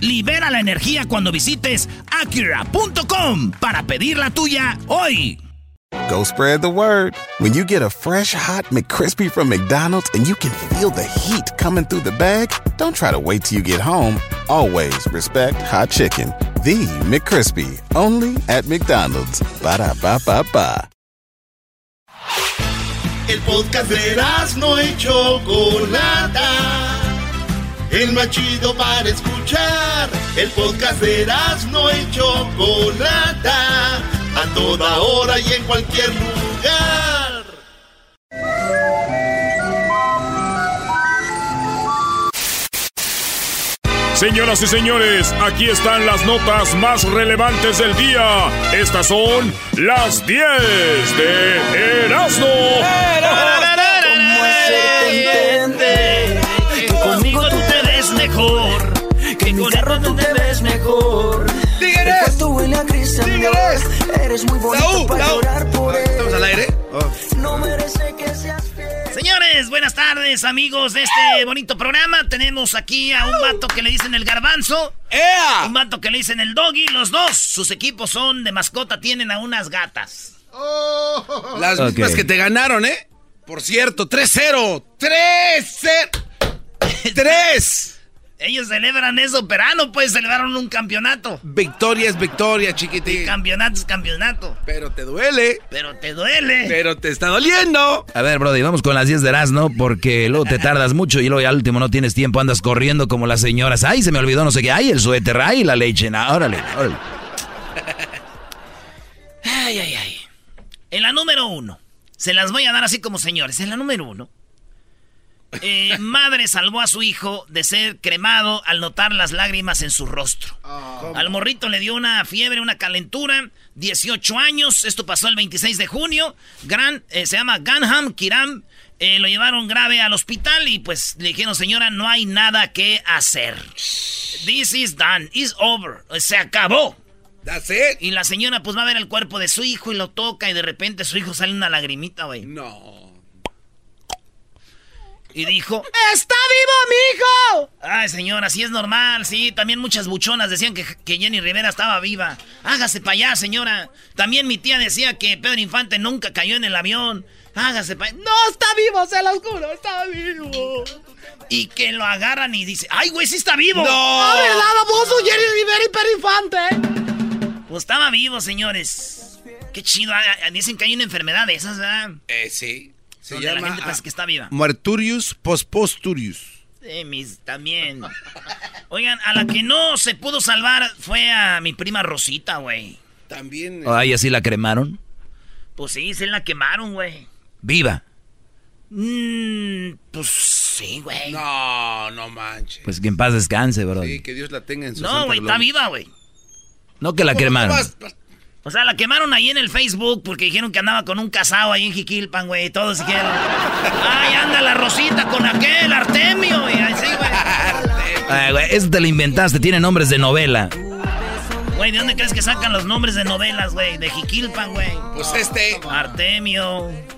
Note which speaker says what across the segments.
Speaker 1: Libera la energía cuando visites Acura.com para pedir la tuya hoy.
Speaker 2: Go spread the word. When you get a fresh hot McCrispy from McDonald's and you can feel the heat coming through the bag, don't try to wait till you get home. Always respect hot chicken. The McCrispy, only at McDonald's. Ba da ba ba ba.
Speaker 3: El podcast de no hecho Chocolata. El más chido para escuchar. El podcast de no hecho Chocolata a toda hora y en cualquier lugar.
Speaker 4: Señoras y señores, aquí están las notas más relevantes del día. Estas son las 10 de Erasmo.
Speaker 1: Eres muy bonito para por ¿Estamos al aire? Oh. No merece que seas fiel. Señores, buenas tardes, amigos de este bonito programa. Tenemos aquí a un vato que le dicen el garbanzo. ¡Ea! Un vato que le dicen el doggy. Los dos, sus equipos son de mascota, tienen a unas gatas.
Speaker 5: Oh. Las mismas que te ganaron, ¿eh? Por cierto, 3-0. 3-0. 3.
Speaker 1: Ellos celebran eso, pero ah, no pues celebraron un campeonato.
Speaker 5: Victoria es victoria, chiquitín.
Speaker 1: campeonato es campeonato.
Speaker 5: Pero te duele.
Speaker 1: Pero te duele.
Speaker 5: Pero te está doliendo.
Speaker 6: A ver, Brody, vamos con las 10 de ¿no? porque luego te tardas mucho y luego ya al último no tienes tiempo, andas corriendo como las señoras. Ay, se me olvidó no sé qué. Ay, el suéter, ay, la leche. No, órale, órale.
Speaker 1: Ay, ay, ay. En la número uno. Se las voy a dar así como señores. En la número uno. Eh, madre salvó a su hijo de ser cremado al notar las lágrimas en su rostro. Ah. Al morrito le dio una fiebre, una calentura, 18 años, esto pasó el 26 de junio. Gran, eh, se llama Ganham Kiram. Eh, lo llevaron grave al hospital y pues le dijeron, señora, no hay nada que hacer. This is done, it's over. Se acabó.
Speaker 5: That's it.
Speaker 1: Y la señora pues va a ver el cuerpo de su hijo y lo toca y de repente su hijo sale una lagrimita, güey.
Speaker 5: No.
Speaker 1: Y dijo, ¡Está vivo mi hijo! Ay, señora, sí es normal, sí. También muchas buchonas decían que, Jenny Rivera estaba viva. Hágase para allá, señora. También mi tía decía que Pedro Infante nunca cayó en el avión. Hágase para allá. No, está vivo, se lo juro, está vivo. Y que lo agarran y dice, ¡ay, güey, sí está vivo! ¡No! ¡Ah, verdad, Jenny Rivera y Pedro Infante! Pues estaba vivo, señores. Qué chido. Ah, ah, dicen que hay una enfermedad de esas, ¿verdad?
Speaker 5: Eh, sí.
Speaker 1: Se llama la gente parece que está viva.
Speaker 5: Muerturius posposturius.
Speaker 1: Sí, mis, también. Oigan, a la que no se pudo salvar fue a mi prima Rosita, güey.
Speaker 5: También.
Speaker 6: ¿O ahí así la cremaron?
Speaker 1: Pues sí, se la quemaron, güey.
Speaker 6: ¿Viva?
Speaker 1: Mmm, pues sí, güey.
Speaker 5: No, no manches.
Speaker 6: Pues que en paz descanse, bro.
Speaker 5: Sí, que Dios la tenga en su
Speaker 1: No, güey, está viva, güey.
Speaker 6: No que la quemaron.
Speaker 1: O sea, la quemaron ahí en el Facebook porque dijeron que andaba con un casado ahí en Jiquilpan, güey. Todos dijeron, ay, anda la Rosita con aquel, Artemio. Y así, güey.
Speaker 6: Ay, güey, eso te lo inventaste, tiene nombres de novela.
Speaker 1: Güey, ¿de dónde crees que sacan los nombres de novelas, güey? De Jiquilpan, güey.
Speaker 5: Pues este.
Speaker 1: Artemio.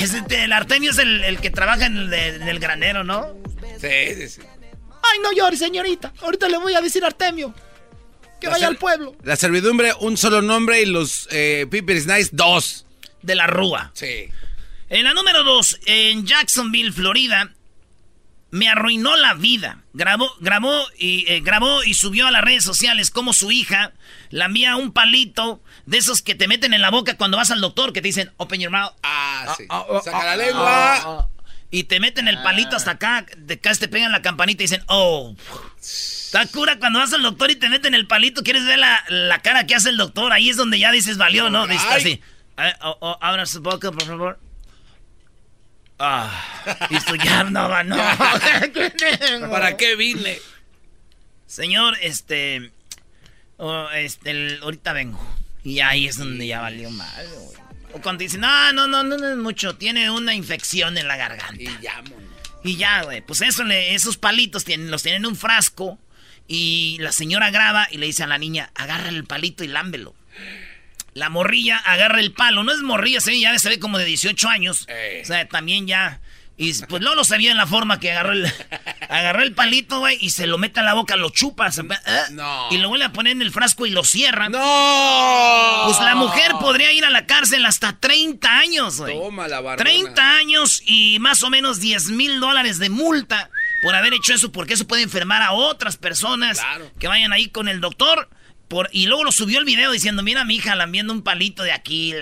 Speaker 1: Este, el Artemio es el, que trabaja en el, en el granero, ¿no?
Speaker 5: Sí, sí, sí.
Speaker 1: Ay, no llores, señorita. Ahorita le voy a decir Artemio. Que vaya al pueblo.
Speaker 5: La servidumbre, un solo nombre y los eh, Nice, dos.
Speaker 1: De la Rúa.
Speaker 5: Sí.
Speaker 1: En la número dos, en Jacksonville, Florida, me arruinó la vida. Grabó, grabó y eh, grabó y subió a las redes sociales como su hija la envía un palito de esos que te meten en la boca cuando vas al doctor, que te dicen open your mouth.
Speaker 5: Ah, sí. Ah, ah, Saca la ah, lengua.
Speaker 1: y te meten el palito hasta acá, de acá te pegan la campanita y dicen, oh. Está cura cuando vas al doctor y te meten el palito, quieres ver la, cara que hace el doctor. Ahí es donde ya dices, valió, ¿no? Dices así. abra su boca, por favor. Ah, esto ya no va, no.
Speaker 5: ¿Para qué vine?
Speaker 1: Señor, este. Oh, este, ahorita vengo. Y ahí es donde ya valió mal, güey. O cuando dicen, no, no, no, no, no es mucho, tiene una infección en la garganta.
Speaker 5: Y ya,
Speaker 1: Y ya, güey. Pues eso, esos palitos tienen, los tienen en un frasco. Y la señora graba y le dice a la niña, agarra el palito y lámbelo. La morrilla agarra el palo. No es morrilla, se ve, ya se ve como de 18 años. O sea, también ya y pues no lo sabía en la forma que agarró el, agarró el palito, güey, y se lo mete en la boca, lo chupa. ¿eh? Y lo vuelve a poner en el frasco y lo cierra.
Speaker 5: ¡No!
Speaker 1: Pues la mujer podría ir a la cárcel hasta 30 años, güey.
Speaker 5: Toma la
Speaker 1: 30 años y más o menos 10 mil dólares de multa por haber hecho eso, porque eso puede enfermar a otras personas que vayan ahí con el doctor. Por, y luego lo subió el video diciendo, mira mi hija lambiendo un palito de aquí,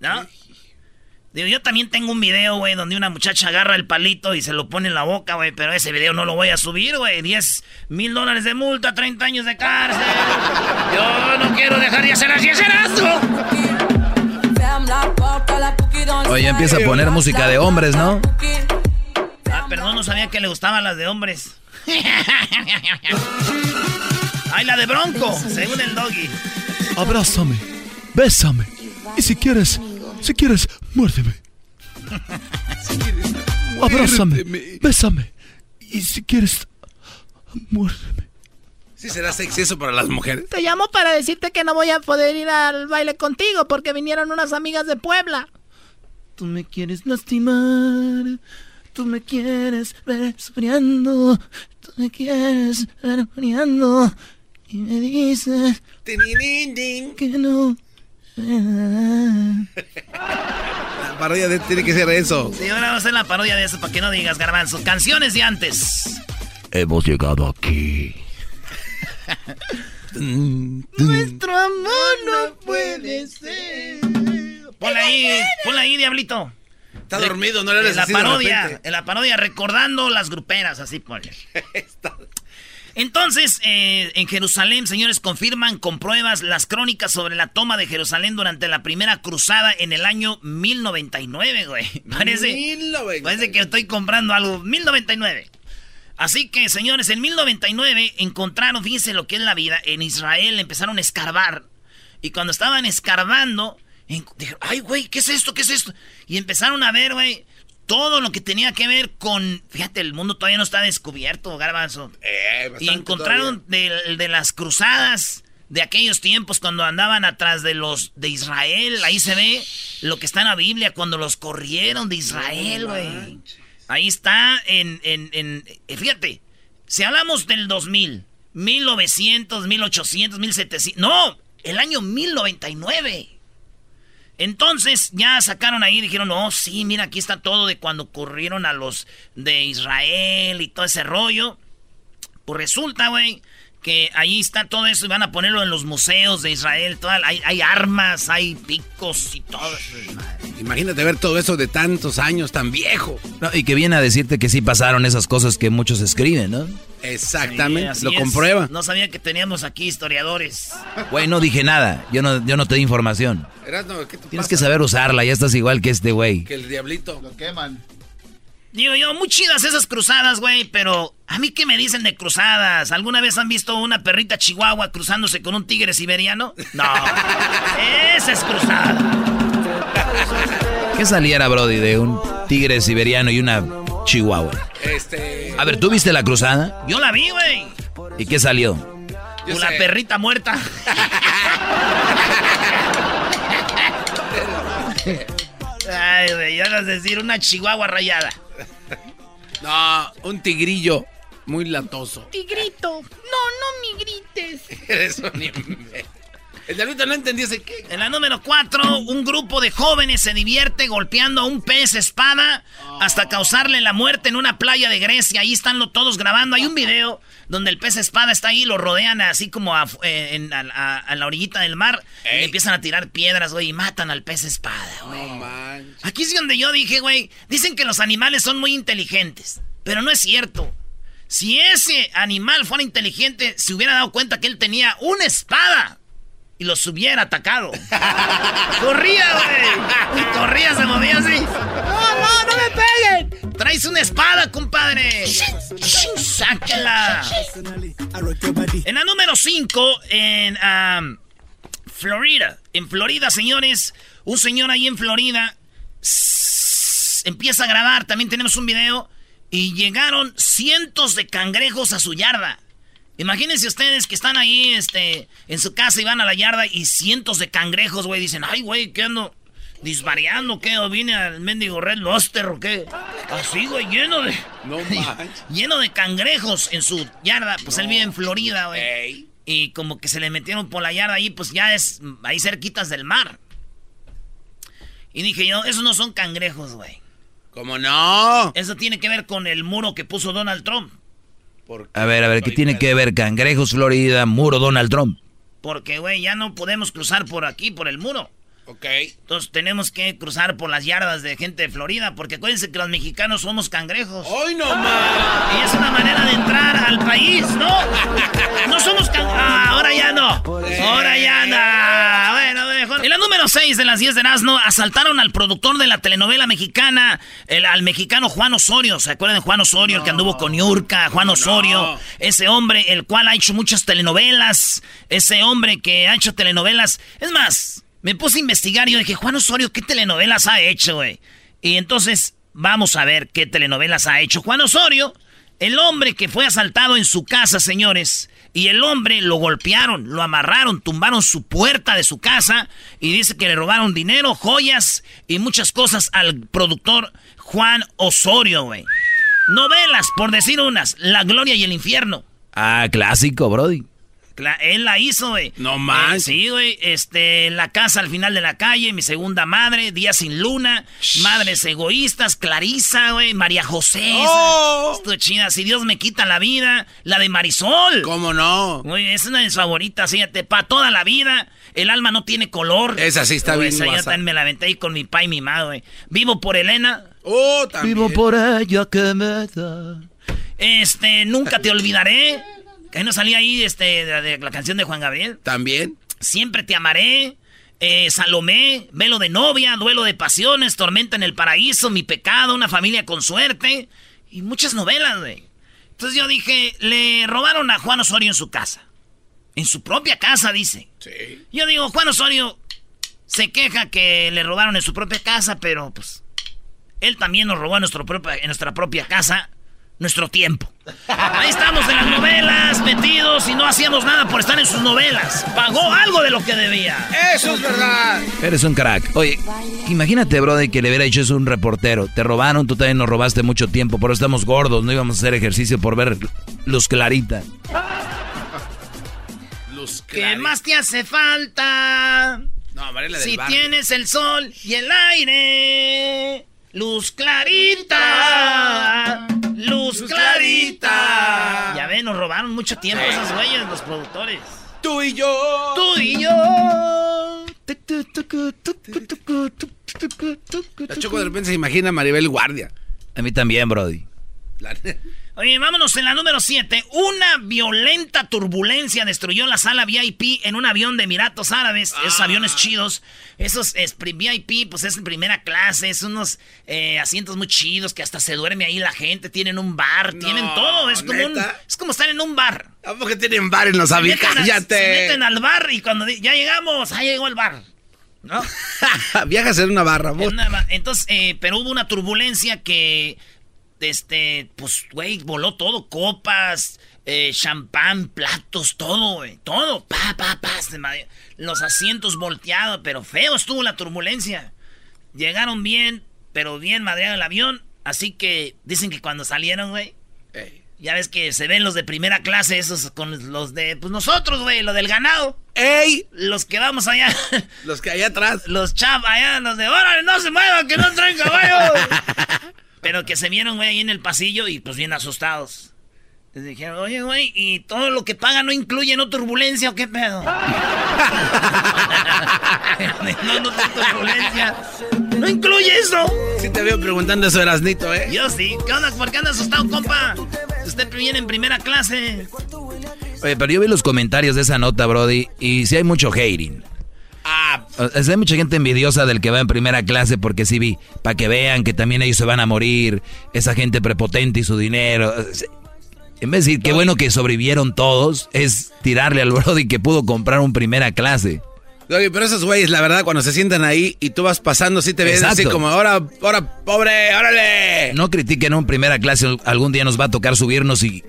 Speaker 1: ¿no? Digo, yo también tengo un video, güey, donde una muchacha agarra el palito y se lo pone en la boca, güey, pero ese video no lo voy a subir, güey. 10 mil dólares de multa, 30 años de cárcel. Yo no quiero dejar de hacer así ese
Speaker 6: Oye, empieza a poner música de hombres, ¿no?
Speaker 1: Perdón, no sabía que le gustaban las de hombres. Ay, la de Bronco, según el doggy.
Speaker 7: Abrázame, bésame. Y si quieres, si quieres, muérdeme. Abrázame, bésame. Y si quieres, muérdeme.
Speaker 5: Sí será sexy eso para las mujeres.
Speaker 8: Te llamo para decirte que no voy a poder ir al baile contigo porque vinieron unas amigas de Puebla. Tú me quieres lastimar. Tú me quieres ver sufriendo. Tú me quieres ver muriendo. Y me dices que no
Speaker 5: la parodia de tiene que ser eso.
Speaker 1: Sí, ahora vamos a hacer la parodia de eso para que no digas garbanzo. Canciones de antes.
Speaker 7: Hemos llegado aquí.
Speaker 8: Nuestro amor no puede ser.
Speaker 1: Ponla ahí, ponla ahí, diablito.
Speaker 5: Está dormido, no le
Speaker 1: En la parodia, en la parodia recordando las gruperas, así ponle. Entonces, eh, en Jerusalén, señores, confirman con pruebas las crónicas sobre la toma de Jerusalén durante la primera cruzada en el año 1099, güey. Parece, parece que estoy comprando algo. 1099. Así que, señores, en 1099 encontraron, fíjense lo que es la vida, en Israel empezaron a escarbar. Y cuando estaban escarbando, dijeron, ay, güey, ¿qué es esto? ¿Qué es esto? Y empezaron a ver, güey, todo lo que tenía que ver con. Fíjate, el mundo todavía no está descubierto, Garbanzo.
Speaker 5: Eh,
Speaker 1: y encontraron de, las cruzadas de aquellos tiempos cuando andaban atrás de los de Israel. Ahí se ve lo que está en la Biblia cuando los corrieron de Israel, güey. Ahí está en, en, en. Eh, fíjate, si hablamos del 2000, 1900, 1800, 1700. No, el año 1099. Entonces ya sacaron ahí dijeron, oh, sí, mira, aquí está todo de cuando corrieron a los de Israel y todo ese rollo. Pues resulta, güey, que ahí está todo eso y van a ponerlo en los museos de Israel. hay, armas, hay picos y todo.
Speaker 5: Imagínate ver todo eso de tantos años, tan viejo.
Speaker 6: y que viene a decirte que sí pasaron esas cosas que muchos escriben, ¿no?
Speaker 5: Exactamente, lo comprueba.
Speaker 1: No sabía que teníamos aquí historiadores.
Speaker 6: Güey, no dije nada. Yo no, yo no te di información. Tienes que saber usarla, ya estás igual que este güey.
Speaker 5: Que el diablito.
Speaker 3: Lo queman.
Speaker 1: Digo yo, muy chidas esas cruzadas, güey, pero a mí qué me dicen de cruzadas. ¿Alguna vez han visto una perrita chihuahua cruzándose con un tigre siberiano? No, esa es cruzada.
Speaker 6: ¿Qué saliera, Brody, de un tigre siberiano y una chihuahua?
Speaker 5: Este...
Speaker 6: A ver, ¿tú viste la cruzada?
Speaker 1: Yo la vi, güey.
Speaker 6: ¿Y qué salió?
Speaker 1: Una perrita muerta. Ay, güey, ya vas a decir una chihuahua rayada.
Speaker 5: No, un tigrillo muy latoso.
Speaker 8: Tigrito. No, no me grites.
Speaker 5: Eres un El diablito no entendió ese qué.
Speaker 1: En la número 4, un grupo de jóvenes se divierte golpeando a un pez espada hasta causarle la muerte en una playa de Grecia. Ahí están todos grabando. Hay un video donde el pez espada está ahí, lo rodean así como a, eh, la orillita del mar. Y empiezan a tirar piedras, güey, y matan al pez espada, güey. Aquí es donde yo dije, güey, dicen que los animales son muy inteligentes, pero no es cierto. Si ese animal fuera inteligente, se hubiera dado cuenta que él tenía una espada y los hubiera atacado. corría, güey. Corría, se movía así.
Speaker 8: No, no, no me peguen.
Speaker 1: Traes una espada, compadre. Sáquela. En la número 5, en Florida. En Florida, señores, un señor ahí en Florida empieza a grabar. También tenemos un video. Y llegaron cientos de cangrejos a su yarda. Imagínense ustedes que están ahí este, en su casa y van a la yarda y cientos de cangrejos, güey. Dicen, ay, güey, ¿qué ando? ¿Disvariando qué? ¿O vine al mendigo Red Luster o qué? Así, güey, lleno de... No lleno de cangrejos en su yarda. Pues él vive en Florida, güey. Y como que se le metieron por la yarda ahí, pues ya es ahí cerquitas del mar. Y dije yo, esos no son cangrejos, güey.
Speaker 5: ¿Cómo no?
Speaker 1: Eso tiene que ver con el muro que puso Donald Trump.
Speaker 6: A ver, a ver, ¿qué tiene que ver cangrejos, Florida, muro Donald Trump?
Speaker 1: Porque, güey, ya no podemos cruzar por aquí, por el muro.
Speaker 5: Ok.
Speaker 1: Entonces tenemos que cruzar por las yardas de gente de Florida, porque acuérdense que los mexicanos somos cangrejos.
Speaker 5: ¡Ay, no más!
Speaker 1: Y es una manera de entrar al país, ¿no? No somos cangrejos. Ah, ahora ya no. Ahora ya no. Bueno, mejor. En la número 6 de las 10 de Erasmo, asaltaron al productor de la telenovela mexicana, el, al mexicano Juan Osorio. ¿Se acuerdan de Juan Osorio, el que anduvo con Yurka? Juan Osorio. Ese hombre, el cual ha hecho muchas telenovelas. Ese hombre que ha hecho telenovelas. Es más, me puse a investigar y yo dije, Juan Osorio, ¿qué telenovelas ha hecho, güey? Y entonces, vamos a ver qué telenovelas ha hecho Juan Osorio. El hombre que fue asaltado en su casa, señores. Y el hombre lo golpearon, lo amarraron, tumbaron su puerta de su casa y dice que le robaron dinero, joyas y muchas cosas al productor Juan Osorio, güey. Novelas, por decir unas, La Gloria y el Infierno.
Speaker 6: Ah, clásico, Brody
Speaker 1: él la hizo, güey.
Speaker 5: No más.
Speaker 1: Eh, sí, güey. Este, La casa al final de la calle, Mi segunda madre, Día sin luna, Madres egoístas, Clarisa, güey, María José. Oh. Esto chida. Si Dios me quita la vida, la de Marisol.
Speaker 5: ¿Cómo no?
Speaker 1: Güey, es una de mis favoritas, fíjate, para toda la vida. El alma no tiene color.
Speaker 5: Esa sí está bien.
Speaker 1: Esa yo también me la aventé ahí con mi pa y mi madre, güey. Vivo por Elena.
Speaker 5: Oh, también.
Speaker 7: Vivo por ella que me da.
Speaker 1: Este, nunca te olvidaré. Que no salía ahí este, de, la canción de Juan Gabriel.
Speaker 5: También.
Speaker 1: Siempre te amaré. Eh, Salomé, velo de novia, duelo de pasiones, tormenta en el paraíso, mi pecado, una familia con suerte. Y muchas novelas, güey. Entonces yo dije, le robaron a Juan Osorio en su casa. En su propia casa, dice.
Speaker 5: Sí.
Speaker 1: Yo digo, Juan Osorio se queja que le robaron en su propia casa, pero pues él también nos robó en, nuestro en nuestra propia casa nuestro tiempo. Ahí estamos en las novelas, metidos y no hacíamos nada por estar en sus novelas. Pagó algo de lo que debía.
Speaker 5: Eso es verdad.
Speaker 6: Eres un crack. Oye, imagínate, brother, que le hubiera dicho eso un reportero. Te robaron, tú también nos robaste mucho tiempo, pero estamos gordos, no íbamos a hacer ejercicio por ver luz clarita.
Speaker 5: Luz
Speaker 1: clarita. ¿Qué más te hace falta?
Speaker 5: No, Varela del
Speaker 1: Si tienes el sol y el aire. Luz clarita. Luz clarita. Ya ven, nos robaron mucho tiempo esas güeyes, los productores.
Speaker 5: Tú y yo.
Speaker 1: Tú y yo.
Speaker 5: La Choco de repente se imagina a Maribel Guardia.
Speaker 6: A mí también, Brody.
Speaker 1: Oye, vámonos en la número 7. Una violenta turbulencia destruyó la sala VIP en un avión de Emiratos Árabes. Esos ah. aviones chidos. Esos es, VIP, pues es en primera clase. Es unos eh, asientos muy chidos que hasta se duerme ahí la gente. Tienen un bar, tienen todo. Es como, es como estar en un bar.
Speaker 5: ¿Cómo que tienen bar en los aviones?
Speaker 1: Se meten al bar y cuando ya llegamos, ahí llegó el bar. ¿No?
Speaker 5: Viajas en una barra,
Speaker 1: Entonces, eh, pero hubo una turbulencia que este, pues, güey, voló todo, copas, eh, champán, platos, todo, güey, todo, pa, pa, pa, los asientos volteados, pero feo estuvo la turbulencia. Llegaron bien, pero bien madreado el avión, así que dicen que cuando salieron, güey, ya ves que se ven los de primera clase, esos con los de, pues nosotros, güey, lo del ganado.
Speaker 5: ¡Ey!
Speaker 1: Los que vamos allá.
Speaker 5: Los que allá atrás.
Speaker 1: Los chavos allá, los de, órale, no se muevan, que no traen caballo. Pero que se vieron, güey, ahí en el pasillo y pues bien asustados. Les dijeron, oye, güey, ¿y todo lo que pagan no incluye no turbulencia o qué pedo? no, no turbulencia. No incluye eso.
Speaker 5: Sí te veo preguntando eso, Erasnito, ¿eh?
Speaker 1: Yo sí. ¿Qué onda? ¿Por qué anda asustado, compa? Usted viene en primera clase.
Speaker 6: Oye, pero yo vi los comentarios de esa nota, Brody, y sí hay mucho hating.
Speaker 5: Ah.
Speaker 6: hay mucha gente envidiosa del que va en primera clase porque sí vi, para que vean que también ellos se van a morir, esa gente prepotente y su dinero. En vez de decir qué bueno que sobrevivieron todos, es tirarle al Brody que pudo comprar un primera clase.
Speaker 5: Oye, pero esos güeyes, la verdad, cuando se sientan ahí y tú vas pasando, sí te ven así como, ahora, ahora, pobre, órale.
Speaker 6: No critiquen un primera clase, algún día nos va a tocar subirnos y...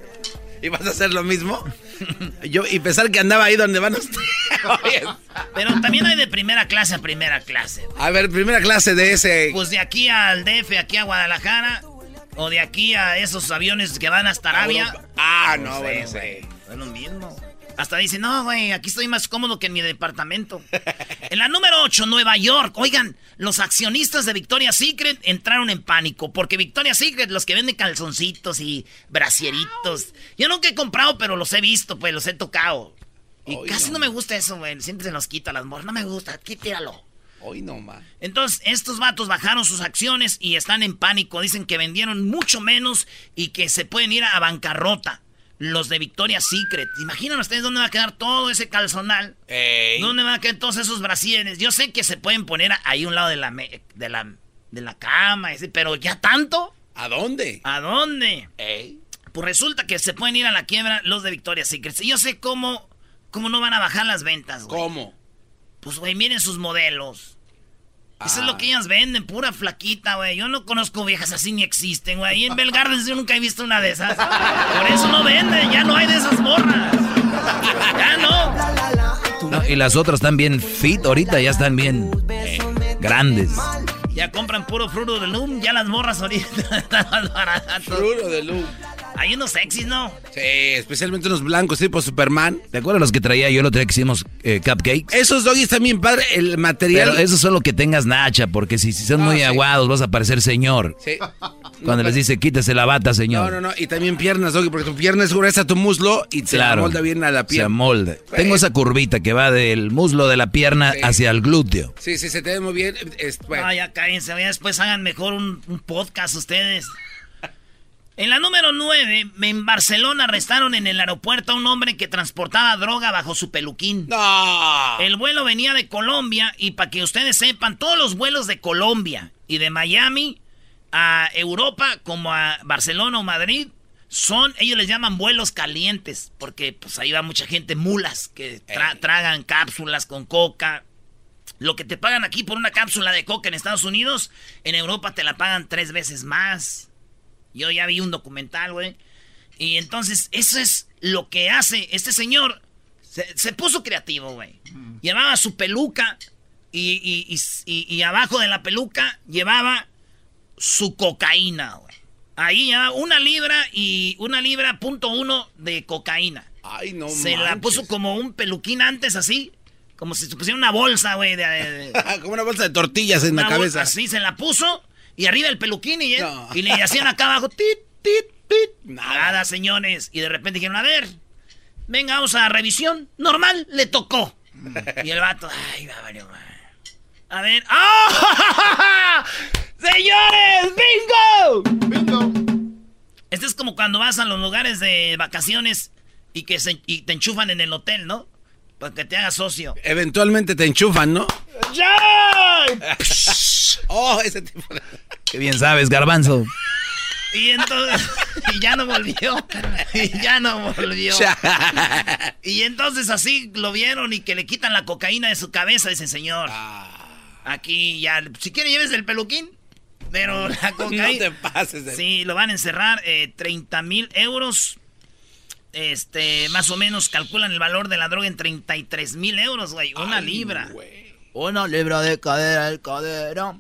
Speaker 5: ¿Y vas a hacer lo mismo? Yo, y pensar que andaba ahí donde van ustedes.
Speaker 1: Pero también hay de primera clase a primera clase.
Speaker 5: A ver, primera clase de ese...
Speaker 1: Pues de aquí al DF, aquí a Guadalajara, o de aquí a esos aviones que van hasta Arabia.
Speaker 5: Ah, no, bueno, güey.
Speaker 1: Es lo mismo. Hasta dice, no, güey, aquí estoy más cómodo que en mi departamento. en la número 8, Nueva York. Oigan, los accionistas de Victoria's Secret entraron en pánico. Porque Victoria's Secret, los que venden calzoncitos y brasieritos. Yo nunca he comprado, pero los he visto, pues los he tocado. Y casi no. me gusta eso, güey. Siempre se nos quita las morras. No me gusta, quítalo.
Speaker 5: Hoy no, man.
Speaker 1: Entonces, estos vatos bajaron sus acciones y están en pánico. Dicen que vendieron mucho menos y que se pueden ir a bancarrota los de Victoria's Secret. Imaginen ustedes dónde va a quedar todo ese calzonal. ¿Dónde van a quedar todos esos brasieres? Yo sé que se pueden poner ahí un lado de la, de la, de la cama, pero ya tanto.
Speaker 5: ¿A dónde?
Speaker 1: ¿A dónde? Pues resulta que se pueden ir a la quiebra los de Victoria's Secret. Y yo sé cómo, cómo no van a bajar las ventas,
Speaker 5: güey. ¿Cómo?
Speaker 1: Pues, güey, miren sus modelos. Eso es lo que ellas venden, pura flaquita, güey. Yo no conozco viejas así ni existen, güey. En Belgarden yo nunca he visto una de esas. Por eso no venden, ya no hay de esas morras. Ya no.
Speaker 6: y las otras están bien fit ahorita, ya están bien grandes.
Speaker 1: Ya compran puro fruto de loom, ya las morras ahorita están más baratas.
Speaker 5: Fruto de loom.
Speaker 1: Hay unos sexys, ¿no?
Speaker 5: Sí, especialmente unos blancos tipo Superman.
Speaker 6: ¿Te acuerdas los que traía yo lo traía que hicimos eh, cupcakes?
Speaker 5: Esos doggies también, padre, el material.
Speaker 6: Pero eso solo que tengas nacha, porque si, son ah, muy aguados vas a parecer señor. Sí. Cuando les dice, quítese la bata, señor.
Speaker 5: No, no, no. Y también piernas, doggy, porque tu pierna es gruesa tu muslo y se molda bien a la pierna.
Speaker 6: Se molda. Tengo esa curvita que va del muslo de la pierna hacia el glúteo.
Speaker 5: Sí, sí, se te ve muy bien. Es,
Speaker 1: bueno. ya cállense, después hagan mejor un podcast ustedes. En la número 9, en Barcelona arrestaron en el aeropuerto a un hombre que transportaba droga bajo su peluquín. El vuelo venía de Colombia y para que ustedes sepan, todos los vuelos de Colombia y de Miami a Europa como a Barcelona o Madrid son, ellos les llaman vuelos calientes, porque pues ahí va mucha gente, mulas, que tragan cápsulas con coca. Lo que te pagan aquí por una cápsula de coca en Estados Unidos, en Europa te la pagan tres veces más. Yo ya vi un documental, güey. Y entonces, eso es lo que hace este señor. Se, puso creativo, güey. Llevaba su peluca y, y, abajo de la peluca llevaba su cocaína, güey. Ahí ya una libra y una libra punto uno de cocaína.
Speaker 5: Ay, no
Speaker 1: Se la puso como un peluquín antes, así. Como si se pusiera una bolsa, güey.
Speaker 5: como una bolsa de tortillas en la cabeza.
Speaker 1: Así se la puso y arriba el peluquín y, y le hacían acá abajo, tit, tit, tit. Nada. señores. Y de repente dijeron, a ver, venga, vamos a revisión. Normal, le tocó. y el vato, ay, va, vale, A ver, ¡ah! ¡Señores! ¡Bingo! ¡Bingo! Este es como cuando vas a los lugares de vacaciones y que se, y te enchufan en el hotel, ¿no? Para que te hagas socio.
Speaker 5: Eventualmente te enchufan, ¿no?
Speaker 1: ¡Ya!
Speaker 5: oh, ese tipo de...
Speaker 6: Qué bien sabes, garbanzo.
Speaker 1: Y entonces, y ya no volvió. Y ya no volvió. y entonces así lo vieron y que le quitan la cocaína de su cabeza, ese señor. Ah. Aquí ya, si quiere lleves el peluquín. Pero la cocaína.
Speaker 5: No te pases.
Speaker 1: Sí, lo van a encerrar 30 eh, mil euros. Este, más o menos calculan el valor de la droga en 33 mil euros, güey. Una libra. Una libra de cadera, el cadera.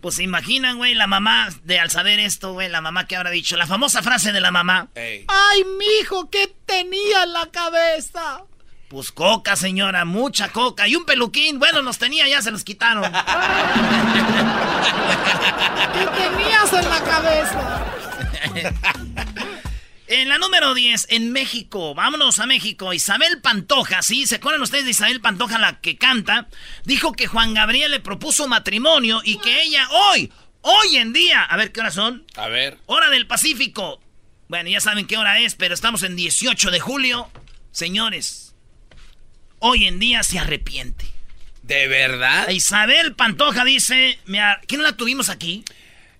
Speaker 1: Pues se imaginan, güey, la mamá de al saber esto, güey, la mamá que habrá dicho, la famosa frase de la mamá. Ay, mijo, ¿qué tenía en la cabeza? Pues coca, señora, mucha coca y un peluquín. Bueno, los tenía, ya se los quitaron. ¿Qué tenías en la cabeza? En la número 10, en México, vámonos a México, Isabel Pantoja, ¿sí? ¿Se acuerdan ustedes de Isabel Pantoja, la que canta? Dijo que Juan Gabriel le propuso matrimonio y que ella hoy, hoy en día, a ver qué hora son.
Speaker 5: A ver.
Speaker 1: Hora del Pacífico. Bueno, ya saben qué hora es, pero estamos en 18 de julio. Señores, hoy en día se arrepiente.
Speaker 5: ¿De verdad?
Speaker 1: Isabel Pantoja dice, ¿quién la tuvimos aquí?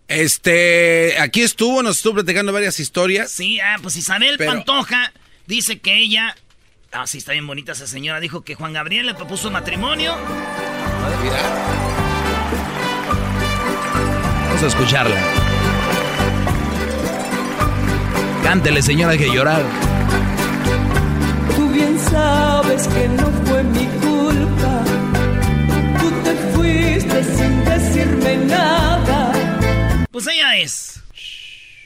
Speaker 5: Este, aquí estuvo, nos estuvo platicando varias historias.
Speaker 1: Sí, ah, pues Isabel Pantoja dice que ella Ah, sí, está bien bonita esa señora. Dijo que Juan Gabriel le propuso matrimonio.
Speaker 6: Vamos a escucharla. Cántele, señora, hay que llorar.
Speaker 9: Tú bien sabes que no fue mi culpa. Tú te fuiste sin decirme nada.
Speaker 1: Pues ella es.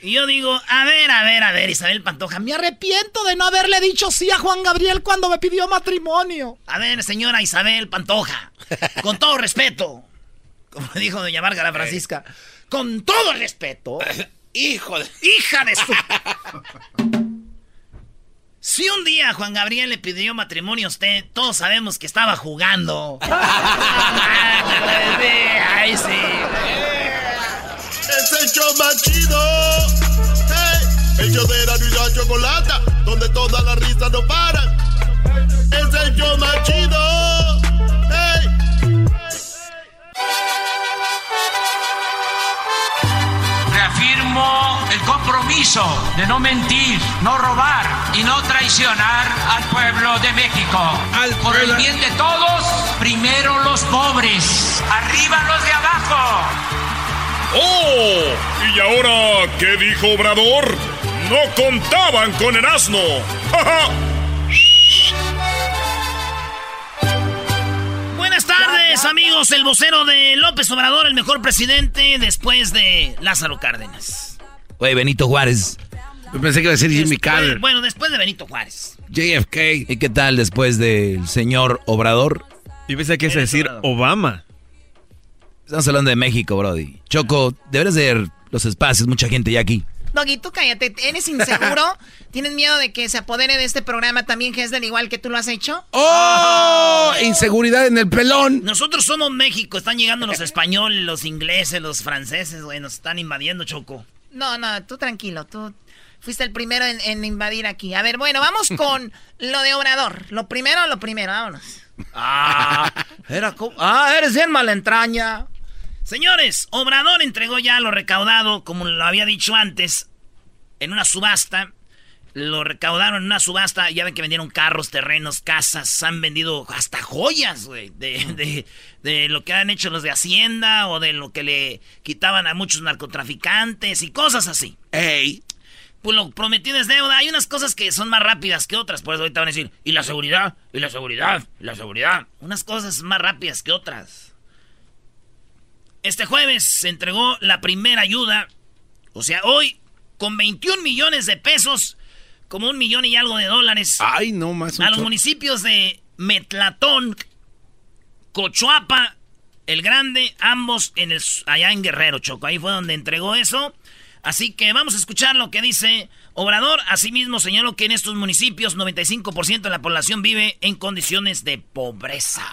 Speaker 1: Y yo digo, a ver, a ver, a ver, Isabel Pantoja,
Speaker 8: me arrepiento de no haberle dicho sí a Juan Gabriel cuando me pidió matrimonio.
Speaker 1: A ver, señora Isabel Pantoja, con todo respeto, como dijo doña Márgara Francisca, con todo respeto,
Speaker 5: hijo de...
Speaker 1: hija de su... Si un día Juan Gabriel le pidió matrimonio a usted, todos sabemos que estaba jugando. Ay, sí.
Speaker 3: Es el show más chido. Hey, el show de la y chocolata, donde todas las risas no paran. Es el show más chido. Hey.
Speaker 10: Reafirmo el compromiso de no mentir, no robar y no traicionar al pueblo de México. Por el bien de todos, primero los pobres, arriba los de abajo.
Speaker 4: ¡Oh! ¿Y ahora qué dijo Obrador? No contaban con el asno.
Speaker 1: Buenas tardes, amigos. El vocero de López Obrador, el mejor presidente después de Lázaro Cárdenas.
Speaker 6: Oye, Benito Juárez.
Speaker 5: Yo pensé que iba a decir Jimmy Carter.
Speaker 1: Bueno, después de Benito Juárez.
Speaker 5: JFK.
Speaker 6: ¿Y qué tal después del señor Obrador?
Speaker 11: Yo pensé que ibas a decir Obama.
Speaker 6: Estamos hablando de México, Brody. Choco, deberes de los espacios, mucha gente ya aquí.
Speaker 8: Doggy, tú cállate. ¿Eres inseguro? ¿Tienes miedo de que se apodere de este programa también Hesden igual que tú lo has hecho?
Speaker 5: ¡Oh! Inseguridad en el pelón.
Speaker 1: Nosotros somos México. Están llegando los españoles, los ingleses, los franceses, güey. Nos están invadiendo, Choco.
Speaker 8: No, no, tú tranquilo. Tú fuiste el primero en, en invadir aquí. A ver, bueno, vamos con lo de Obrador. Lo primero, lo primero, vámonos.
Speaker 1: Ah, era co- ah, eres bien malentraña. Señores, Obrador entregó ya lo recaudado, como lo había dicho antes, en una subasta. Lo recaudaron en una subasta. Ya ven que vendieron carros, terrenos, casas. Han vendido hasta joyas, güey. De, de- de lo que han hecho los de Hacienda o de lo que le quitaban a muchos narcotraficantes y cosas así.
Speaker 5: ¡Ey!
Speaker 1: Pues lo prometido es deuda. Hay unas cosas que son más rápidas que otras. Por eso ahorita van a decir, y la seguridad, y la seguridad, y la seguridad. Unas cosas más rápidas que otras. Este jueves se entregó la primera ayuda. O sea, hoy, con 21 millones de pesos, como un millón y algo de dólares,
Speaker 5: Ay, no, más
Speaker 1: a los municipios de Metlatón, Cochoapa, El Grande, ambos en el, allá en Guerrero, Choco. Ahí fue donde entregó eso. Así que vamos a escuchar lo que dice Obrador. Asimismo señaló que en estos municipios 95% de la población vive en condiciones de pobreza.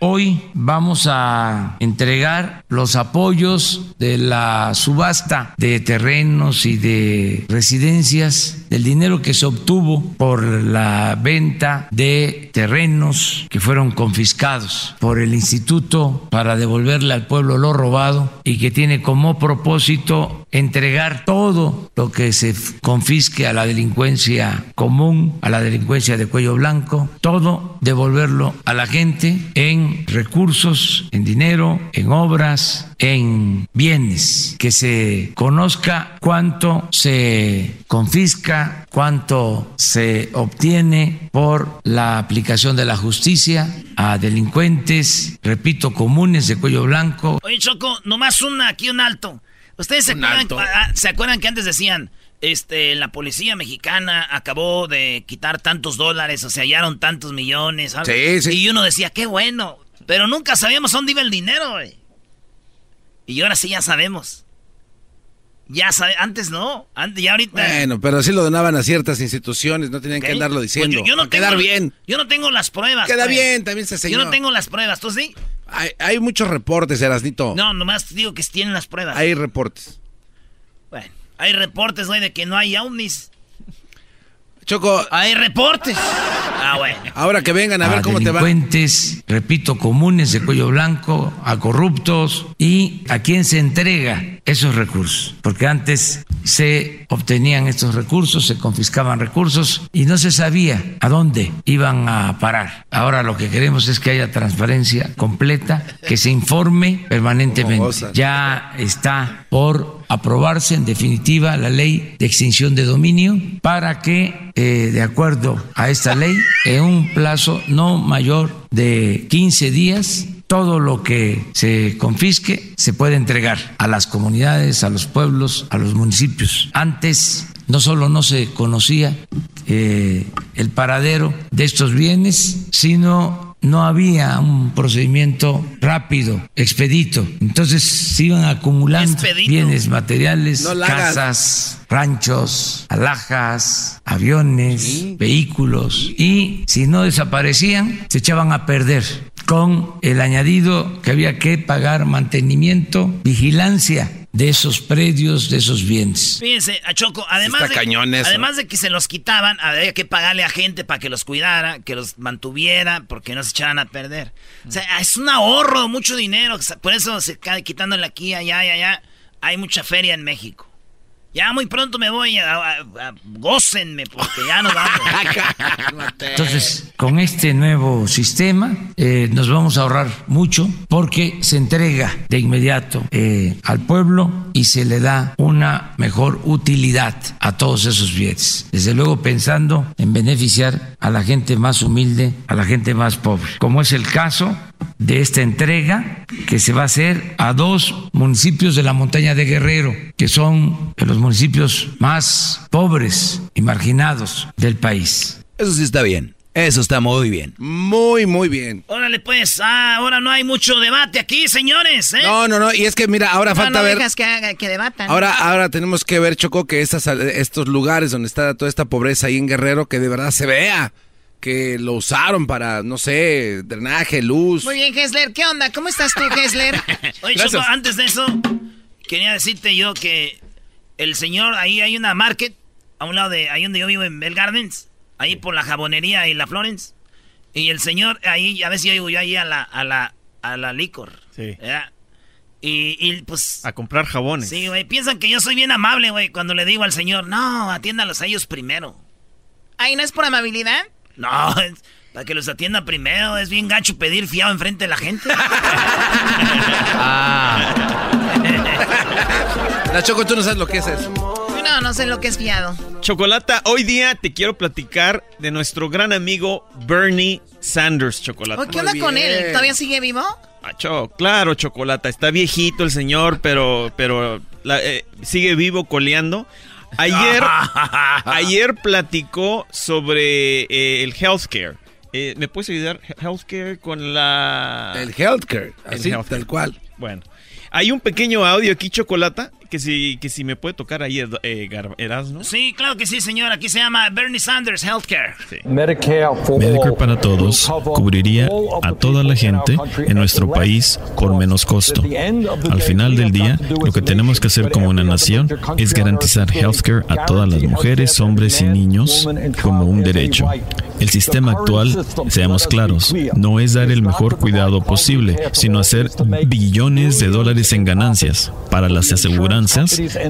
Speaker 10: Hoy vamos a entregar los apoyos de la subasta de terrenos y de residencias, del dinero que se obtuvo por la venta de terrenos que fueron confiscados por el Instituto para devolverle al pueblo lo robado y que tiene como propósito entregar todo lo que se confisque a la delincuencia común, a la delincuencia de cuello blanco, todo devolverlo a la gente en recursos, en dinero, en obras, en bienes, que se conozca cuánto se confisca, cuánto se obtiene por la aplicación de la justicia a delincuentes, repito, comunes de cuello blanco,
Speaker 1: Oye, Choco, nomás una aquí un alto. ¿Ustedes se
Speaker 5: Un
Speaker 1: acuerdan,
Speaker 5: alto.
Speaker 1: ah, se acuerdan que antes decían, este, la policía mexicana acabó de quitar tantos dólares o se hallaron tantos millones?
Speaker 5: Sí, sí.
Speaker 1: Y uno decía, qué bueno. Pero nunca sabíamos dónde iba el dinero, güey. Y ahora sí ya sabemos. Ya sabe, antes no, antes, ya ahorita.
Speaker 5: Bueno, pero sí lo donaban a ciertas instituciones, no tenían que andarlo
Speaker 1: Pues
Speaker 5: diciendo.
Speaker 1: yo, yo no tengo,
Speaker 5: quedar bien.
Speaker 1: Yo no tengo las pruebas.
Speaker 5: Queda
Speaker 1: pues.
Speaker 5: bien, también se
Speaker 1: Yo
Speaker 5: señor.
Speaker 1: no tengo las pruebas, ¿tú sí?
Speaker 5: Hay, hay muchos reportes, Erasnito.
Speaker 1: No, nomás digo que tienen las pruebas.
Speaker 5: Hay reportes.
Speaker 1: Bueno, hay reportes, güey, de que no hay ovnis.
Speaker 5: Choco.
Speaker 1: Hay reportes. Ah, bueno.
Speaker 5: Ahora que vengan a, ver cómo te va.
Speaker 10: Delincuentes, repito, comunes de cuello blanco, a corruptos y a quién se entrega esos recursos. Porque antes se obtenían estos recursos, se confiscaban recursos y no se sabía a dónde iban a parar. Ahora lo que queremos es que haya transparencia completa, que se informe permanentemente. Ya está por aprobarse en definitiva la ley de extinción de dominio para que, eh, de acuerdo a esta ley, en un plazo no mayor de 15 días, todo lo que se confisque se puede entregar a las comunidades, a los pueblos, a los municipios. Antes no solo no se conocía eh, el paradero de estos bienes, sino no había un procedimiento rápido, expedito. Entonces se iban acumulando bienes materiales, casas, ranchos, alhajas, aviones, vehículos. Y si no desaparecían, se echaban a perder con el añadido que había que pagar mantenimiento, vigilancia de esos predios, de esos bienes.
Speaker 1: Fíjense, a Choco, además, de, además de que se los quitaban, había que pagarle a gente para que los cuidara, que los mantuviera, porque no se echaran a perder. O sea, es un ahorro, mucho dinero, por eso se cae quitándole aquí, allá, allá. Hay mucha feria en México. Ya muy pronto me voy a, gócenme porque ya nos vamos.
Speaker 10: Entonces, con este nuevo sistema eh, nos vamos a ahorrar mucho porque se entrega de inmediato eh, al pueblo y se le da una mejor utilidad a todos esos bienes. Desde luego pensando en beneficiar a la gente más humilde, a la gente más pobre, como es el caso de esta entrega que se va a hacer a dos municipios de la montaña de Guerrero, que son los municipios más pobres y marginados del país.
Speaker 6: Eso sí está bien. Eso está muy bien.
Speaker 5: Muy, muy bien.
Speaker 1: Órale, pues, ah, ahora no hay mucho debate aquí, señores. ¿eh?
Speaker 5: No, no, no. Y es que, mira, ahora falta ver.
Speaker 8: que, que debatan.
Speaker 5: Ahora, ahora tenemos que ver, Choco, que estas, estos lugares donde está toda esta pobreza ahí en Guerrero, que de verdad se vea que lo usaron para, no sé, drenaje, luz.
Speaker 8: Muy bien, Hessler. ¿Qué onda? ¿Cómo estás tú, Hessler?
Speaker 1: Oye, Choco, antes de eso, quería decirte yo que el señor, ahí hay una market, a un lado de ahí donde yo vivo en Bell Gardens, ahí por la jabonería y la Florence. Y el señor, ahí, a ver si yo digo yo ahí a la, a la, a la licor. Sí. Y, y, pues...
Speaker 11: A comprar jabones.
Speaker 1: Sí, güey. Piensan que yo soy bien amable, güey, cuando le digo al señor, no, atiéndalos a ellos primero.
Speaker 8: ¿Ahí no es por amabilidad?
Speaker 1: No, para que los atienda primero. Es bien gacho pedir fiado enfrente de la gente.
Speaker 5: ah. la Choco, tú no sabes lo que es eso.
Speaker 8: No, no sé lo que es fiado.
Speaker 11: Chocolata, hoy día te quiero platicar de nuestro gran amigo Bernie Sanders, Chocolata.
Speaker 8: ¿Qué onda con él? ¿Todavía sigue vivo?
Speaker 11: Ah, claro, Chocolata. Está viejito el señor, pero, pero eh, sigue vivo coleando. Ayer, ayer platicó sobre eh, el healthcare. Eh, ¿Me puedes ayudar? Healthcare con la...
Speaker 5: El healthcare, así, tal cual.
Speaker 11: Bueno, hay un pequeño audio aquí, Chocolata, que si, que si me puede tocar ahí, eh, Erasmo.
Speaker 1: Sí, claro que sí, señor. Aquí se llama Bernie Sanders Healthcare.
Speaker 12: Medicare, para todos cubriría a toda la gente en nuestro país por menos costo. Al final del día, lo que tenemos que hacer como una nación es garantizar healthcare a todas las mujeres, hombres y niños como un derecho. El sistema actual, seamos claros, no es dar el mejor cuidado posible, sino hacer billones de dólares en ganancias para las aseguradoras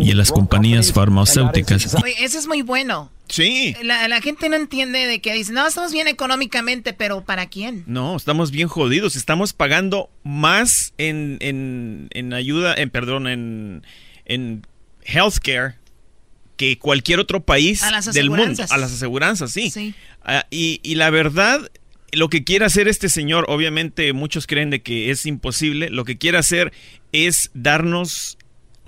Speaker 12: y en las compañías farmacéuticas.
Speaker 8: eso es muy bueno.
Speaker 11: Sí.
Speaker 8: La, gente no entiende de que dice, no, estamos bien económicamente, pero ¿para quién?
Speaker 11: No, estamos bien jodidos. Estamos pagando más en, en, ayuda, en perdón, en, en healthcare que cualquier otro país del mundo. A las aseguranzas, sí. sí. Ah, y, y la verdad, lo que quiere hacer este señor, obviamente muchos creen de que es imposible, lo que quiere hacer es darnos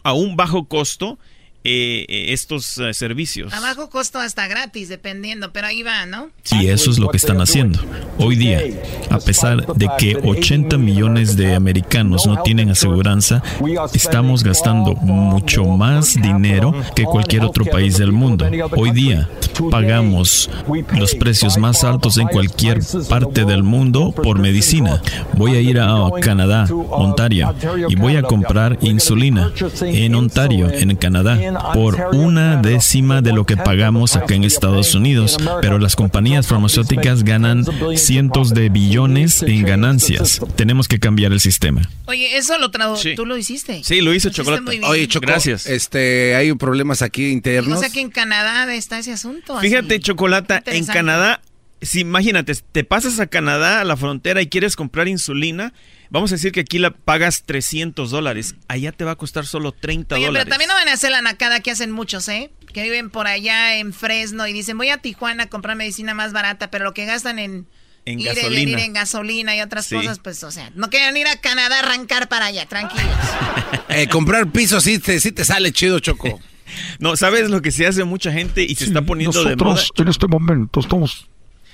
Speaker 11: a un bajo costo eh, eh, estos eh, servicios.
Speaker 8: A bajo costo hasta gratis, dependiendo, pero ahí va, ¿no?
Speaker 12: Sí, eso es lo que están haciendo. Hoy día, a pesar de que 80 millones de americanos no tienen aseguranza, estamos gastando mucho más dinero que cualquier otro país del mundo. Hoy día, pagamos los precios más altos en cualquier parte del mundo por medicina. Voy a ir a Canadá, Ontario, y voy a comprar insulina en Ontario, en Canadá por una décima de lo que pagamos acá en Estados Unidos, pero las compañías farmacéuticas ganan cientos de billones en ganancias. Tenemos que cambiar el sistema.
Speaker 8: Oye, eso lo tú lo hiciste.
Speaker 11: Sí, lo hizo Chocolate.
Speaker 5: Oye, Gracias. Este, hay problemas aquí internos.
Speaker 8: O sea que en Canadá está ese asunto.
Speaker 11: Fíjate, Chocolata, en Canadá, si imagínate, te pasas a Canadá a la frontera y quieres comprar insulina, Vamos a decir que aquí la pagas 300 dólares. Allá te va a costar solo 30 Oye,
Speaker 8: Pero también no van a hacer la nacada que hacen muchos, ¿eh? Que viven por allá en Fresno y dicen, voy a Tijuana a comprar medicina más barata, pero lo que gastan en...
Speaker 11: En gasolina.
Speaker 8: en gasolina y otras cosas, pues, o sea, no quieren ir a Canadá a arrancar para allá, tranquilos.
Speaker 5: eh, comprar piso sí te, sí te sale chido, Choco.
Speaker 11: no, ¿sabes lo que se hace mucha gente y se está poniendo
Speaker 7: de
Speaker 11: moda?
Speaker 7: en este momento estamos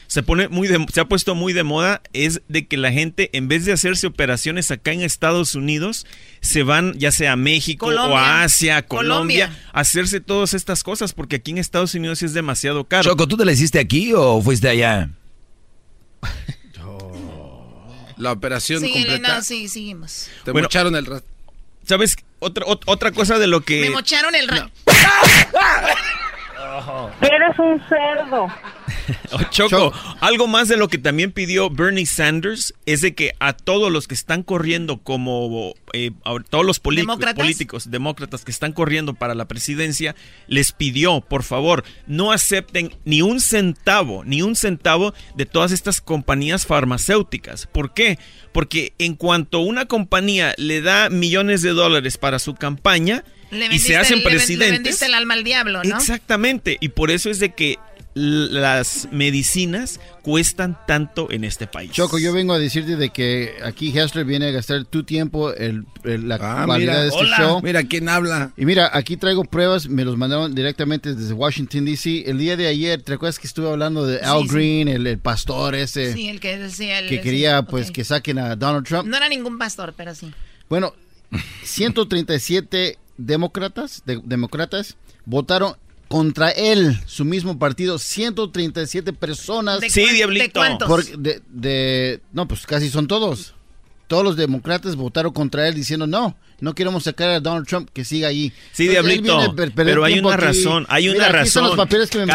Speaker 11: se pone muy se ha puesto muy de moda es de que la gente en vez de hacerse operaciones acá en Estados Unidos se van ya sea a México o a Asia, Colombia, a hacerse todas estas cosas porque aquí en Estados Unidos es demasiado caro.
Speaker 6: Choco, ¿tú te la hiciste aquí o fuiste allá?
Speaker 5: La operación
Speaker 8: sí,
Speaker 5: completa.
Speaker 8: No, sí, seguimos.
Speaker 5: Te mocharon el
Speaker 11: ¿Sabes? Otra, otra cosa de lo que...
Speaker 8: Me mocharon el
Speaker 13: Eres un cerdo.
Speaker 11: Oh, Choco, algo más de lo que también pidió Bernie Sanders es de que a todos los que están corriendo como eh, todos los políticos demócratas que están corriendo para la presidencia les pidió por favor no acepten ni un centavo ni un centavo de todas estas compañías farmacéuticas. ¿Por qué? Porque en cuanto una compañía le da millones de dólares para su campaña y se hacen presidentes. Le
Speaker 8: vendiste el alma al diablo, ¿no?
Speaker 11: Exactamente. Y por eso es de que las medicinas cuestan tanto en este país.
Speaker 14: Choco, yo vengo a decirte de que aquí Hessler viene a gastar tu tiempo, el, la
Speaker 5: ah, de este show. Mira quién habla.
Speaker 14: Y mira, aquí traigo pruebas, me los mandaron directamente desde Washington, D.C. El día de ayer, ¿te acuerdas que estuve hablando de Al Green, El, pastor ese?
Speaker 8: Sí, el que decía...
Speaker 14: que quería pues que saquen a Donald Trump.
Speaker 8: No era ningún pastor, pero sí.
Speaker 14: Bueno, 137 demócratas, demócratas votaron contra él, su mismo partido, 137 personas.
Speaker 8: ¿De sí, diablito.
Speaker 14: de, no, pues casi son todos. Todos los demócratas votaron contra él diciendo no, no queremos sacar a Donald Trump que siga ahí.
Speaker 11: Sí, diablito. pero hay una razón, hay una razón.
Speaker 14: los papeles que me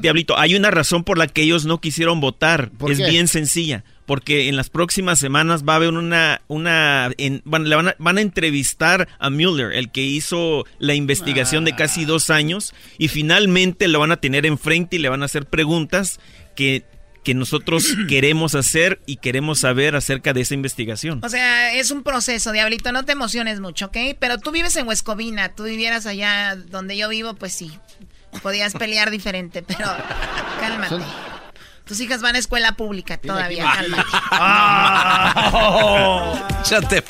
Speaker 11: diablito, hay una razón por la que ellos no quisieron votar. Es bien sencilla porque en las próximas semanas va a haber una, una van, le van, a, van, a, entrevistar a Mueller, el que hizo la investigación de casi dos años, y finalmente lo van a tener enfrente y le van a hacer preguntas que que nosotros queremos hacer y queremos saber acerca de esa investigación.
Speaker 8: O sea, es un proceso, Diablito, no te emociones mucho, ¿ok? Pero tú vives en Huescovina, tú vivieras allá donde yo vivo, pues sí, podías pelear diferente, pero cálmate. Tus hijas van a escuela pública todavía, cálmate.
Speaker 5: ya te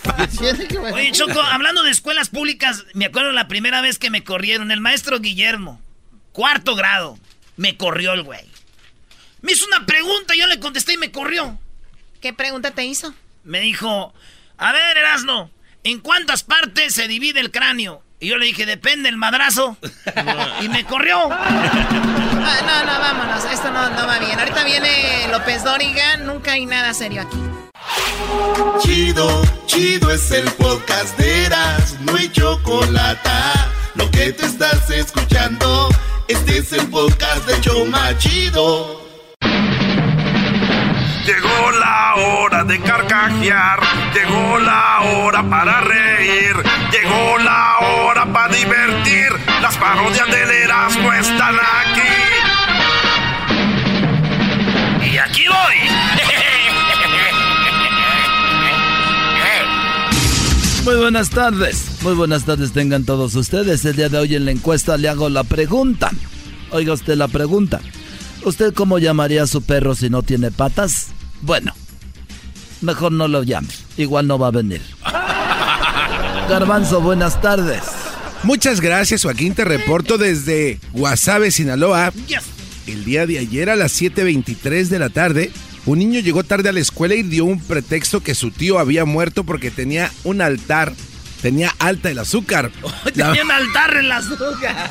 Speaker 1: Oye, Choco, hablando de escuelas públicas, me acuerdo la primera vez que me corrieron. El maestro Guillermo, cuarto grado, me corrió el güey. Me hizo una pregunta, yo le contesté y me corrió.
Speaker 8: ¿Qué pregunta te hizo?
Speaker 1: Me dijo, a ver, Erasno, ¿en cuántas partes se divide el cráneo? Y yo le dije, depende el madrazo. y me corrió.
Speaker 8: Ah, no, no, vámonos. Esto no, no va bien. Ahorita viene López Dóriga. Nunca hay nada serio aquí.
Speaker 3: Chido, chido es el podcast de Eras. No hay chocolate. Lo que te estás escuchando, este es el podcast de Choma Chido.
Speaker 15: Llegó la hora de carcajear, llegó la hora para reír, llegó la hora para divertir. Las parodias del Erasmo están aquí.
Speaker 1: Y aquí voy.
Speaker 6: Muy buenas tardes, muy buenas tardes tengan todos ustedes. El día de hoy en la encuesta le hago la pregunta. Oiga usted la pregunta. ¿Usted cómo llamaría a su perro si no tiene patas? Bueno, mejor no lo llame. Igual no va a venir. Garbanzo, buenas tardes.
Speaker 5: Muchas gracias, Joaquín. Te reporto desde Guasave, Sinaloa. El día de ayer a las 7.23 de la tarde, un niño llegó tarde a la escuela y dio un pretexto que su tío había muerto porque tenía un altar. Tenía alta el azúcar.
Speaker 1: tenía un altar en el azúcar.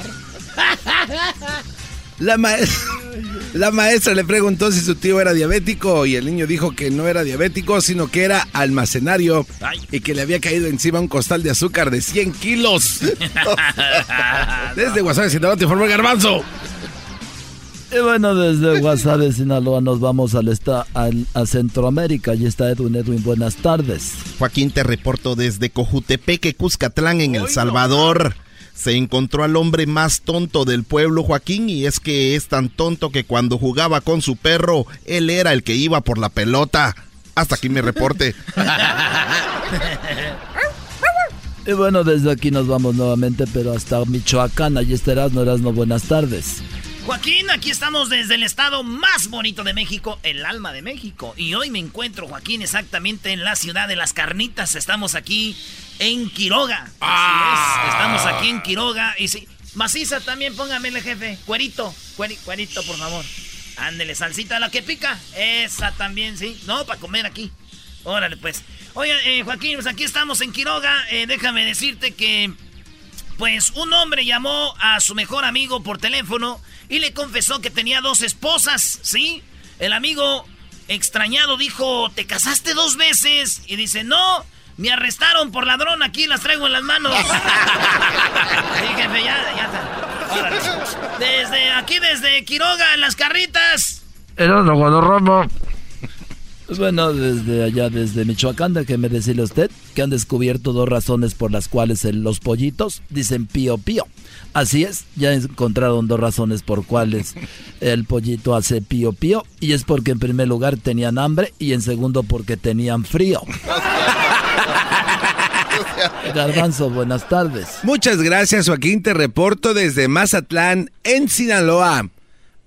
Speaker 5: La, La maestra le preguntó si su tío era diabético y el niño dijo que no era diabético, sino que era almacenario y que le había caído encima un costal de azúcar de 100 kilos. Desde WhatsApp, Sinaloa, te informó garbanzo.
Speaker 6: Y bueno, desde WhatsApp de Sinaloa nos vamos al, al, a Centroamérica. Y está Edwin. Edwin, buenas tardes.
Speaker 16: Joaquín, te reporto desde Cojutepeque, Cuscatlán, en El Salvador. Se encontró al hombre más tonto del pueblo, Joaquín, y es que es tan tonto que cuando jugaba con su perro, él era el que iba por la pelota. Hasta aquí mi reporte.
Speaker 6: y bueno, desde aquí nos vamos nuevamente, pero hasta Michoacán. Allí estarás, no eras no buenas tardes.
Speaker 1: Joaquín, aquí estamos desde el estado más bonito de México, el alma de México. Y hoy me encuentro, Joaquín, exactamente en la ciudad de las carnitas. Estamos aquí en Quiroga. Ah. Estamos aquí en Quiroga. Y sí, maciza también, póngamele, jefe. Cuerito, cuerito, por favor. Ándele, salsita la que pica. Esa también, sí. No, para comer aquí. Órale, pues. Oye, eh, Joaquín, pues aquí estamos en Quiroga. Eh, déjame decirte que, pues, un hombre llamó a su mejor amigo por teléfono y le confesó que tenía dos esposas, ¿sí? El amigo extrañado dijo, ¿te casaste dos veces? Y dice, no, me arrestaron por ladrón, aquí las traigo en las manos. sí, jefe, ya, ya está. Desde aquí, desde Quiroga, en las carritas.
Speaker 6: Era lo Romo. Pues bueno, desde allá, desde Michoacán, déjeme decirle a usted que han descubierto dos razones por las cuales los pollitos dicen pío pío. Así es, ya encontraron dos razones por cuales el pollito hace pío pío. Y es porque en primer lugar tenían hambre y en segundo porque tenían frío. Garbanzo, buenas tardes.
Speaker 5: Muchas gracias, Joaquín. Te reporto desde Mazatlán, en Sinaloa.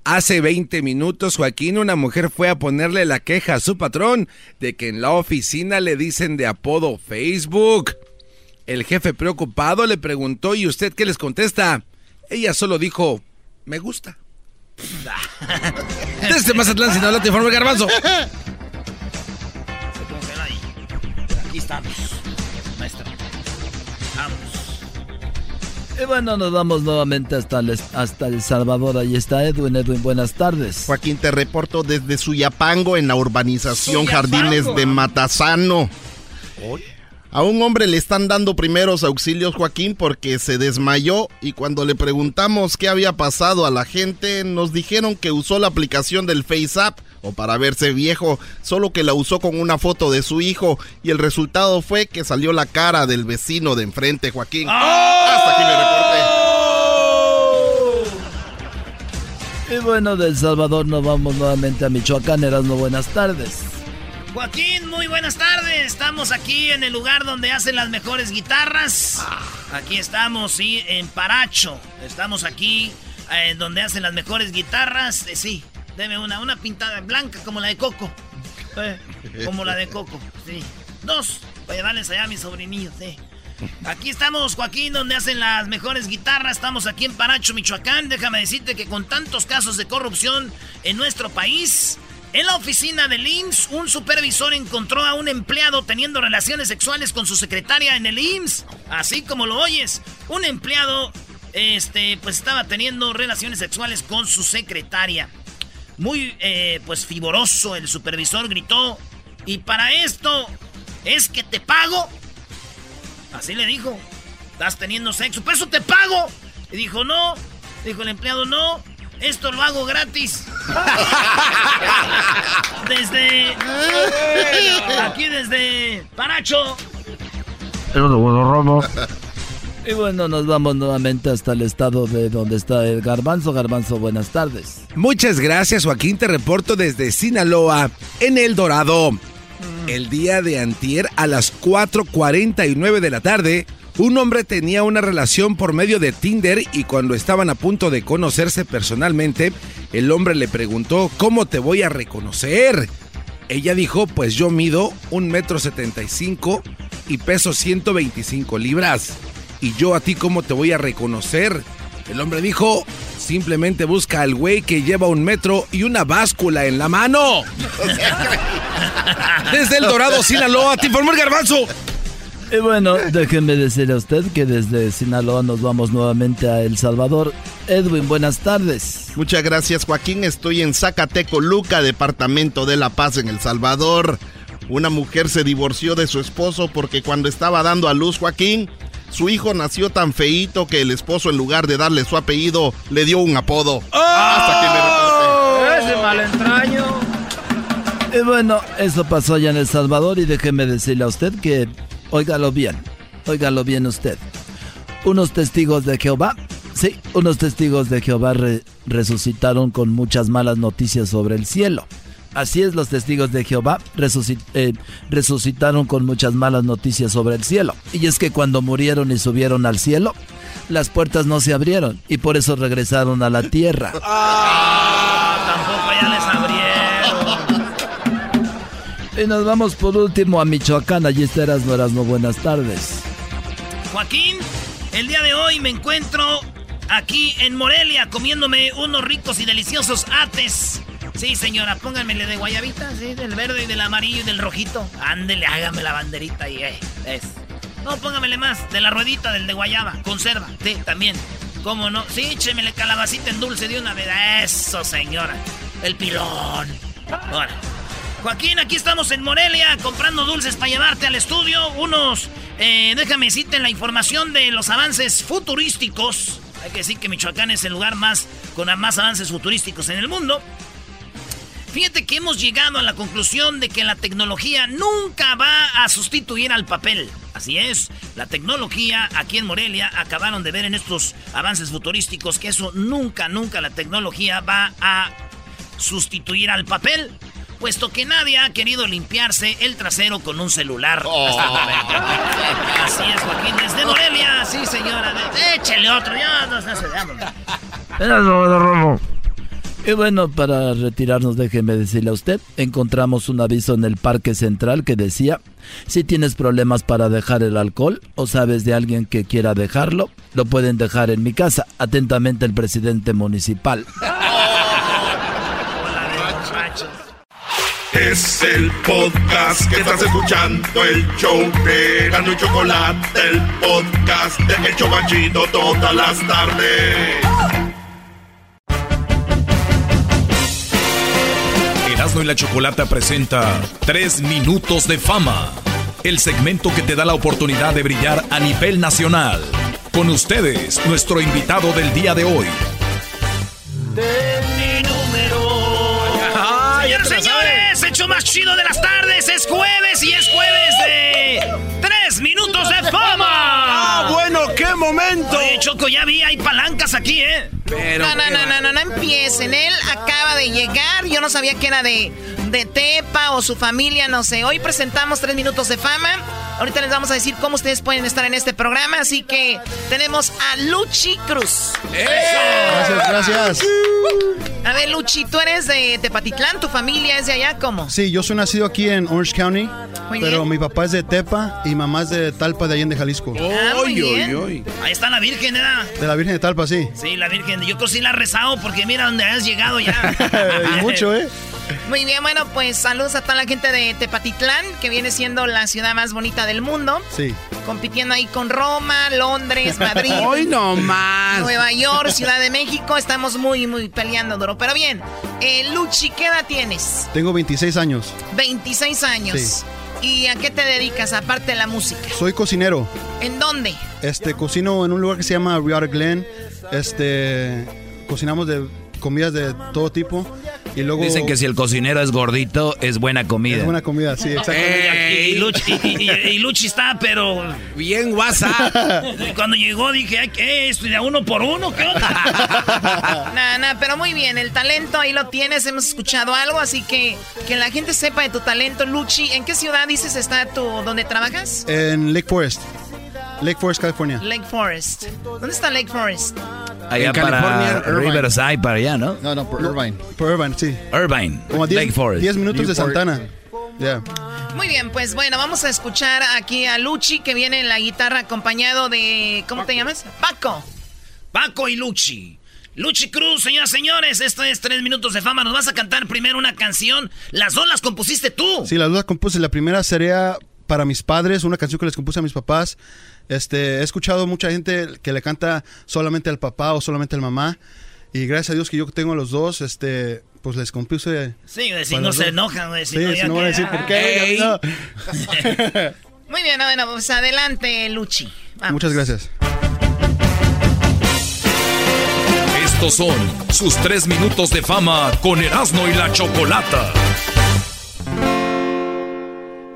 Speaker 5: Hace 20 minutos, Joaquín, una mujer fue a ponerle la queja a su patrón de que en la oficina le dicen de apodo Facebook. El jefe preocupado le preguntó, ¿y usted qué les contesta? Ella solo dijo, me gusta. Desde Mazatlán, Sinaloa, te informa garbanzo.
Speaker 1: Aquí estamos,
Speaker 6: Y bueno, nos vamos nuevamente hasta el, hasta el Salvador. Ahí está Edwin. Edwin, buenas tardes.
Speaker 16: Joaquín, te reporto desde Suyapango en la urbanización Jardines de Matazano. A un hombre le están dando primeros auxilios, Joaquín, porque se desmayó y cuando le preguntamos qué había pasado a la gente, nos dijeron que usó la aplicación del FaceApp o para verse viejo, solo que la usó con una foto de su hijo y el resultado fue que salió la cara del vecino de enfrente, Joaquín. ¡Oh! Hasta aquí
Speaker 6: me reporté. Y bueno, del Salvador nos vamos nuevamente a Michoacán. Erasmo, buenas tardes.
Speaker 1: Joaquín, muy buenas tardes. Estamos aquí en el lugar donde hacen las mejores guitarras. Aquí estamos, sí, en Paracho. Estamos aquí eh, donde hacen las mejores guitarras. Eh, sí, Deme una, una pintada blanca como la de Coco. Eh, como la de Coco, sí. Dos, para llevarles allá a mis sobrinillos, sí. Aquí estamos, Joaquín, donde hacen las mejores guitarras. Estamos aquí en Paracho, Michoacán. Déjame decirte que con tantos casos de corrupción en nuestro país, en la oficina del IMSS, un supervisor encontró a un empleado teniendo relaciones sexuales con su secretaria en el IMSS. Así como lo oyes, un empleado, este, pues estaba teniendo relaciones sexuales con su secretaria muy, eh, pues, fiboroso. El supervisor gritó, y para esto es que te pago. Así le dijo, estás teniendo sexo, por eso te pago. Y dijo, no. Dijo el empleado, no. Esto lo hago gratis. desde. Aquí desde Paracho.
Speaker 6: Romo. Y bueno, nos vamos nuevamente hasta el estado de donde está el garbanzo. Garbanzo, buenas tardes.
Speaker 5: Muchas gracias, Joaquín. Te reporto desde Sinaloa, en El Dorado. Mm. El día de antier, a las 4.49 de la tarde, un hombre tenía una relación por medio de Tinder y cuando estaban a punto de conocerse personalmente, el hombre le preguntó, ¿cómo te voy a reconocer? Ella dijo, pues yo mido un metro setenta y cinco y peso 125 libras. ¿Y yo a ti cómo te voy a reconocer? El hombre dijo, simplemente busca al güey que lleva un metro y una báscula en la mano. Desde el Dorado, Sinaloa, te el garbanzo.
Speaker 6: Y bueno, déjenme decirle a usted que desde Sinaloa nos vamos nuevamente a El Salvador. Edwin, buenas tardes.
Speaker 17: Muchas gracias, Joaquín. Estoy en Zacateco, Luca, departamento de La Paz, en El Salvador. Una mujer se divorció de su esposo porque cuando estaba dando a luz, Joaquín, su hijo nació tan feíto que el esposo, en lugar de darle su apellido, le dio un apodo. ¡Oh! Hasta
Speaker 6: que me Ese malentraño. Y bueno, eso pasó allá en El Salvador y déjeme decirle a usted que Óigalo bien, óigalo bien usted. Unos testigos de Jehová, sí, unos testigos de Jehová resucitaron con muchas malas noticias sobre el cielo. Así es, los testigos de Jehová eh, resucitaron con muchas malas noticias sobre el cielo. Y es que cuando murieron y subieron al cielo, las puertas no se abrieron y por eso regresaron a la tierra.
Speaker 1: Ah, tampoco ya les.
Speaker 6: Y nos vamos por último a Michoacán. Allí está Erasmo, Erasmo. Buenas tardes.
Speaker 1: Joaquín, el día de hoy me encuentro aquí en Morelia comiéndome unos ricos y deliciosos ates. Sí, señora, pónganmele de guayabita, sí, del verde y del amarillo y del rojito. Ándele, hágame la banderita y eh, es. No, póngamele más, de la ruedita del de guayaba, conserva, sí, también. ¿Cómo no? Sí, échemele calabacita en dulce de una vez. Eso, señora. El pilón. Ahora. Joaquín, aquí estamos en Morelia comprando dulces para llevarte al estudio. Unos, eh, déjame decirte la información de los avances futurísticos. Hay que decir que Michoacán es el lugar más con más avances futurísticos en el mundo. Fíjate que hemos llegado a la conclusión de que la tecnología nunca va a sustituir al papel. Así es, la tecnología aquí en Morelia acabaron de ver en estos avances futurísticos que eso nunca, nunca la tecnología va a sustituir al papel puesto que nadie ha querido limpiarse el trasero con un celular. Oh. Así es, Joaquín, desde Morelia, sí, señora. Échele otro, ya no se
Speaker 6: y bueno, para retirarnos, déjeme decirle a usted, encontramos un aviso en el Parque Central que decía, si tienes problemas para dejar el alcohol o sabes de alguien que quiera dejarlo, lo pueden dejar en mi casa. Atentamente el presidente municipal.
Speaker 3: Es el podcast que estás escuchando, el show de Gano y Chocolate, el podcast de El Chocachito todas las tardes.
Speaker 18: Erasmo y la Chocolata presenta 3 minutos de fama, el segmento que te da la oportunidad de brillar a nivel nacional. Con ustedes, nuestro invitado del día de hoy.
Speaker 1: Hecho más chido de las tardes. Es jueves y es jueves de tres minutos de fama.
Speaker 5: ¡Ah, bueno, qué momento!
Speaker 1: Oye, Choco, ya vi, hay palancas aquí, ¿eh?
Speaker 19: Pero no, no, no, no, no, no empiecen. Él acaba de llegar. Yo no sabía que era de, de Tepa o su familia, no sé. Hoy presentamos tres minutos de fama. Ahorita les vamos a decir cómo ustedes pueden estar en este programa. Así que tenemos a Luchi Cruz.
Speaker 5: ¡Eso! Gracias, gracias.
Speaker 19: A ver, Luchi, tú eres de Tepatitlán, tu familia es de allá, ¿cómo?
Speaker 20: Sí, yo soy nacido aquí en Orange County, pero mi papá es de Tepa y mamá es de Talpa de Allende, Jalisco.
Speaker 1: Ah, muy bien. Ahí está la Virgen, ¿verdad?
Speaker 20: De la Virgen de Talpa, sí.
Speaker 1: Sí, la Virgen. Yo creo que sí la he rezado porque mira dónde has llegado ya.
Speaker 20: y mucho, ¿eh?
Speaker 19: Muy bien, bueno, pues saludos a toda la gente de Tepatitlán, que viene siendo la ciudad más bonita del mundo.
Speaker 20: Sí.
Speaker 19: Compitiendo ahí con Roma, Londres, Madrid.
Speaker 5: Hoy no más.
Speaker 19: Nueva York, Ciudad de México. Estamos muy, muy peleando duro. Pero bien, eh, Luchi, ¿qué edad tienes?
Speaker 20: Tengo 26 años.
Speaker 19: 26 años. Sí. ¿Y a qué te dedicas aparte de la música?
Speaker 20: Soy cocinero.
Speaker 19: ¿En dónde?
Speaker 20: Este, cocino en un lugar que se llama Riata Glen. Este, cocinamos de comidas de todo tipo. Y luego...
Speaker 14: Dicen que si el cocinero es gordito, es buena comida.
Speaker 20: Es buena comida, sí, exactamente.
Speaker 1: y, Luchi, está, pero...
Speaker 5: Bien WhatsApp.
Speaker 1: Cuando llegó dije, ¿qué? ¿Esto de uno por uno? ¿Qué onda?
Speaker 19: Nada, nada, pero muy bien. El talento ahí lo tienes. Hemos escuchado algo, así que que la gente sepa de tu talento. Luchi, ¿en qué ciudad dices está tu... donde trabajas?
Speaker 20: En Lake Forest. Lake Forest, California.
Speaker 19: Lake Forest. ¿Dónde está Lake Forest?
Speaker 14: Allá en California, Riverside, para allá, ¿no?
Speaker 20: No, no, por Irvine. Por Irvine, sí.
Speaker 14: Irvine, Como Lake Forest.
Speaker 20: 10 minutos de Santana. Yeah.
Speaker 19: Muy bien, pues bueno, vamos a escuchar aquí a Luchi que viene en la guitarra acompañado de. ¿Cómo te llamas? Paco.
Speaker 1: Paco y Luchi. Luchi Cruz, señoras y señores, esto es Tres Minutos de Fama. Nos vas a cantar primero una canción. Las dos las compusiste tú.
Speaker 20: Sí, las dos las compuse. La primera sería para mis padres, una canción que les compuse a mis papás. Este, he escuchado mucha gente que le canta solamente al papá o solamente al mamá. Y gracias a Dios que yo tengo a los dos, este, pues les compuse.
Speaker 1: Sí, si no se enojan, güey.
Speaker 20: sí, no, van a decir por qué.
Speaker 8: Muy bien, bueno, pues adelante, Luchi.
Speaker 20: Muchas gracias.
Speaker 18: Estos son sus tres minutos de fama con Erasmo y la Chocolata.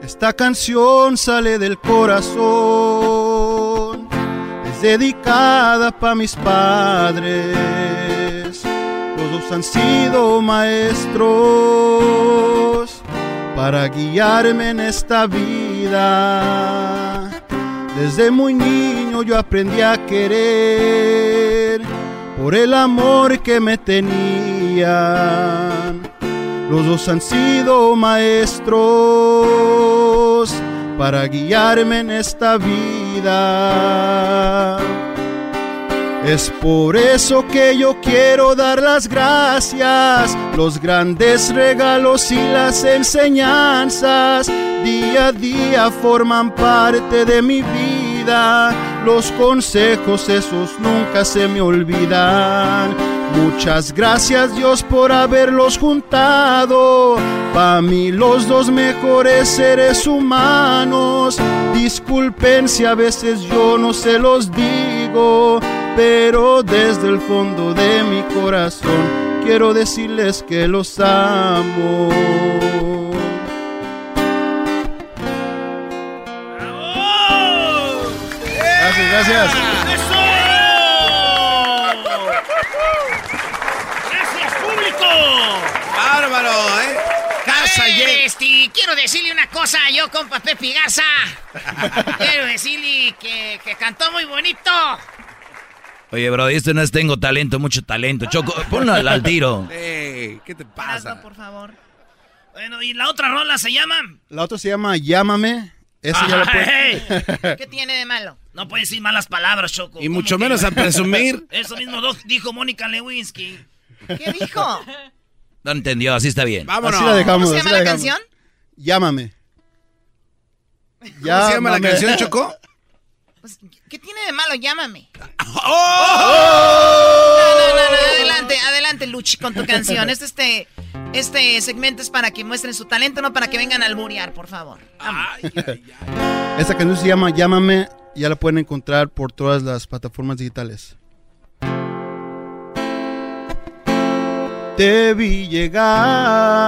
Speaker 20: Esta canción sale del corazón, es dedicada para mis padres. Los dos han sido maestros para guiarme en esta vida. Desde muy niño yo aprendí a querer por el amor que me tenían. Los dos han sido maestros para guiarme en esta vida. Es por eso que yo quiero dar las gracias, los grandes regalos y las enseñanzas. Día a día forman parte de mi vida, los consejos esos nunca se me olvidan. Muchas gracias Dios por haberlos juntado, para mí los dos mejores seres humanos. Disculpen si a veces yo no se los digo pero desde el fondo de mi corazón quiero decirles que los amo. Gracias, gracias.
Speaker 1: ¡Eso! ¡Gracias, público!
Speaker 21: ¡Bárbaro, eh!
Speaker 8: Casa quiero decirle una cosa, yo con Pepe Garza. quiero decirle que, que cantó muy bonito.
Speaker 21: Oye, bro, esto no es tengo talento, mucho talento. Choco, ponlo al, tiro.
Speaker 5: ¿qué te pasa?
Speaker 8: por favor.
Speaker 1: Bueno, ¿y la otra rola se llama?
Speaker 20: La otra se llama Llámame. Esa ya la puede...
Speaker 8: ¿Qué tiene de malo?
Speaker 1: No puedes decir malas palabras, Choco.
Speaker 5: Y mucho menos a presumir.
Speaker 1: Eso mismo dijo Mónica Lewinsky.
Speaker 8: ¿Qué dijo?
Speaker 21: No entendió, así está bien.
Speaker 20: Vámonos. Así la dejamos,
Speaker 8: ¿Cómo se llama la, canción?
Speaker 20: Llámame.
Speaker 5: ¿Cómo se llama la canción, Choco?
Speaker 8: Pues, ¿Qué tiene de malo? Llámame.
Speaker 1: ¡Oh!
Speaker 8: No, no, no, adelante, adelante, Luchi, con tu canción. Este, este, este segmento es para que muestren su talento, no para que vengan a alburear, por favor.
Speaker 20: Esta canción se llama Llámame, ya la pueden encontrar por todas las plataformas digitales. Te vi llegar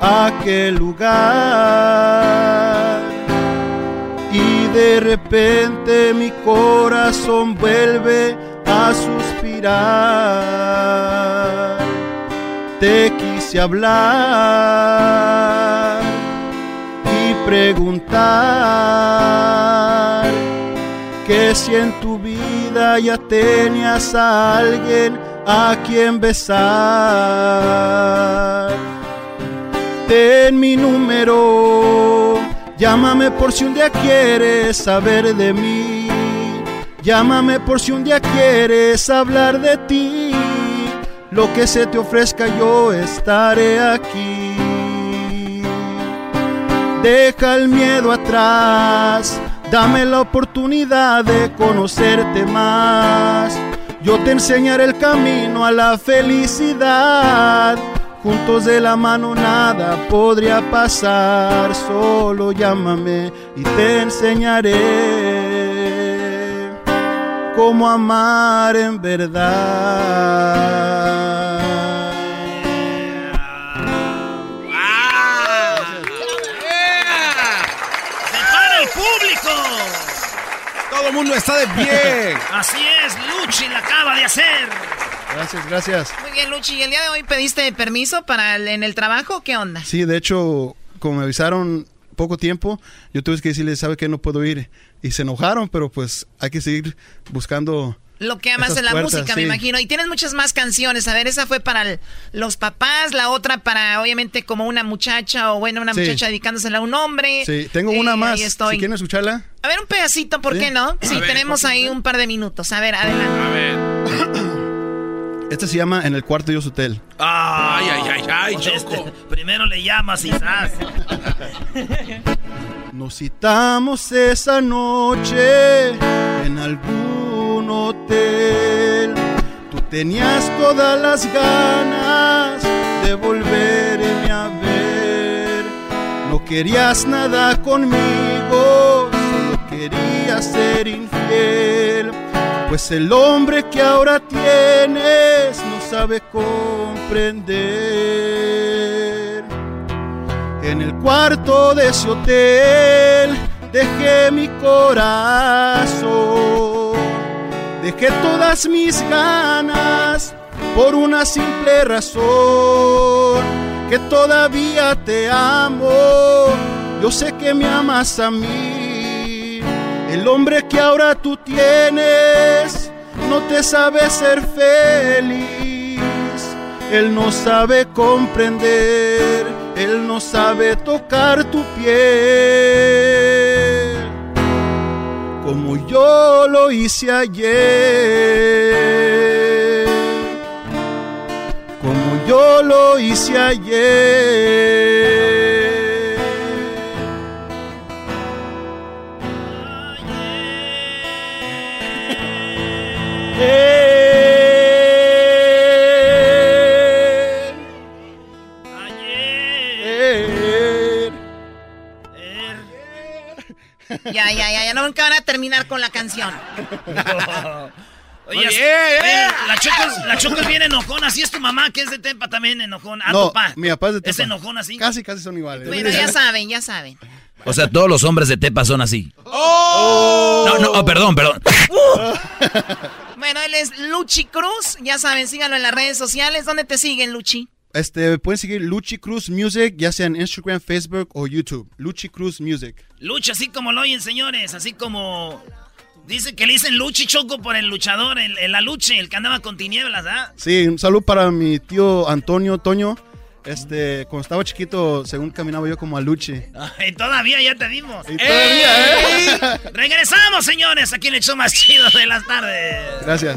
Speaker 20: aquel lugar y de repente mi corazón vuelve a suspirar. Te quise hablar y preguntar que si en tu vida ya tenías a alguien a quien besar. Ten mi número Llámame por si un día quieres saber de mí. Llámame por si un día quieres hablar de ti. Lo que se te ofrezca yo estaré aquí. Deja el miedo atrás. Dame la oportunidad de conocerte más. Yo te enseñaré el camino a la felicidad Juntos de la mano nada podría pasar, solo llámame y te enseñaré cómo amar en verdad.
Speaker 1: el público!
Speaker 5: Todo el mundo está de pie.
Speaker 1: Así es, Luchi la acaba de hacer.
Speaker 20: Gracias, gracias.
Speaker 8: Muy bien, Luchi. ¿Y el día de hoy pediste permiso para en el trabajo? ¿Qué onda?
Speaker 20: Sí, de hecho, como me avisaron poco tiempo, yo tuve que decirles, ¿sabe que No puedo ir. Y se enojaron, pero pues hay que seguir buscando...
Speaker 8: Lo que amas en la música, me imagino. Y tienes muchas más canciones. A ver, esa fue para los papás, la otra para, obviamente, como una muchacha o, bueno, una muchacha dedicándosela a un hombre.
Speaker 20: Sí, tengo una eh, más. Si quieren escucharla.
Speaker 8: A ver, un pedacito, ¿por qué no? Sí, tenemos ahí un par de minutos. A ver, adelante. A ver.
Speaker 20: Este se llama En el cuarto Dios Hotel.
Speaker 5: Ay, ay, ay, ay,
Speaker 1: Este, primero le llamas y zas.
Speaker 20: Nos citamos esa noche en algún hotel. Tú tenías todas las ganas de volverme a ver. No querías nada conmigo, solo querías ser infiel. Pues el hombre que ahora tienes no sabe comprender. En el cuarto de ese hotel dejé mi corazón. Dejé todas mis ganas por una simple razón. Que todavía te amo. Yo sé que me amas a mí. El hombre que ahora tú tienes no te sabe ser feliz. Él no sabe comprender, Él no sabe tocar tu piel. Como yo lo hice ayer. Como yo lo hice ayer.
Speaker 19: Nunca van a terminar con la canción.
Speaker 1: Oye,
Speaker 19: Oye,
Speaker 1: oye, la Choco, es- la Choco es bien enojona. Así es tu mamá, que es de Tepa también enojona. Ah,
Speaker 20: No,
Speaker 1: tu pa.
Speaker 20: mi papá es de
Speaker 1: Es
Speaker 20: Tepa.
Speaker 1: enojón así.
Speaker 20: Casi, casi son iguales.
Speaker 19: Bueno, ya saben, ya saben.
Speaker 5: O sea, todos los hombres de Tepa son así.
Speaker 1: ¡Oh!
Speaker 5: No, no, oh, perdón, perdón.
Speaker 19: Bueno, él es Luchi Cruz. Ya saben, síganlo en las redes sociales. ¿Dónde te siguen, Luchi?
Speaker 20: Este, pueden seguir Luchi Cruz Music, ya sea en Instagram, Facebook o YouTube. Luchi Cruz Music.
Speaker 1: Lucha, así como lo oyen, señores. Así como. Dice que le dicen Luchi Choco por el luchador, el, el aluche, el que andaba con tinieblas, ¿ah?
Speaker 20: Sí, un saludo para mi tío Antonio Toño. Este, cuando estaba chiquito, según caminaba yo como a Luchi.
Speaker 1: Y todavía ya te dimos.
Speaker 20: Y todavía. ¿eh?
Speaker 1: Regresamos, señores, aquí en el show más chido de las tardes.
Speaker 20: Gracias.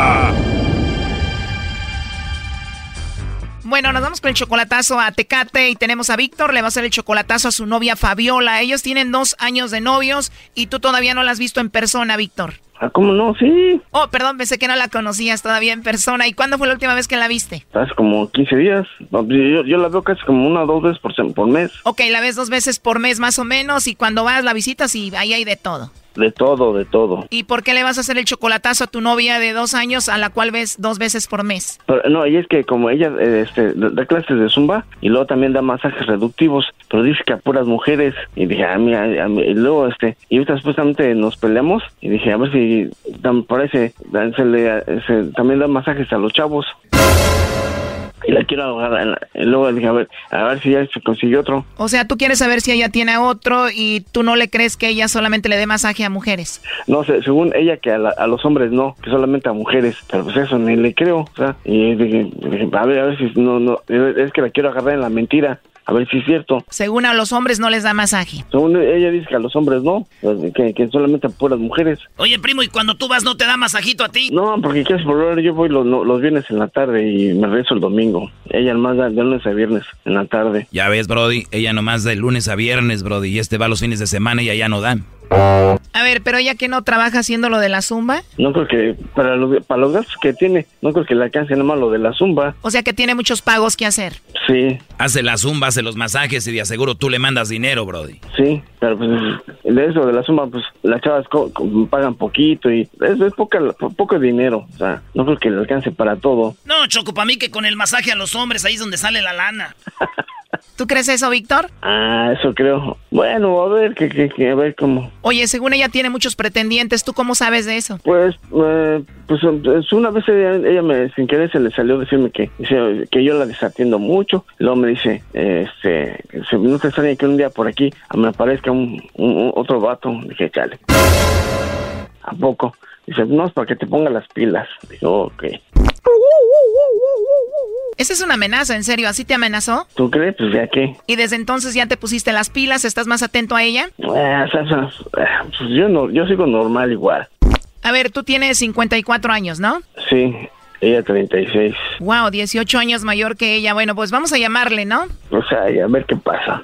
Speaker 19: Bueno, nos vamos con el chocolatazo a Tecate y tenemos a Víctor. Le va a hacer el chocolatazo a su novia Fabiola. Ellos tienen dos años de novios y tú todavía no la has visto en persona, Víctor.
Speaker 22: Ah, ¿cómo no? Sí.
Speaker 19: Oh, perdón, pensé que no la conocías todavía en persona. ¿Y cuándo fue la última vez que la viste?
Speaker 22: Hace como 15 días. Yo, yo la veo casi como una o dos veces por, por mes.
Speaker 19: Ok, la ves dos veces por mes más o menos y cuando vas la visitas y ahí hay de todo.
Speaker 22: De todo, de todo.
Speaker 19: ¿Y por qué le vas a hacer el chocolatazo a tu novia de dos años a la cual ves dos veces por mes?
Speaker 22: Pero, no, y es que como ella eh, este, da clases de zumba y luego también da masajes reductivos, pero dice que a puras mujeres. Y dije, a mí, a, a mí- y luego, este, y ahorita supuestamente nos peleamos y dije, a ver si parece, se le, se- también da masajes a los chavos. Y la quiero Y luego dije, a ver, a ver si ya se consiguió otro.
Speaker 19: O sea, tú quieres saber si ella tiene otro y tú no le crees que ella solamente le dé masaje a mujeres.
Speaker 22: No sé, según ella que a, la- a los hombres no, que solamente a mujeres, pero pues eso ni le creo, o sea, y dije, dije, a ver, a ver si no, no, es que la quiero agarrar en la mentira, a ver si es cierto.
Speaker 19: Según a los hombres no les da masaje.
Speaker 22: Según ella dice que a los hombres no, pues, que, que solamente a puras mujeres.
Speaker 1: Oye, primo, ¿y cuando tú vas no te da masajito a ti?
Speaker 22: No, porque casi por yo voy los, viernes en la tarde y me regreso el domingo. Ella más da de lunes a viernes en la tarde.
Speaker 5: Ya ves, Brody, ella nomás de lunes a viernes, Brody, y este va los fines de semana y ella no dan.
Speaker 19: A ver, pero ella que no trabaja haciendo lo de la zumba,
Speaker 22: No creo que, para los, para los gastos que tiene, no creo que le alcance nomás lo de la zumba.
Speaker 19: o sea que tiene muchos pagos que hacer.
Speaker 22: Sí.
Speaker 1: hace la zumba, hace los masajes y de aseguro tú le mandas dinero, Brody.
Speaker 22: Sí, pero pues de eso, de la zumba, pues las chavas pagan poquito y es, es poca, poco dinero. O sea, no creo que le alcance para todo.
Speaker 23: No, Choco, para mí que con el masaje a los hombres ahí es donde sale la lana.
Speaker 19: ¿Tú crees eso, Víctor?
Speaker 22: Ah, eso creo. Bueno, a ver, que, que, a ver cómo.
Speaker 19: Oye, según ella tiene muchos pretendientes, ¿tú cómo sabes de eso?
Speaker 22: Pues, eh, pues una vez ella, me, sin querer se le salió decirme que, que yo la desatiendo mucho. Luego me dice, este, no te extraña que un día por aquí me aparezca un, otro vato. Dije, chale. ¿A poco? Dice, no, es para que te ponga las pilas. Dijo, ok.
Speaker 19: Esa es una amenaza, en serio, ¿así te amenazó?
Speaker 22: ¿Tú crees? Pues ya qué.
Speaker 19: ¿Y desde entonces ya te pusiste las pilas? ¿Estás más atento a ella?
Speaker 22: Eh, pues yo no, yo sigo normal igual.
Speaker 19: A ver, tú tienes 54 años, ¿no?
Speaker 22: Sí, ella 36.
Speaker 19: Wow, 18 años mayor que ella. Bueno, pues vamos a llamarle, ¿no?
Speaker 22: O sea, a ver qué pasa.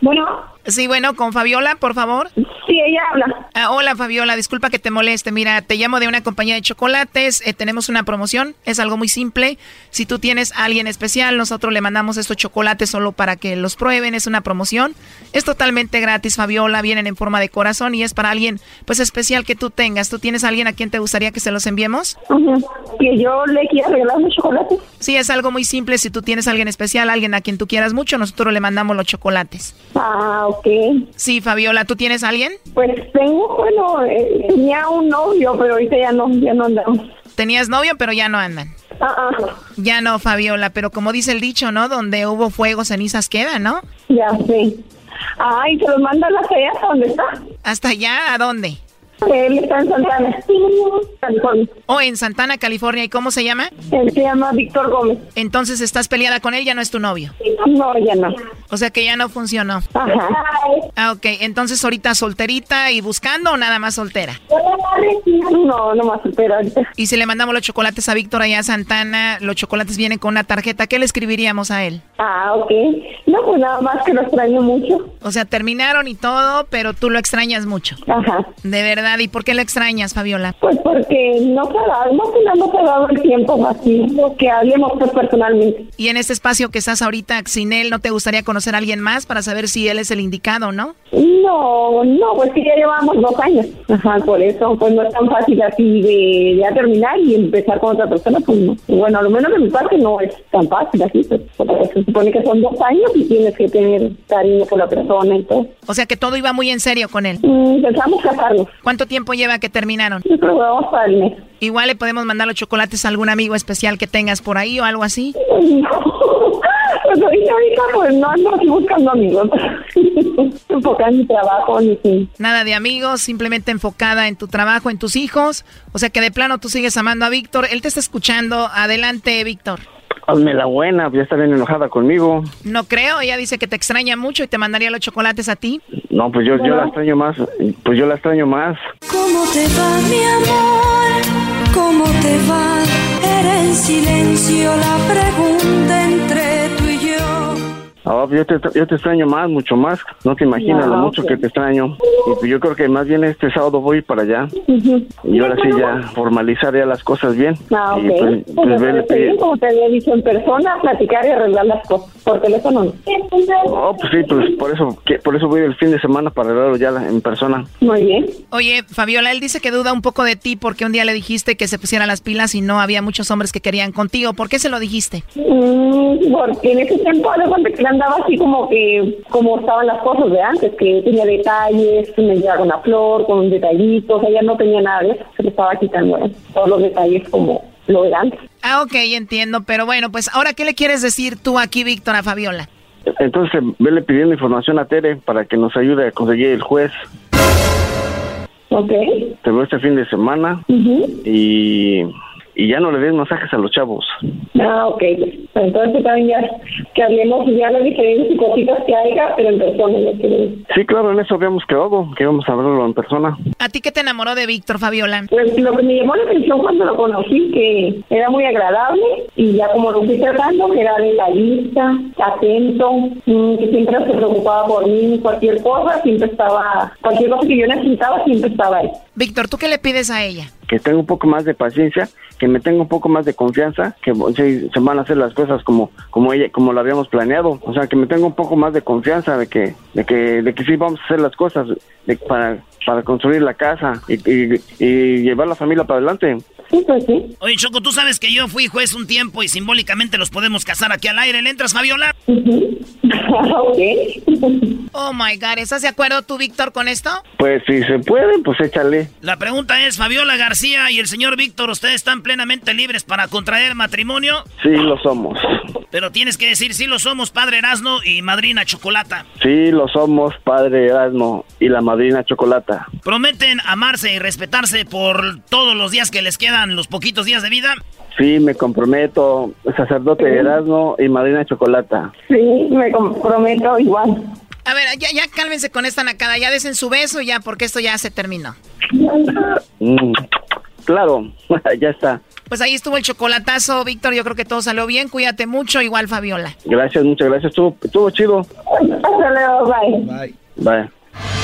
Speaker 13: Bueno.
Speaker 19: Sí, bueno, con Fabiola, por favor.
Speaker 13: Sí, ella habla.
Speaker 19: Ah, hola, Fabiola, disculpa que te moleste. Mira, te llamo de una compañía de chocolates. Eh, tenemos una promoción. Es algo muy simple. Si tú tienes a alguien especial, nosotros le mandamos estos chocolates solo para que los prueben. Es una promoción. Es totalmente gratis, Fabiola. Vienen en forma de corazón y es para alguien, pues, especial que tú tengas. ¿Tú tienes a alguien a quien te gustaría que se los enviemos?
Speaker 13: Que yo le quiera regalar un chocolate.
Speaker 19: Sí, es algo muy simple. Si tú tienes a alguien especial, alguien a quien tú quieras mucho, nosotros le mandamos los chocolates.
Speaker 13: Ah, ok.
Speaker 19: Sí, Fabiola, ¿tú tienes a alguien?
Speaker 13: Pues tengo, bueno, eh, tenía un novio, pero ahorita ya no, ya no andamos.
Speaker 19: Tenías novio, pero ya no andan.
Speaker 13: Ah,
Speaker 19: Ya no, Fabiola, pero como dice el dicho, ¿no? Donde hubo fuego, cenizas quedan, ¿no?
Speaker 13: Ya sí. Ay, se los manda a la hasta dónde está.
Speaker 19: ¿Hasta allá? ¿A dónde?
Speaker 13: Él está en Santana, California.
Speaker 19: Oh, en Santana, California. ¿Y cómo se llama?
Speaker 13: Él se llama Víctor Gómez.
Speaker 19: Entonces, ¿estás peleada con él? ¿Ya no es tu novio?
Speaker 13: No, ya no.
Speaker 19: O sea que ya no funcionó.
Speaker 13: Ajá.
Speaker 19: Ah, ok. Entonces, ahorita solterita y buscando o nada más soltera?
Speaker 13: No, no más soltera ahorita.
Speaker 19: Y si le mandamos los chocolates a Víctor allá a Santana, los chocolates vienen con una tarjeta, ¿qué le escribiríamos a él?
Speaker 13: Ah, ok. No, pues nada más que lo extraño mucho.
Speaker 19: O sea, terminaron y todo, pero tú lo extrañas mucho.
Speaker 13: Ajá.
Speaker 19: De verdad. ¿Y por qué lo extrañas, Fabiola?
Speaker 13: Pues porque no se ha no, se ha dado el tiempo así, que hablemos pues personalmente.
Speaker 19: Y en este espacio que estás ahorita sin él, ¿no te gustaría conocer a alguien más para saber si él es el indicado, no?
Speaker 13: No, no, pues que ya llevamos dos años. Ajá, por eso, pues no es tan fácil así de ya terminar y empezar con otra persona, pues no. Bueno, a lo menos de mi parte no es tan fácil así, pues, porque se supone que son dos años y tienes que tener cariño por la persona y todo.
Speaker 19: O sea que todo iba muy en serio con él.
Speaker 13: Mm, pensamos casarnos.
Speaker 19: ¿Cuánto tiempo lleva que terminaron?
Speaker 13: Vamos para el mes.
Speaker 19: Igual le podemos mandar los chocolates a algún amigo especial que tengas por ahí o algo así.
Speaker 13: Pues ahorita, pues no ando buscando amigos. enfocada en mi trabajo, ni
Speaker 19: Nada de amigos, simplemente enfocada en tu trabajo, en tus hijos. O sea que de plano tú sigues amando a Víctor. Él te está escuchando. Adelante, Víctor.
Speaker 22: Hazme la buena, ya está bien enojada conmigo.
Speaker 19: No creo, ella dice que te extraña mucho y te mandaría los chocolates a ti.
Speaker 22: No, pues yo, yo la extraño más, pues yo la extraño más.
Speaker 9: ¿Cómo te va, mi amor? ¿Cómo te va? Era en silencio la pregunta entre y yo.
Speaker 22: Ah, yo, te, yo te extraño más, mucho más. No te imaginas lo mucho que te extraño. Y pues yo creo que más bien este sábado voy para allá. Y ahora sí ya formalizar ya las cosas bien.
Speaker 13: Ah, ok. pues, pues, como te había dicho en persona, platicar y arreglar las cosas. Por teléfono no.
Speaker 22: Oh, pues sí, pues por eso, por eso voy el fin de semana para arreglarlo ya en persona.
Speaker 13: Muy bien.
Speaker 19: Oye, Fabiola, él dice que duda un poco de ti porque un día le dijiste que se pusiera las pilas y no había muchos hombres que querían contigo. ¿Por qué se lo dijiste?
Speaker 13: Mm, porque en ese tiempo, de andaba así como que, como estaban las cosas de antes, que tenía detalles, que me llevaba una flor, con un detallito, o sea, ya no tenía nada de eso, se le estaba quitando todos los detalles como lo de antes.
Speaker 19: Ah, ok, entiendo, pero bueno, pues ahora, ¿qué le quieres decir tú aquí, Víctor, a Fabiola?
Speaker 22: Entonces, vele pidiendo información a Tere para que nos ayude a conseguir el juez.
Speaker 13: Ok.
Speaker 22: Te veo este fin de semana y y ya no le den masajes a los chavos.
Speaker 13: Ah, ok. Entonces también ya que hablemos ya las diferentes cositas que haya, pero en persona.
Speaker 22: Sí, claro, en eso habíamos quedado, que íbamos a hablarlo en persona.
Speaker 19: ¿A ti qué te enamoró de Víctor, Fabiola?
Speaker 13: Pues lo que me llamó la atención cuando lo conocí, que era muy agradable y ya como lo fui tratando, que era detallista, atento, mm, que siempre se preocupaba por mí, cualquier cosa, siempre estaba, cualquier cosa que yo necesitaba, siempre estaba ahí.
Speaker 19: Víctor, ¿tú qué le pides a ella?
Speaker 24: Que tenga un poco más de paciencia, que me tenga un poco más de confianza, que se, se van a hacer las cosas como como ella como lo habíamos planeado, o sea, que me tenga un poco más de confianza de que de que de que sí vamos a hacer las cosas para para construir la casa y llevar la familia para adelante.
Speaker 1: Pues Oye, Choco, tú sabes que yo fui juez un tiempo y simbólicamente los podemos casar aquí al aire. ¿Le entras, Fabiola?
Speaker 19: oh my God, ¿estás de acuerdo tú, Víctor, con esto?
Speaker 24: Pues si se puede, pues échale.
Speaker 1: La pregunta es: Fabiola García y el señor Víctor, ¿ustedes están plenamente libres para contraer matrimonio?
Speaker 24: Sí, lo somos.
Speaker 1: Pero tienes que decir: sí, lo somos, padre Erasmo y madrina Chocolata.
Speaker 24: Sí, lo somos, padre Erasmo y la madrina Chocolata.
Speaker 1: ¿Prometen amarse y respetarse por todos los días que les quedan? Los poquitos días de vida?
Speaker 24: Sí, me comprometo, sacerdote de Erasmo y madrina Chocolata.
Speaker 13: Sí, me comprometo igual.
Speaker 19: A ver, ya, ya cálmense con esta nacada, ya desen su beso ya, porque esto ya se terminó.
Speaker 24: Mm, claro, ya está.
Speaker 19: Pues ahí estuvo el chocolatazo, Víctor, yo creo que todo salió bien, cuídate mucho, igual Fabiola.
Speaker 24: Gracias, muchas gracias, estuvo, estuvo chido.
Speaker 13: Hasta luego, bye.
Speaker 24: Bye. Bye.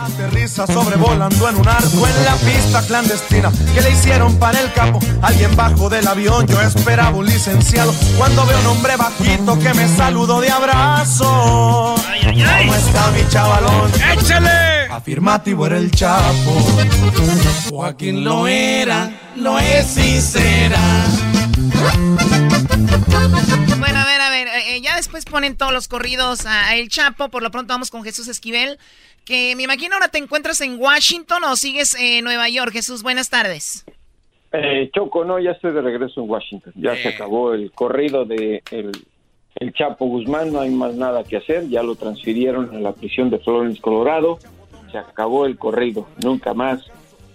Speaker 5: Aterriza sobrevolando en un arco en la pista clandestina que le hicieron para el capo. Alguien bajo del avión, yo esperaba un licenciado. Cuando veo un hombre bajito que me saludó de abrazo. ¿Cómo está mi chavalón?
Speaker 1: ¡Échale!
Speaker 5: Afirmativo era el chapo. Joaquín lo era, lo es y será.
Speaker 19: Bueno, a ver, a ver, eh, eh, ya después ponen todos los corridos a El Chapo. Por lo pronto vamos con Jesús Esquivel que me imagino ahora te encuentras en Washington o sigues en Nueva York. Jesús, buenas tardes.
Speaker 24: Eh, Choco, no, ya estoy de regreso en Washington. Ya se acabó el corrido de el, Chapo Guzmán, no hay más nada que hacer. Ya lo transfirieron a la prisión de Florence, Colorado. Se acabó el corrido. Nunca más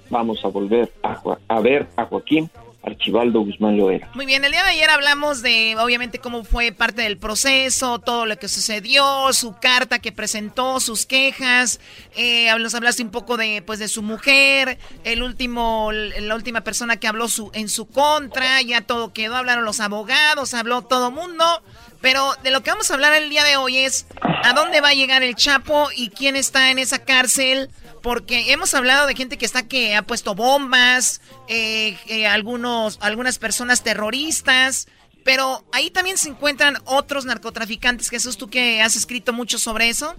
Speaker 24: vamos a volver a, a ver a Joaquín Archibaldo Guzmán Loera.
Speaker 19: Muy bien, el día de ayer hablamos de, obviamente, cómo fue parte del proceso, todo lo que sucedió, su carta que presentó, sus quejas. Eh, nos hablaste un poco de, pues, de su mujer, el último, la última persona que habló su, en su contra, ya todo quedó, hablaron los abogados, habló todo mundo. Pero de lo que vamos a hablar el día de hoy es a dónde va a llegar el Chapo y quién está en esa cárcel porque hemos hablado de gente que está que ha puesto bombas, eh, eh, algunos, algunas personas terroristas, pero ahí también se encuentran otros narcotraficantes. Jesús, tú que has escrito mucho sobre eso.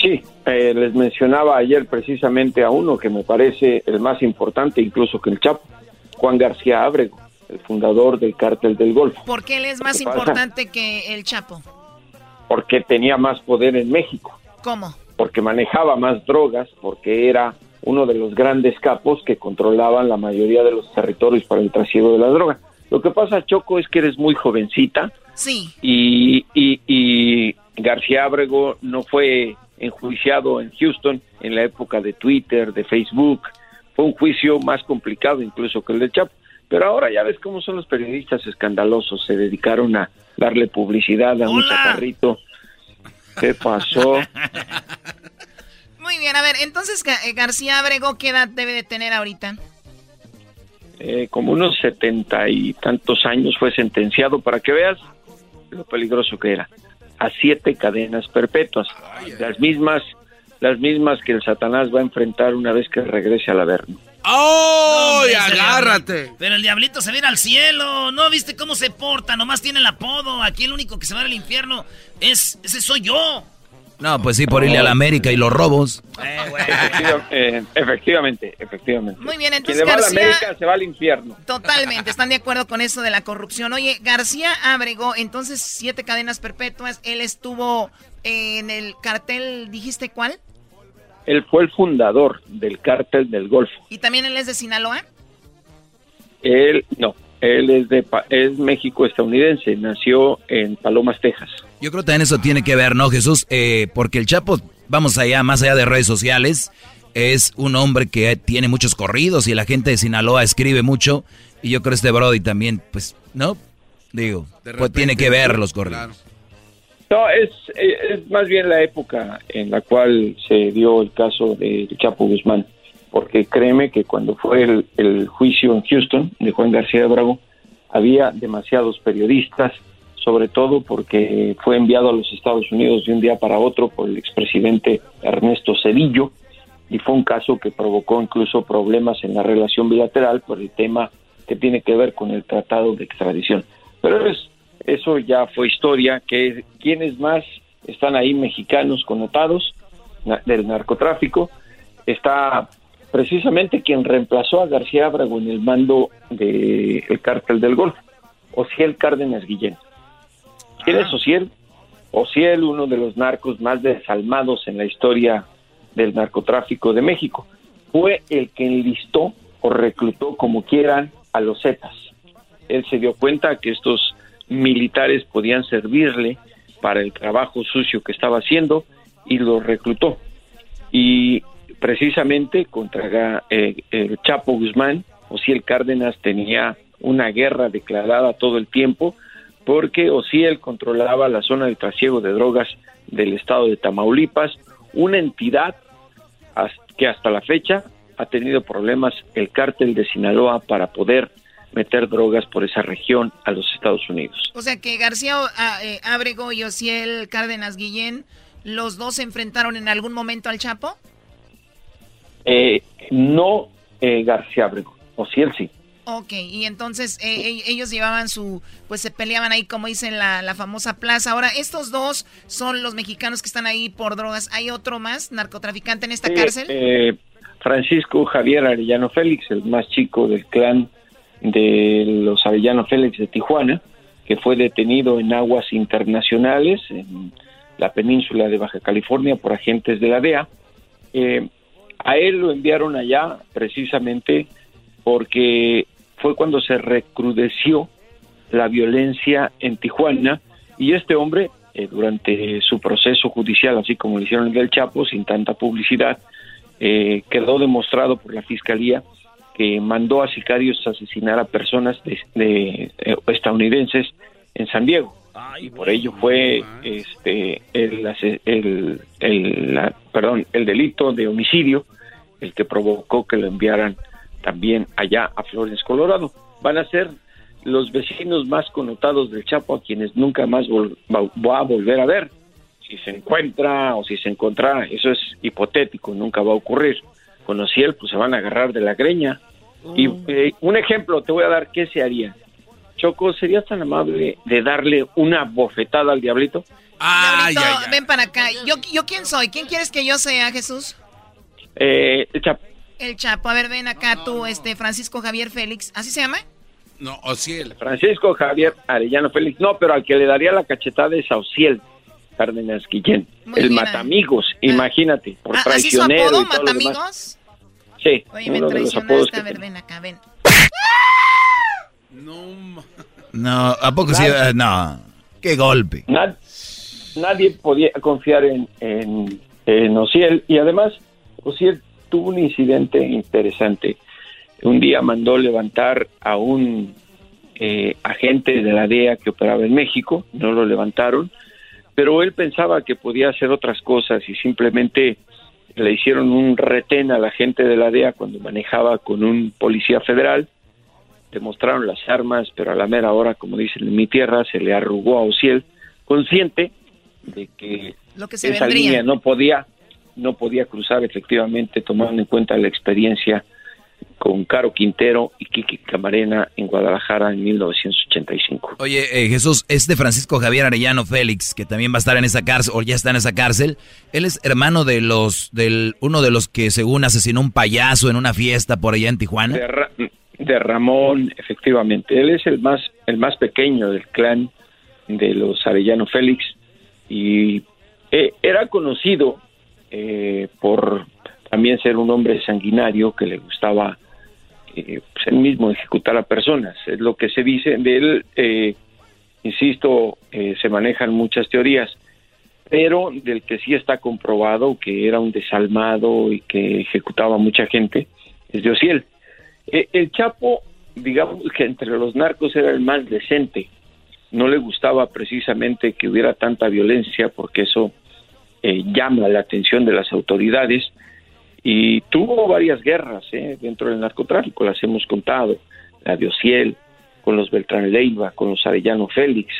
Speaker 24: Sí, eh, les mencionaba ayer precisamente a uno que me parece el más importante incluso que el Chapo, Juan García Ábrego, el fundador del Cártel del Golfo.
Speaker 19: ¿Por qué él es más importante que el Chapo?
Speaker 24: Porque tenía más poder en México.
Speaker 19: ¿Cómo?
Speaker 24: Porque manejaba más drogas, porque era uno de los grandes capos que controlaban la mayoría de los territorios para el trasiego de la droga. Lo que pasa, Choco, es que eres muy jovencita.
Speaker 19: Sí.
Speaker 24: Y, y, García Abrego no fue enjuiciado en Houston en la época de Twitter, de Facebook. Fue un juicio más complicado incluso que el de Chapo. Pero ahora ya ves cómo son los periodistas escandalosos. Se dedicaron a darle publicidad a un chaparrito ¿Qué pasó?
Speaker 19: Muy bien, a ver, entonces eh, García Abrego, ¿qué edad debe de tener ahorita?
Speaker 24: Eh, como unos setenta y tantos años fue sentenciado para que veas lo peligroso que era. A siete cadenas perpetuas, las mismas, las mismas que el Satanás va a enfrentar una vez que regrese al Averno.
Speaker 25: ¡Oh! agárrate!
Speaker 1: Pero el diablito se viene al cielo. ¿No viste cómo se porta? Nomás tiene el apodo. Aquí el único que se va al infierno es. Ese soy yo.
Speaker 6: No, pues sí, por irle a la América y los robos.
Speaker 24: Eh, efectivamente, efectivamente.
Speaker 19: Muy bien, entonces
Speaker 24: Quien va a la América se va al infierno.
Speaker 19: Totalmente, están de acuerdo con eso de la corrupción. Oye, García Abrego, entonces siete cadenas perpetuas. Él estuvo en el cartel, ¿dijiste cuál?
Speaker 24: Él fue el fundador del cártel del Golfo.
Speaker 19: ¿Y también él es de Sinaloa?
Speaker 24: Él, no, él es de es México estadounidense, nació en Palomas, Texas.
Speaker 6: Yo creo que también eso tiene que ver, ¿no, Jesús? Eh, porque el Chapo, vamos allá, más allá de redes sociales, es un hombre que tiene muchos corridos y la gente de Sinaloa escribe mucho. Y yo creo que este Brody también, pues, ¿no?
Speaker 21: Digo, pues tiene que ver los corridos.
Speaker 24: No, es, es más bien la época en la cual se dio el caso de Chapo Guzmán, porque créeme que cuando fue el, juicio en Houston de Juan García Bravo, había demasiados periodistas, sobre todo porque fue enviado a los Estados Unidos de un día para otro por el expresidente Ernesto Cedillo, y fue un caso que provocó incluso problemas en la relación bilateral por el tema que tiene que ver con el tratado de extradición. Pero es, eso ya fue historia, que quienes más están ahí mexicanos connotados del narcotráfico, está precisamente quien reemplazó a García Abrego en el mando del el cártel del Golfo, Ociel Cárdenas Guillén. ¿Quién es Ociel? Ociel, uno de los narcos más desalmados en la historia del narcotráfico de México. Fue el que enlistó o reclutó como quieran a los Zetas. Él se dio cuenta que estos militares podían servirle para el trabajo sucio que estaba haciendo y los reclutó. Y precisamente contra eh, el Chapo Guzmán, el Cárdenas tenía una guerra declarada todo el tiempo porque Ociel controlaba la zona del trasiego de drogas del estado de Tamaulipas, una entidad que hasta la fecha ha tenido problemas el cártel de Sinaloa para poder meter drogas por esa región a los Estados Unidos.
Speaker 19: O sea que García ah, eh, Abrego y Ociel Cárdenas Guillén, ¿los dos se enfrentaron en algún momento al Chapo?
Speaker 24: Eh, no eh, García Abrego, Ociel sí.
Speaker 19: Ok, y entonces eh, ellos llevaban su, pues se peleaban ahí como dicen la, la famosa plaza. Ahora, estos dos son los mexicanos que están ahí por drogas. ¿Hay otro más narcotraficante en esta cárcel?
Speaker 24: Eh, Francisco Javier Arellano Félix, el más chico del clan de los Arellano Félix de Tijuana, que fue detenido en aguas internacionales en la península de Baja California por agentes de la DEA. Eh, a él lo enviaron allá precisamente porque fue cuando se recrudeció la violencia en Tijuana y este hombre, eh, durante su proceso judicial, así como lo hicieron el del Chapo, sin tanta publicidad, eh, quedó demostrado por la fiscalía que mandó a sicarios a asesinar a personas de, eh, estadounidenses en San Diego y por ello fue este el, el, perdón el delito de homicidio el que provocó que lo enviaran también allá a Flores, Colorado. Van a ser los vecinos más connotados del Chapo a quienes nunca más va, a volver a ver. Si se encuentra o si se encontrara, eso es hipotético, nunca va a ocurrir. Con Ociel, pues se van a agarrar de la greña. Y mm. eh, un ejemplo te voy a dar, ¿qué se haría? Choco, ¿serías tan amable de darle una bofetada al diablito?
Speaker 19: Ay, ven para acá. ¿Yo, ¿Yo quién soy? ¿Quién quieres que yo sea, Jesús?
Speaker 24: Eh, el Chapo.
Speaker 19: El Chapo, a ver, ven acá tú, este Francisco Javier Félix, ¿así se llama?
Speaker 5: No, Ociel.
Speaker 24: Francisco Javier Arellano Félix, no, pero al que le daría la cachetada es a Ociel Cárdenas Guillén, el matamigos, ah. imagínate, por
Speaker 19: ¿Ah, traicionero ¿así su apodo, matamigos?
Speaker 24: Sí,
Speaker 19: Oye, me traicionaste, a ver, ven acá, ven.
Speaker 21: No, no, ¿a poco sí? No, qué golpe.
Speaker 24: nadie podía confiar en, en, en Ociel y además Ociel tuvo un incidente interesante. Un día mandó levantar a un eh, agente de la DEA que operaba en México, no lo levantaron, pero él pensaba que podía hacer otras cosas y simplemente le hicieron un retén a la gente de la DEA cuando manejaba con un policía federal, le mostraron las armas, pero a la mera hora, como dicen en mi tierra, se le arrugó a Ociel, consciente de que,
Speaker 19: Lo que se
Speaker 24: esa línea no podía no podía cruzar efectivamente tomando en cuenta la experiencia con Caro Quintero y Kiki Camarena en Guadalajara en 1985.
Speaker 21: Oye, eh, Jesús, este Francisco Javier Arellano Félix, que también va a estar en esa cárcel, o ya está en esa cárcel, él es hermano de los, del, uno de los que según asesinó un payaso en una fiesta por allá en Tijuana.
Speaker 24: De, Ramón, efectivamente. Él es el más, el más pequeño del clan de los Arellano Félix y eh, era conocido eh, por también ser un hombre sanguinario que le gustaba eh, pues él mismo ejecutar a personas. Es lo que se dice de él, eh, insisto, eh, se manejan muchas teorías, pero del que sí está comprobado que era un desalmado y que ejecutaba a mucha gente es de Ociel. el Chapo, digamos que entre los narcos era el más decente, no le gustaba precisamente que hubiera tanta violencia porque eso eh, llama la atención de las autoridades y tuvo varias guerras eh, dentro del narcotráfico, las hemos contado, la de Ociel, con los Beltrán Leiva, con los Arellano Félix,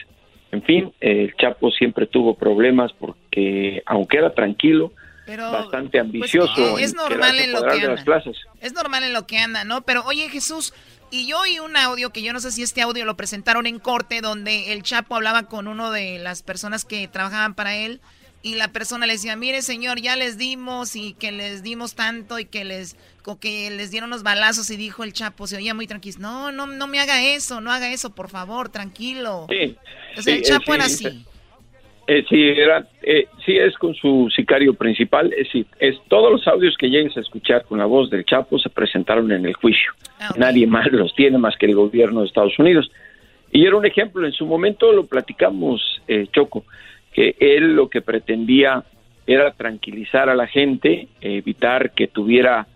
Speaker 24: en fin, el Chapo siempre tuvo problemas porque aunque era tranquilo, bastante pues, ambicioso.
Speaker 19: es normal en lo que anda. Es normal en lo que anda, ¿no? Pero oye Jesús, y yo oí un audio que yo no sé si este audio lo presentaron en corte donde el Chapo hablaba con uno de las personas que trabajaban para él y la persona le decía, mire señor, ya les dimos y que les dimos tanto y que les que les dieron unos balazos y dijo el Chapo, se oía muy tranquilo, no, no, no me haga eso, no haga eso, por favor, tranquilo.
Speaker 24: Sí.
Speaker 19: O sea, el Chapo era así.
Speaker 24: Eh, sí, era, eh, sí es con su sicario principal, es, es todos los audios que llegues a escuchar con la voz del Chapo se presentaron en el juicio. Ah, Nadie más los tiene más que el gobierno de Estados Unidos. Y era un ejemplo, en su momento lo platicamos, eh, Choco que él lo que pretendía era tranquilizar a la gente, evitar que tuviera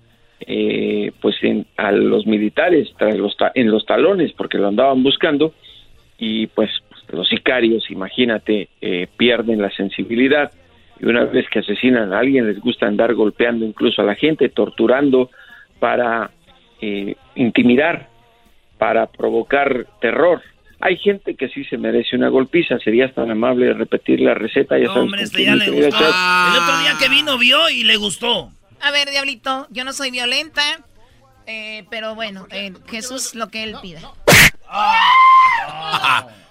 Speaker 24: eh, pues a los militares los en los talones porque lo andaban buscando y pues los sicarios, imagínate, eh, pierden la sensibilidad y una vez que asesinan a alguien les gusta andar golpeando incluso a la gente, torturando para eh, intimidar, para provocar terror. Hay gente que sí se merece una golpiza. Serías tan amable de repetir la receta. Ya
Speaker 1: hombre, este ya le gustó. El otro día que vino vio y le gustó.
Speaker 19: A ver, Diablito, yo no soy violenta, eh, pero bueno, eh, Jesús lo que él pida.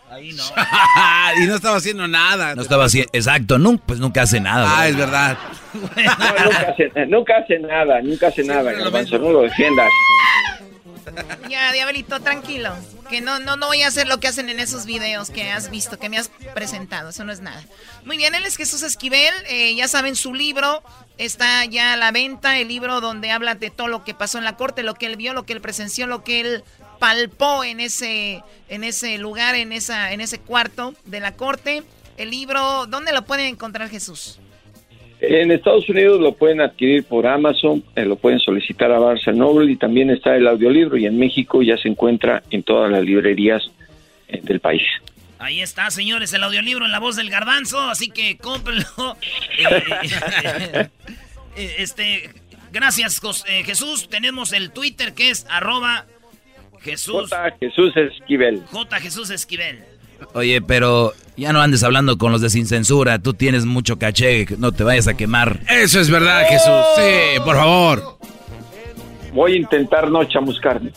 Speaker 5: Ahí no. y no estaba haciendo nada.
Speaker 21: No estaba haciendo, exacto, nunca, pues nunca hace nada.
Speaker 5: Ah, es verdad.
Speaker 24: nunca, hace, nunca hace nada, nunca hace nada, no lo defiendas.
Speaker 19: Ya, Diablito, tranquilo. Que no, no, no voy a hacer lo que hacen en esos videos que has visto, que me has presentado. Eso no es nada. Muy bien, él es Jesús Esquivel. Eh, ya saben, su libro está ya a la venta. El libro donde habla de todo lo que pasó en la corte, lo que él vio, lo que él presenció, lo que él palpó en ese, en ese lugar, en, esa, en ese cuarto de la corte. El libro, ¿dónde lo pueden encontrar, Jesús?
Speaker 24: En Estados Unidos lo pueden adquirir por Amazon, eh, lo pueden solicitar a Barnes Noble y también está el audiolibro y en México ya se encuentra en todas las librerías eh, del país.
Speaker 1: Ahí está, señores, el audiolibro en la voz del garbanzo, así que cómprenlo. Eh, este, gracias Jesús, tenemos el Twitter que es arroba Jesús.
Speaker 24: J. Jesús Esquivel.
Speaker 1: J. Jesús Esquivel.
Speaker 21: Oye, pero ya no andes hablando con los de sin censura. Tú tienes mucho caché, no te vayas a quemar.
Speaker 5: Eso es verdad, Jesús. Sí, por favor.
Speaker 24: Voy a intentar no chamuscarme.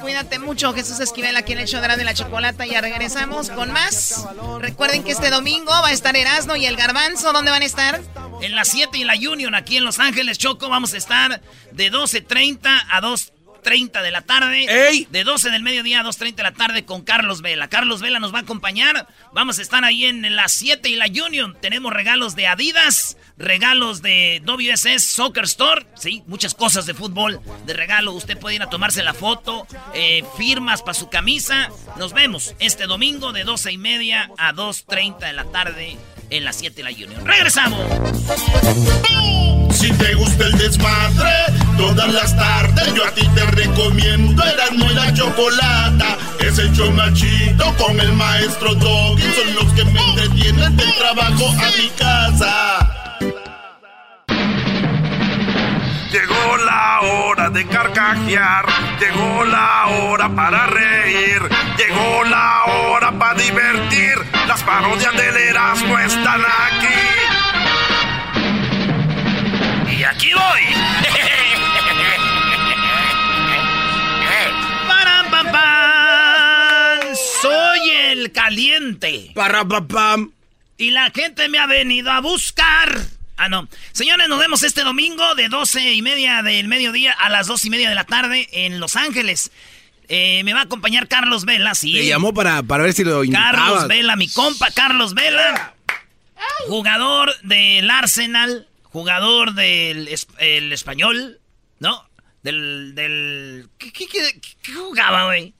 Speaker 19: Cuídate mucho, Jesús Esquivel, aquí en el show de la chocolata. Ya regresamos con más. Recuerden que este domingo va a estar Erasmo y el Garbanzo. ¿Dónde van a estar?
Speaker 1: En la 7 y la Union, aquí en Los Ángeles, Choco. Vamos a estar de 12.30 a 2 30 de la tarde. De 12 del mediodía a 2.30 de la tarde con Carlos Vela. Carlos Vela nos va a acompañar. Vamos a estar ahí en las 7 y la Union. Tenemos regalos de Adidas, regalos de WSS Soccer Store. Sí, muchas cosas de fútbol de regalo. Usted puede ir a tomarse la foto, eh, firmas para su camisa. Nos vemos este domingo de 12 y media a 2.30 de la tarde en las 7 de la Union. ¡Regresamos!
Speaker 3: Si te gusta el desmadre, todas las tardes yo a ti te recomiendo Erasmo y la Chocolata. Es el show machito con el maestro Doggy. Son los que me entretienen del trabajo a mi casa.
Speaker 15: Llegó la hora de carcajear, llegó la hora para reír, llegó la hora para divertir. Las parodias del Erasmo están aquí.
Speaker 1: Aquí voy. ¡Param, pam, pam! Soy el caliente.
Speaker 5: ¡Para, pam!
Speaker 1: Y la gente me ha venido a buscar. Ah, no. Señores, nos vemos este domingo de 12 y media del mediodía a las 2 y media de la tarde en Los Ángeles. Eh, me va a acompañar Carlos Vela, sí.
Speaker 5: Me llamó para, para ver si lo
Speaker 1: invitaba. Carlos Vela, mi compa Carlos Vela. Jugador del Arsenal, jugador del el español, ¿no? Del... del ¿Qué, qué, qué jugaba, güey?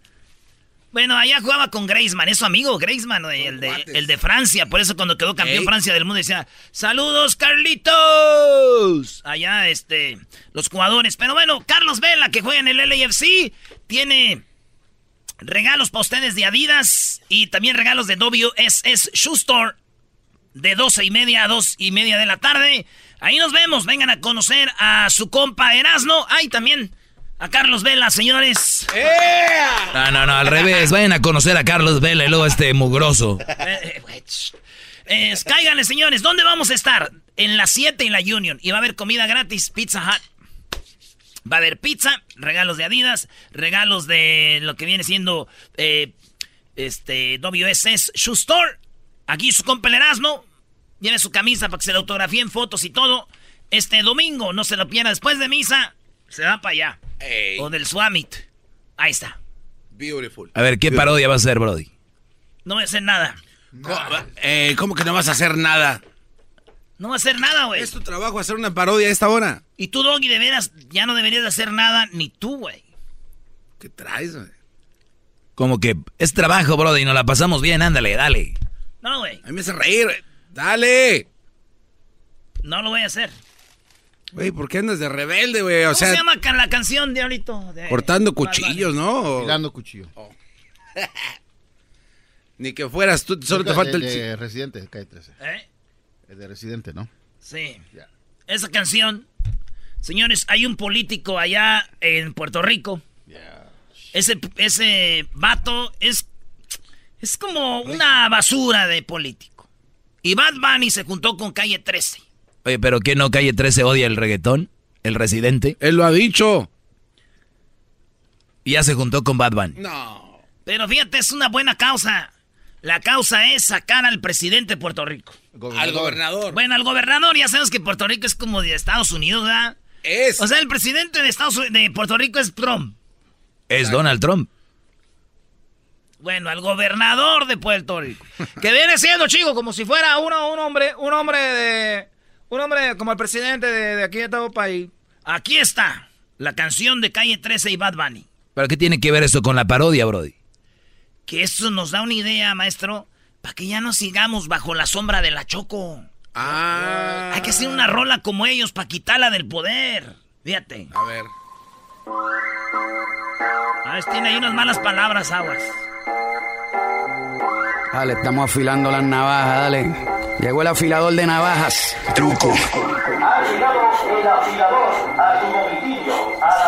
Speaker 1: Bueno, allá jugaba con Graceman, es su amigo Graceman, el de, el de Francia. Por eso cuando quedó campeón Francia del mundo decía, saludos Carlitos. Allá, este, los jugadores. Pero bueno, Carlos Vela, que juega en el LAFC, tiene regalos para ustedes de Adidas y también regalos de WSS Store de 12 y media a 2 y media de la tarde. Ahí nos vemos. Vengan a conocer a su compa Erasno. Ay, también a Carlos Vela, señores.
Speaker 21: No, no, no, al revés. Vayan a conocer a Carlos Vela y luego este mugroso.
Speaker 1: Eh, eh, cáiganle, señores. ¿Dónde vamos a estar? En la 7 y la Union. Y va a haber comida gratis, Pizza Hut. Va a haber pizza, regalos de Adidas, regalos de lo que viene siendo eh, este WSS Shoe Store. Aquí su compa el Erasmo. Lleve su camisa para que se le autografíen fotos y todo. Este domingo, no se lo pierda. Después de misa, se va para allá. O del Swamit. Ahí está.
Speaker 5: Beautiful.
Speaker 21: A ver, ¿qué parodia va a hacer, Brody?
Speaker 1: No voy a hacer nada.
Speaker 5: Eh, ¿Cómo que no vas a hacer nada?
Speaker 1: No va a hacer nada, güey.
Speaker 5: Es tu trabajo hacer una parodia a esta hora.
Speaker 1: Y tú, Doggy, de veras, ya no deberías de hacer nada, ni tú, güey.
Speaker 5: ¿Qué traes, güey?
Speaker 21: Como que es trabajo, Brody, y nos la pasamos bien, ándale, dale.
Speaker 1: No, güey.
Speaker 5: A mí me hace reír, Dale.
Speaker 1: No lo voy a hacer.
Speaker 5: Güey, ¿por qué andas de rebelde, güey?
Speaker 1: ¿Cómo se llama la canción, Diablito? De...
Speaker 5: Cortando cuchillos, ¿no?
Speaker 14: Tirando cuchillo.
Speaker 5: Oh. Ni que fueras tú, solo te falta el...
Speaker 14: De Residente, calle 13. ¿Eh? El de Residente, ¿no?
Speaker 1: Sí. Esa canción, señores, hay un político allá en Puerto Rico. Ese, ese vato es, es como una basura de político. Y Bad Bunny se juntó con Calle 13.
Speaker 21: Oye, pero ¿qué no Calle 13 odia el reggaetón? ¿El residente?
Speaker 5: Él lo ha dicho.
Speaker 21: Y ya se juntó con Bad Bunny.
Speaker 1: No. Pero fíjate, es una buena causa. La causa es sacar al presidente de Puerto Rico.
Speaker 5: Al gobernador.
Speaker 1: Bueno, al gobernador, ya sabes que Puerto Rico es como de Estados Unidos, ¿verdad?
Speaker 5: Es.
Speaker 1: O sea, el presidente de Estados de Puerto Rico es Trump.
Speaker 21: Es Donald Trump.
Speaker 1: Bueno, al gobernador de Puerto Rico. que viene siendo, chico, como si fuera uno, un hombre, un hombre de un hombre como el presidente de, aquí de todo país. Aquí está la canción de Calle 13 y Bad Bunny.
Speaker 21: ¿Pero qué tiene que ver eso con la parodia, Brody?
Speaker 1: Que eso nos da una idea, maestro, para que ya no sigamos bajo la sombra de la Choco.
Speaker 5: Ah.
Speaker 1: Hay que hacer una rola como ellos para quitarla del poder. Fíjate.
Speaker 5: A ver.
Speaker 1: A ver, tiene ahí unas malas palabras, aguas.
Speaker 26: Dale, estamos afilando las navajas, dale. Llegó el afilador de navajas. Truco.
Speaker 1: Ha llegado el afilador a su domicilio.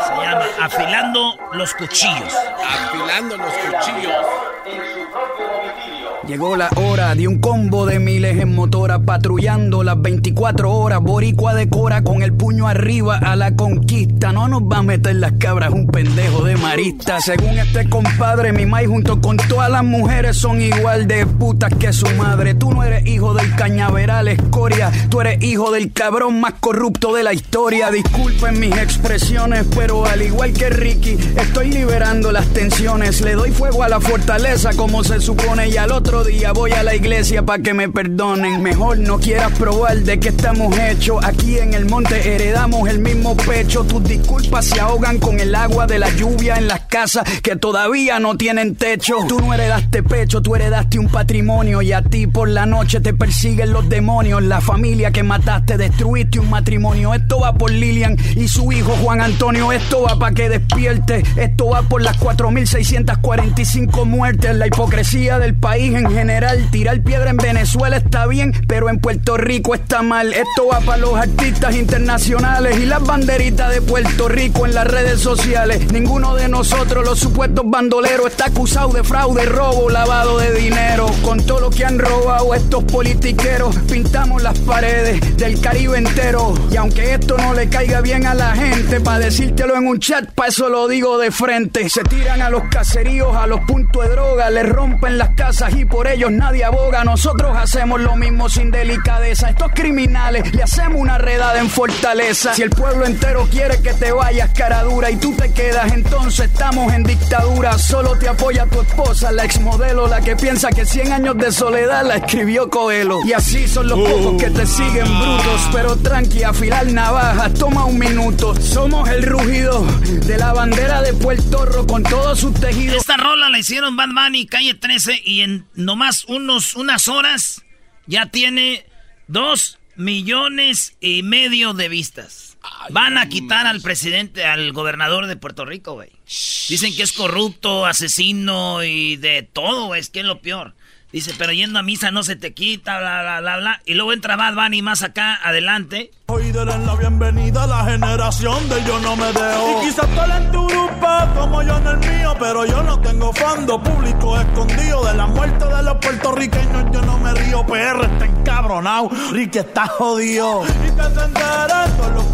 Speaker 1: Se llama Afilando los Cuchillos.
Speaker 5: Afilando los Cuchillos.
Speaker 26: En su propio domicilio. Llegó la hora de un combo de miles en motora patrullando las 24 horas. Boricua decora con el puño arriba a la conquista. No nos va a meter las cabras un pendejo de marista. Según este compadre, mi maíz junto con todas las mujeres son igual de putas que su madre. Tú no eres hijo del cañaveral escoria. Tú eres hijo del cabrón más corrupto de la historia. Disculpen mis expresiones, pero al igual que Ricky, estoy liberando las tensiones. Le doy fuego a la fortaleza como se supone y al otro día voy a la iglesia para que me perdonen. Mejor no quieras probar de qué estamos hechos. Aquí en el monte heredamos el mismo pecho. Tus disculpas se ahogan con el agua de la lluvia en las casas que todavía no tienen techo. Tú no heredaste pecho, tú heredaste un patrimonio y a ti por la noche te persiguen los demonios. La familia que mataste, destruiste un matrimonio. Esto va por Lilian y su hijo Juan Antonio. Esto va para que despierte. Esto va por las 4.645 muertes. La hipocresía del país en general. Tirar piedra en Venezuela está bien, pero en Puerto Rico está mal. Esto va para los artistas internacionales y las banderitas de Puerto Rico en las redes sociales. Ninguno de nosotros, los supuestos bandoleros, está acusado de fraude, robo, lavado de dinero. Con todo lo que han robado estos politiqueros, pintamos las paredes del Caribe entero. Y aunque esto no le caiga bien a la gente, para decírtelo en un chat, para eso lo digo de frente. Se tiran a los caseríos, a los puntos de droga, les rompen las casas y por ellos nadie aboga. Nosotros hacemos lo mismo sin delicadeza. Estos criminales le hacemos una redada en fortaleza. Si el pueblo entero quiere que te vayas cara dura y tú te quedas, entonces estamos en dictadura. Solo te apoya tu esposa, la exmodelo, la que piensa que 100 años de soledad la escribió Coelho. Y así son los pocos que te siguen brutos. Pero tranqui, afilar navajas, toma un minuto. Somos el rugido de la bandera de Puerto Rico con todos sus tejidos.
Speaker 1: Esta rola la hicieron Bad Bunny, calle 13 y en nomás unos, unas horas ya tiene dos millones y medio de vistas. Van a quitar al presidente, al gobernador de Puerto Rico, güey. Dicen que es corrupto, asesino y de todo. Es que es lo peor. Dice, pero yendo a misa no se te quita, bla, bla, bla, bla. Y luego entra Bad Bunny más acá, adelante.
Speaker 27: Hoy denle la bienvenida a la generación de Yo No Me Dejo. Y quizás tú en tu grupo como yo en el mío, pero yo no tengo fondo público escondido de la muerte de los puertorriqueños. Yo no me río, PR está encabronado, Ricky está jodido. Y que se enteren todos los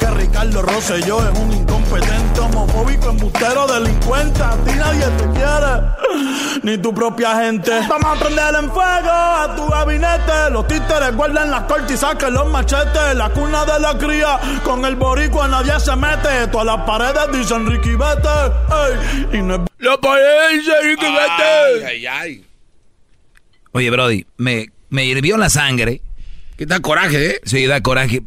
Speaker 27: que Ricardo Rosselló es un incompetente, homofóbico, embustero, delincuente. A ti nadie te quiere, ni tu propia gente. Vamos a prender en fuego a tu gabinete. Los títeres guardan las cortes y saquen los machetes. La cuna de la cría, con el boricua nadie se mete. Todas las paredes dicen Ricky Vete. Ey, y no es... La pared dice Ricky Vete.
Speaker 5: Ay, ay.
Speaker 21: Oye, Brody, me, me hirvió la sangre.
Speaker 5: Que da coraje, ¿eh?
Speaker 21: Sí, da coraje.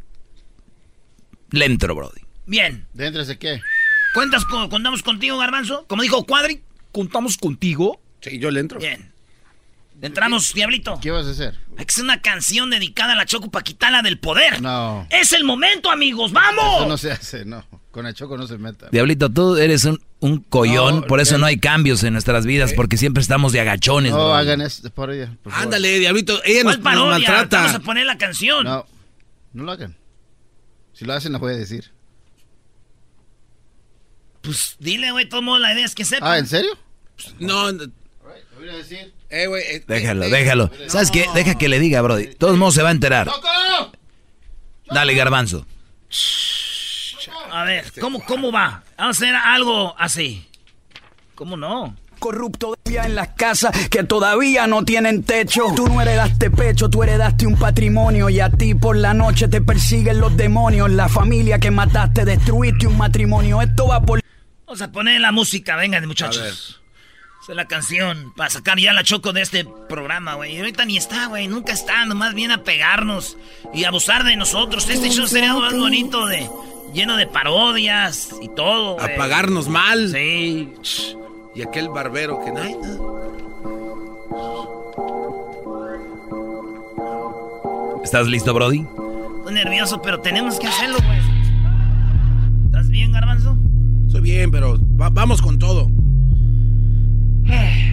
Speaker 21: Le entro, Brody.
Speaker 1: Bien.
Speaker 14: ¿Déntrese qué?
Speaker 1: ¿Cuentas con, contamos contigo, Garbanzo? Como dijo Cuadri, ¿contamos contigo?
Speaker 5: Sí, yo le entro.
Speaker 1: Bien. Entramos, Diablito.
Speaker 14: ¿Qué vas a hacer?
Speaker 1: Es que es una canción dedicada a la Choco para quitarla del poder.
Speaker 14: No.
Speaker 1: Es el momento, amigos. ¡Vamos!
Speaker 14: Eso no se hace, no. Con el choco no se meta.
Speaker 21: Diablito, tú eres un, un collón,
Speaker 14: No,
Speaker 21: por eso
Speaker 14: el-
Speaker 21: no hay cambios en nuestras vidas, porque siempre estamos de agachones,
Speaker 14: No hagan eso por ella. por favor.
Speaker 5: Ándale, diablito. Ella
Speaker 1: ¿Cuál
Speaker 5: nos
Speaker 1: parodia?
Speaker 5: maltrata.
Speaker 1: Vamos a poner la canción.
Speaker 14: No, no lo hagan. Si lo hacen, lo voy a decir.
Speaker 1: Pues dile, güey, todo la idea es que sepa.
Speaker 14: Ah, ¿en serio?
Speaker 5: No, no.
Speaker 14: voy a decir.
Speaker 5: Eh, güey. eh,
Speaker 21: Déjalo,
Speaker 5: eh,
Speaker 21: déjalo. ¿Sabes qué? Deja que le diga, Brody. De todos modos se va a enterar. Dale, garbanzo.
Speaker 1: A ver, ¿cómo, ¿cómo va? Vamos a hacer algo así. ¿Cómo no?
Speaker 26: Corrupto en las casas que todavía no tienen techo. Tú no heredaste pecho, tú heredaste un patrimonio y a ti por la noche te persiguen los demonios. La familia que mataste, destruiste un matrimonio. Esto va por...
Speaker 1: Vamos a poner la música, vengan, muchachos. Esa es la canción para sacar ya la choco de este programa, güey. Y ahorita ni está, güey. Nunca está. Nomás viene a pegarnos y abusar de nosotros. Este show sería más bonito de... Lleno de parodias y todo,
Speaker 5: A
Speaker 1: güey.
Speaker 5: pagarnos mal.
Speaker 1: Sí.
Speaker 5: Y aquel barbero que... Ay,
Speaker 21: ¿Estás listo, Brody?
Speaker 1: Estoy nervioso, pero tenemos que hacerlo, güey. ¿Estás bien, Garbanzo?
Speaker 5: Estoy bien, pero va- vamos con todo.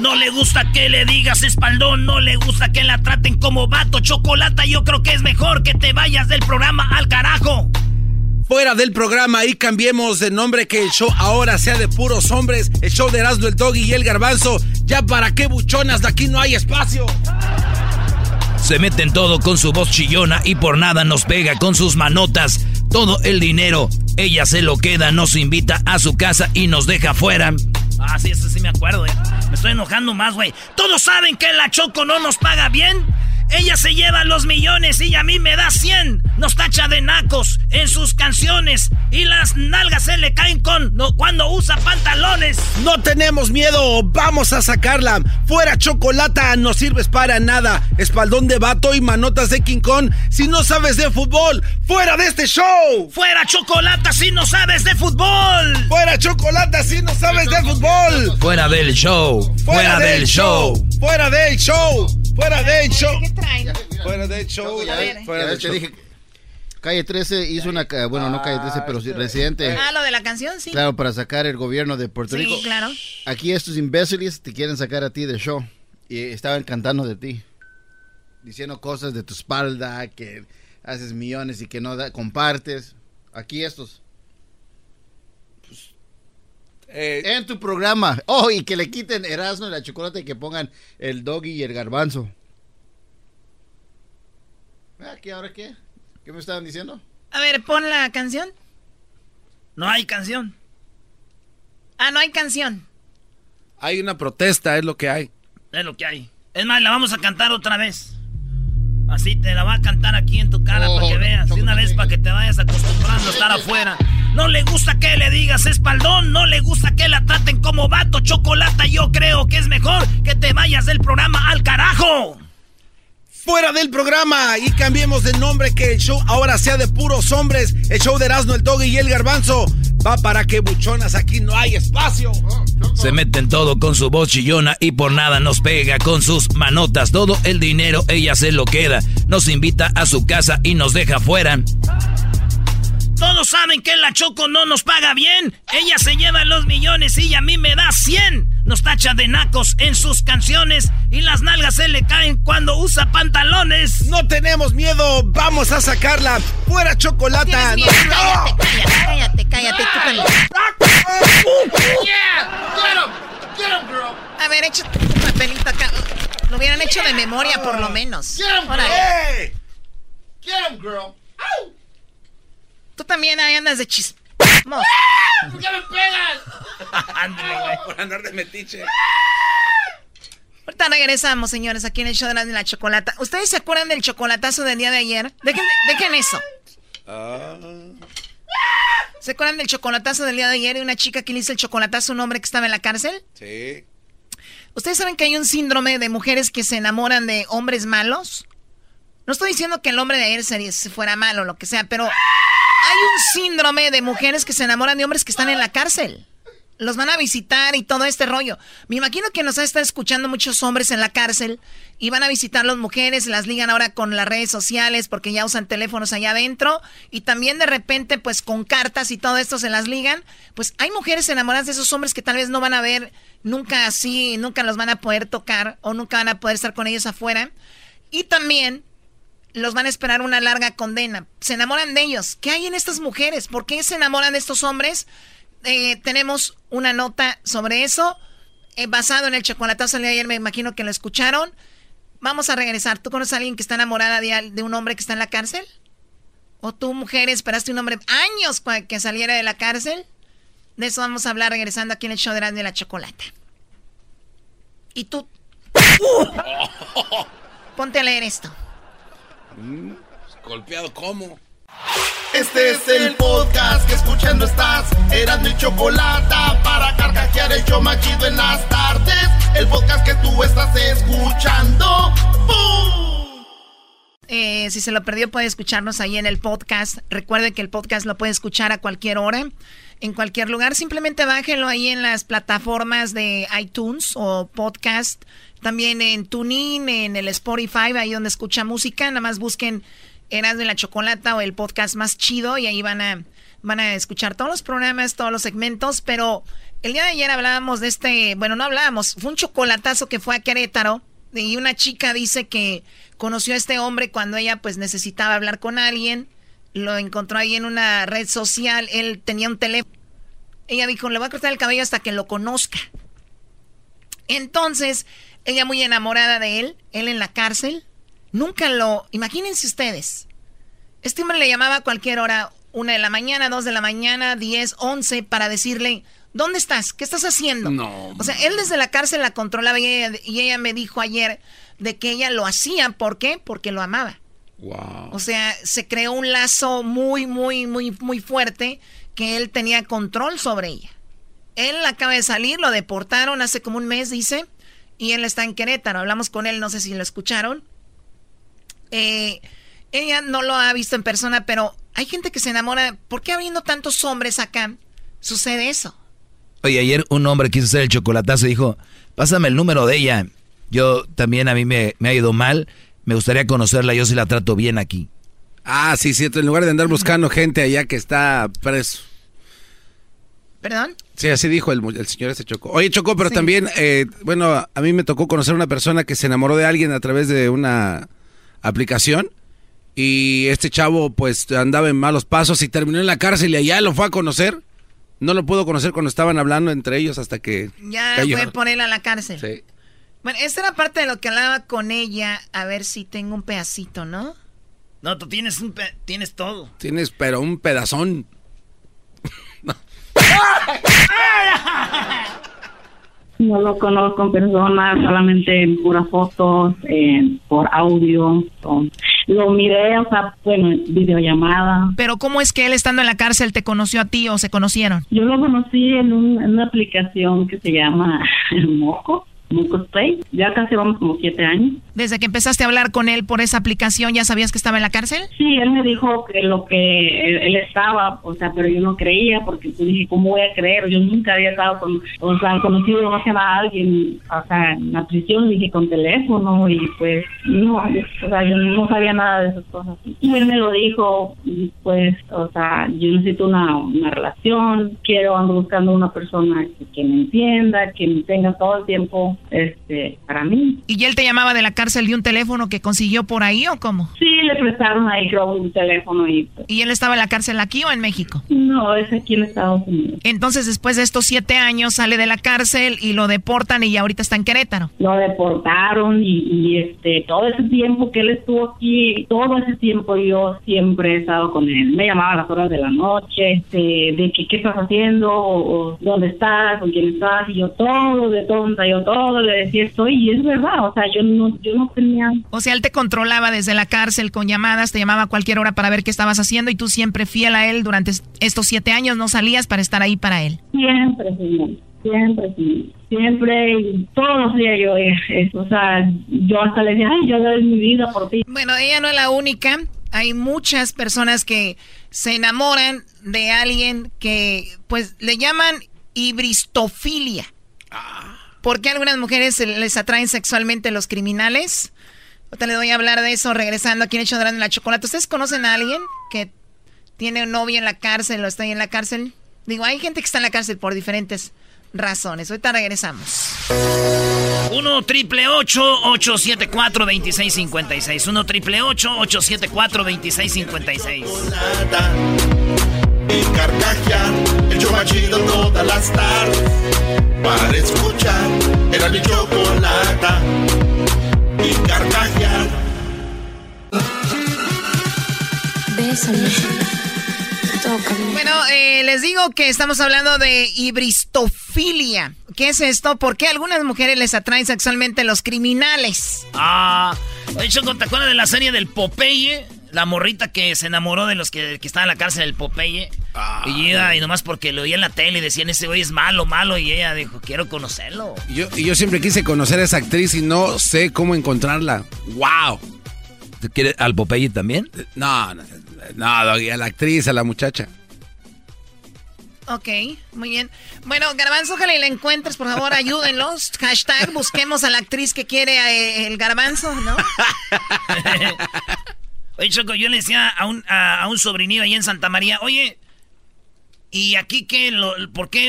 Speaker 1: No le gusta que le digas espaldón, no le gusta que la traten como vato, chocolata. Yo creo que es mejor que te vayas del programa al carajo.
Speaker 5: Fuera del programa y cambiemos de nombre que el show ahora sea de puros hombres. El show de Erasmo el Doggy y el Garbanzo. Ya para qué buchonas, de aquí no hay espacio.
Speaker 21: Se mete todo con su voz chillona y por nada nos pega con sus manotas. Todo el dinero, ella se lo queda, nos invita a su casa y nos deja fuera.
Speaker 1: Ah, sí, eso sí me acuerdo, eh. Me estoy enojando más, güey. Todos saben que la Choco no nos paga bien. Ella se lleva los millones y a mí me da 100. Nos tacha de nacos en sus canciones y las nalgas se le caen con no, cuando usa pantalones.
Speaker 5: No tenemos miedo, vamos a sacarla. Fuera chocolata, no sirves para nada. Espaldón de vato y manotas de King Kong. Si no sabes de fútbol, fuera de este show.
Speaker 1: Fuera chocolata si no sabes de fútbol.
Speaker 5: Fuera chocolata si no sabes de fútbol.
Speaker 21: Fuera del show, fuera, del show.
Speaker 5: Fuera del show. Fuera del show.
Speaker 19: ¿Qué traen?
Speaker 5: Fuera del show. Fuera
Speaker 14: te
Speaker 5: show.
Speaker 14: dije. Calle 13 hizo una. Bueno, no Calle 13, pero sí, residente.
Speaker 19: Ah, lo de la canción, sí.
Speaker 14: Claro, para sacar el gobierno de Puerto
Speaker 19: Sí,
Speaker 14: Rico.
Speaker 19: claro.
Speaker 14: Aquí estos imbéciles te quieren sacar a ti del show. Y estaban cantando de ti. Diciendo cosas de tu espalda, que haces millones y que no da- compartes. Aquí estos.
Speaker 5: Eh,
Speaker 14: en tu programa. Oh, y que le quiten Erasmo y la chocolate y que pongan el doggy y el garbanzo. Ah, ¿Qué ahora qué? ¿Qué me estaban diciendo?
Speaker 19: A ver, pon la canción.
Speaker 1: No hay canción.
Speaker 19: Ah, no hay canción.
Speaker 5: Hay una protesta, es lo que hay.
Speaker 1: Es lo que hay. Es más, la vamos a cantar otra vez. Así te la va a cantar aquí en tu cara
Speaker 14: Oh,
Speaker 1: para que veas. De una vez para que te vayas acostumbrando a estar afuera. No le gusta que le digas espaldón, no le gusta que la traten como vato, chocolata. Yo creo que es mejor que te vayas del programa al carajo.
Speaker 5: Fuera del programa y cambiemos de nombre que el show ahora sea de puros hombres. El show de Erasmo, el Doggy y el Garbanzo. Va para que buchonas, aquí no hay espacio.
Speaker 21: Se mete en todo con su voz chillona y por nada nos pega con sus manotas. Todo el dinero ella se lo queda. Nos invita a su casa y nos deja fuera.
Speaker 1: Todos saben que la Choco no nos paga bien. Ella se lleva los millones y a mí me da 100. Nos tacha de nacos en sus canciones y las nalgas se le caen cuando usa pantalones.
Speaker 5: No tenemos miedo, vamos a sacarla. ¡Fuera chocolata!
Speaker 19: No cállate, cállate, cállate, cállate. A ver, echa tu papelito acá. Lo hubieran hecho de memoria, por lo menos.
Speaker 3: Get him. Get him, girl.
Speaker 19: Tú también ahí andas de chismoso.
Speaker 3: ¿Por qué me pegas?
Speaker 5: Por andar de metiche.
Speaker 19: Ahorita regresamos, señores, aquí en el show de la, de la chocolata. ¿Ustedes se acuerdan del chocolatazo del día de ayer? Dejen, dejen eso.
Speaker 5: Ah.
Speaker 19: ¿Se acuerdan del chocolatazo del día de ayer y una chica que le hizo el chocolatazo a un hombre que estaba en la cárcel?
Speaker 5: Sí.
Speaker 19: ¿Ustedes saben que hay un síndrome de mujeres que se enamoran de hombres malos? No estoy diciendo que el hombre de ayer se fuera malo o lo que sea, pero hay un síndrome de mujeres que se enamoran de hombres que están en la cárcel. Los van a visitar y todo este rollo. Me imagino que nos están escuchando muchos hombres en la cárcel y van a visitar las mujeres, las ligan ahora con las redes sociales porque ya usan teléfonos allá adentro y también de repente pues con cartas y todo esto se las ligan. Pues hay mujeres enamoradas de esos hombres que tal vez no van a ver nunca así, nunca los van a poder tocar o nunca van a poder estar con ellos afuera. Y también los van a esperar una larga condena. Se enamoran de ellos. ¿Qué hay en estas mujeres? ¿Por qué se enamoran de estos hombres? Eh, tenemos una nota sobre eso, eh, basado en el chocolatazo de ayer, me imagino que lo escucharon. Vamos a regresar. ¿Tú conoces a alguien que está enamorada de, de un hombre que está en la cárcel? ¿O tú, mujer, esperaste un hombre años para que saliera de la cárcel? De eso vamos a hablar regresando aquí en el show de la, de la chocolata. Y tú... Ponte a leer esto.
Speaker 5: Mm, golpeado, ¿cómo?
Speaker 3: Este es el podcast que escuchando estás. Eran mi chocolate para carcajear el show machido en las tardes. El podcast que tú estás escuchando. ¡Bum!
Speaker 19: Eh, si se lo perdió, puede escucharnos ahí en el podcast. Recuerde que el podcast lo puede escuchar a cualquier hora, en cualquier lugar. Simplemente bájenlo ahí en las plataformas de iTunes o podcast. También en TuneIn, en el Spotify, ahí donde escucha música. Nada más busquen Eras de la Chocolata o el podcast más chido y ahí van a, van a escuchar todos los programas, todos los segmentos. Pero el día de ayer hablábamos de este, bueno, no hablábamos, fue un chocolatazo que fue a Querétaro y una chica dice que conoció a este hombre cuando ella pues necesitaba hablar con alguien, lo encontró ahí en una red social, él tenía un teléfono. Ella dijo, le voy a cortar el cabello hasta que lo conozca. Entonces, ella muy enamorada de él, él en la cárcel, nunca lo... Imagínense ustedes, este hombre le llamaba a cualquier hora, una de la mañana, dos de la mañana, diez, once, para decirle, ¿dónde estás? ¿Qué estás haciendo?
Speaker 5: No.
Speaker 19: O sea, él desde la cárcel la controlaba y ella, y ella me dijo ayer de que ella lo hacía. ¿Por qué? Porque lo amaba.
Speaker 5: Wow.
Speaker 19: O sea, se creó un lazo muy, muy, muy, muy fuerte que él tenía control sobre ella. Él acaba de salir, lo deportaron hace como un mes, dice, y él está en Querétaro. Hablamos con él, no sé si lo escucharon. Eh, ella no lo ha visto en persona, pero hay gente que se enamora. ¿Por qué habiendo tantos hombres acá sucede eso?
Speaker 21: Oye, ayer un hombre quiso hacer el chocolatazo y dijo, pásame el número de ella. Yo también a mí me, me ha ido mal, me gustaría conocerla, yo sí la trato bien aquí.
Speaker 5: Ah, sí, cierto, en lugar de andar buscando gente allá que está preso.
Speaker 19: ¿Perdón?
Speaker 5: Sí, así dijo el, el señor este Choco. Oye, Choco, pero también, eh, bueno, a mí me tocó conocer a una persona que se enamoró de alguien a través de una aplicación y este chavo pues andaba en malos pasos y terminó en la cárcel y allá lo fue a conocer. No lo pudo conocer cuando estaban hablando entre ellos hasta que...
Speaker 19: Ya
Speaker 5: cayó.
Speaker 19: fue por él a la cárcel.
Speaker 5: Sí.
Speaker 19: Bueno, esta era parte de lo que hablaba con ella. A ver si tengo un pedacito, ¿no?
Speaker 1: No, tú tienes, un pe- tienes todo.
Speaker 5: Tienes pero un pedazón.
Speaker 13: No lo conozco en persona, solamente en puras fotos, eh, por audio. Lo miré, o sea, bueno, en videollamada.
Speaker 19: Pero ¿cómo es que él estando en la cárcel te conoció a ti o se conocieron?
Speaker 13: Yo lo conocí en, un- en una aplicación que se llama El Moco.
Speaker 28: Play. Ya casi vamos como siete años.
Speaker 19: Desde que empezaste a hablar con él por esa aplicación, ¿ya sabías que estaba en la cárcel?
Speaker 28: Sí, él me dijo que lo que él, estaba, o sea, pero yo no creía porque pues, dije, ¿cómo voy a creer? Yo nunca había estado con, o sea, conocido a alguien, o sea, en la prisión, dije con teléfono y pues no, o sea, yo no sabía nada de esas cosas. Y él me lo dijo, pues, o sea, yo necesito una, una relación, quiero, ando buscando una persona que, que me entienda, que me tenga todo el tiempo este, para mí.
Speaker 19: ¿Y él te llamaba de la cárcel de un teléfono que consiguió por ahí o cómo?
Speaker 28: Sí, le prestaron ahí creo un teléfono y...
Speaker 19: ¿Y él estaba en la cárcel aquí o en México?
Speaker 28: No, es aquí en Estados Unidos.
Speaker 19: Entonces después de estos siete años sale de la cárcel y lo deportan y ahorita está en Querétaro.
Speaker 28: Lo deportaron y, este todo ese tiempo que él estuvo aquí, todo ese tiempo yo siempre he estado con él. Me llamaba a las horas de la noche, este, de que qué estás haciendo, o, dónde estás, con quién estás, y yo todo, de tonta, yo todo le decía estoy, y es verdad, o sea, yo no, yo no tenía...
Speaker 19: O sea, él te controlaba desde la cárcel con llamadas, te llamaba a cualquier hora para ver qué estabas haciendo, y tú siempre fiel a él durante estos siete años no salías para estar ahí para él.
Speaker 28: Siempre, señor. Siempre, siempre, todos los días yo, eso, o sea, yo hasta le decía, ay, yo doy mi vida por ti.
Speaker 19: Bueno, ella no es la única, hay muchas personas que se enamoran de alguien que, pues, le llaman hibristofilia. ¿Por qué a algunas mujeres les atraen sexualmente los criminales? Ahorita le voy a hablar de eso regresando aquí en Hecho de la Chocolate. ¿Ustedes conocen a alguien que tiene un novio en la cárcel o está ahí en la cárcel? Digo, hay gente que está en la cárcel por diferentes razones. Ahorita regresamos. 1 triple 874 2656. 1 triple 874 2656.
Speaker 3: Y carcajear, el todas las tardes. Para escuchar, era mi chocolata. Y carcajear.
Speaker 19: Bésame. Bueno, eh, les digo que estamos hablando de hibristofilia. ¿Qué es esto? ¿Por qué a algunas mujeres les atraen sexualmente los criminales?
Speaker 1: Ah, de hecho, ¿te acuerdas de la serie del Popeye? La morrita que se enamoró de los que, que estaban en la cárcel del Popeye. Ah, y llega, y nomás porque lo oía en la tele y decían, ese güey es malo, malo. Y ella dijo, quiero conocerlo.
Speaker 5: Yo, y yo siempre quise conocer a esa actriz y no sé cómo encontrarla. ¡Wow!
Speaker 21: ¿Quieres al Popeye también?
Speaker 5: No, no, no, a la actriz, a la muchacha.
Speaker 19: Ok, muy bien. Bueno, Garbanzo, ojalá y la encuentres, por favor, ayúdenlos. Hashtag, busquemos a la actriz que quiere eh, el garbanzo, ¿no?
Speaker 1: oye, Choco, yo le decía a un, a, un sobrinillo ahí en Santa María, oye, ¿y aquí qué? Lo, ¿Por qué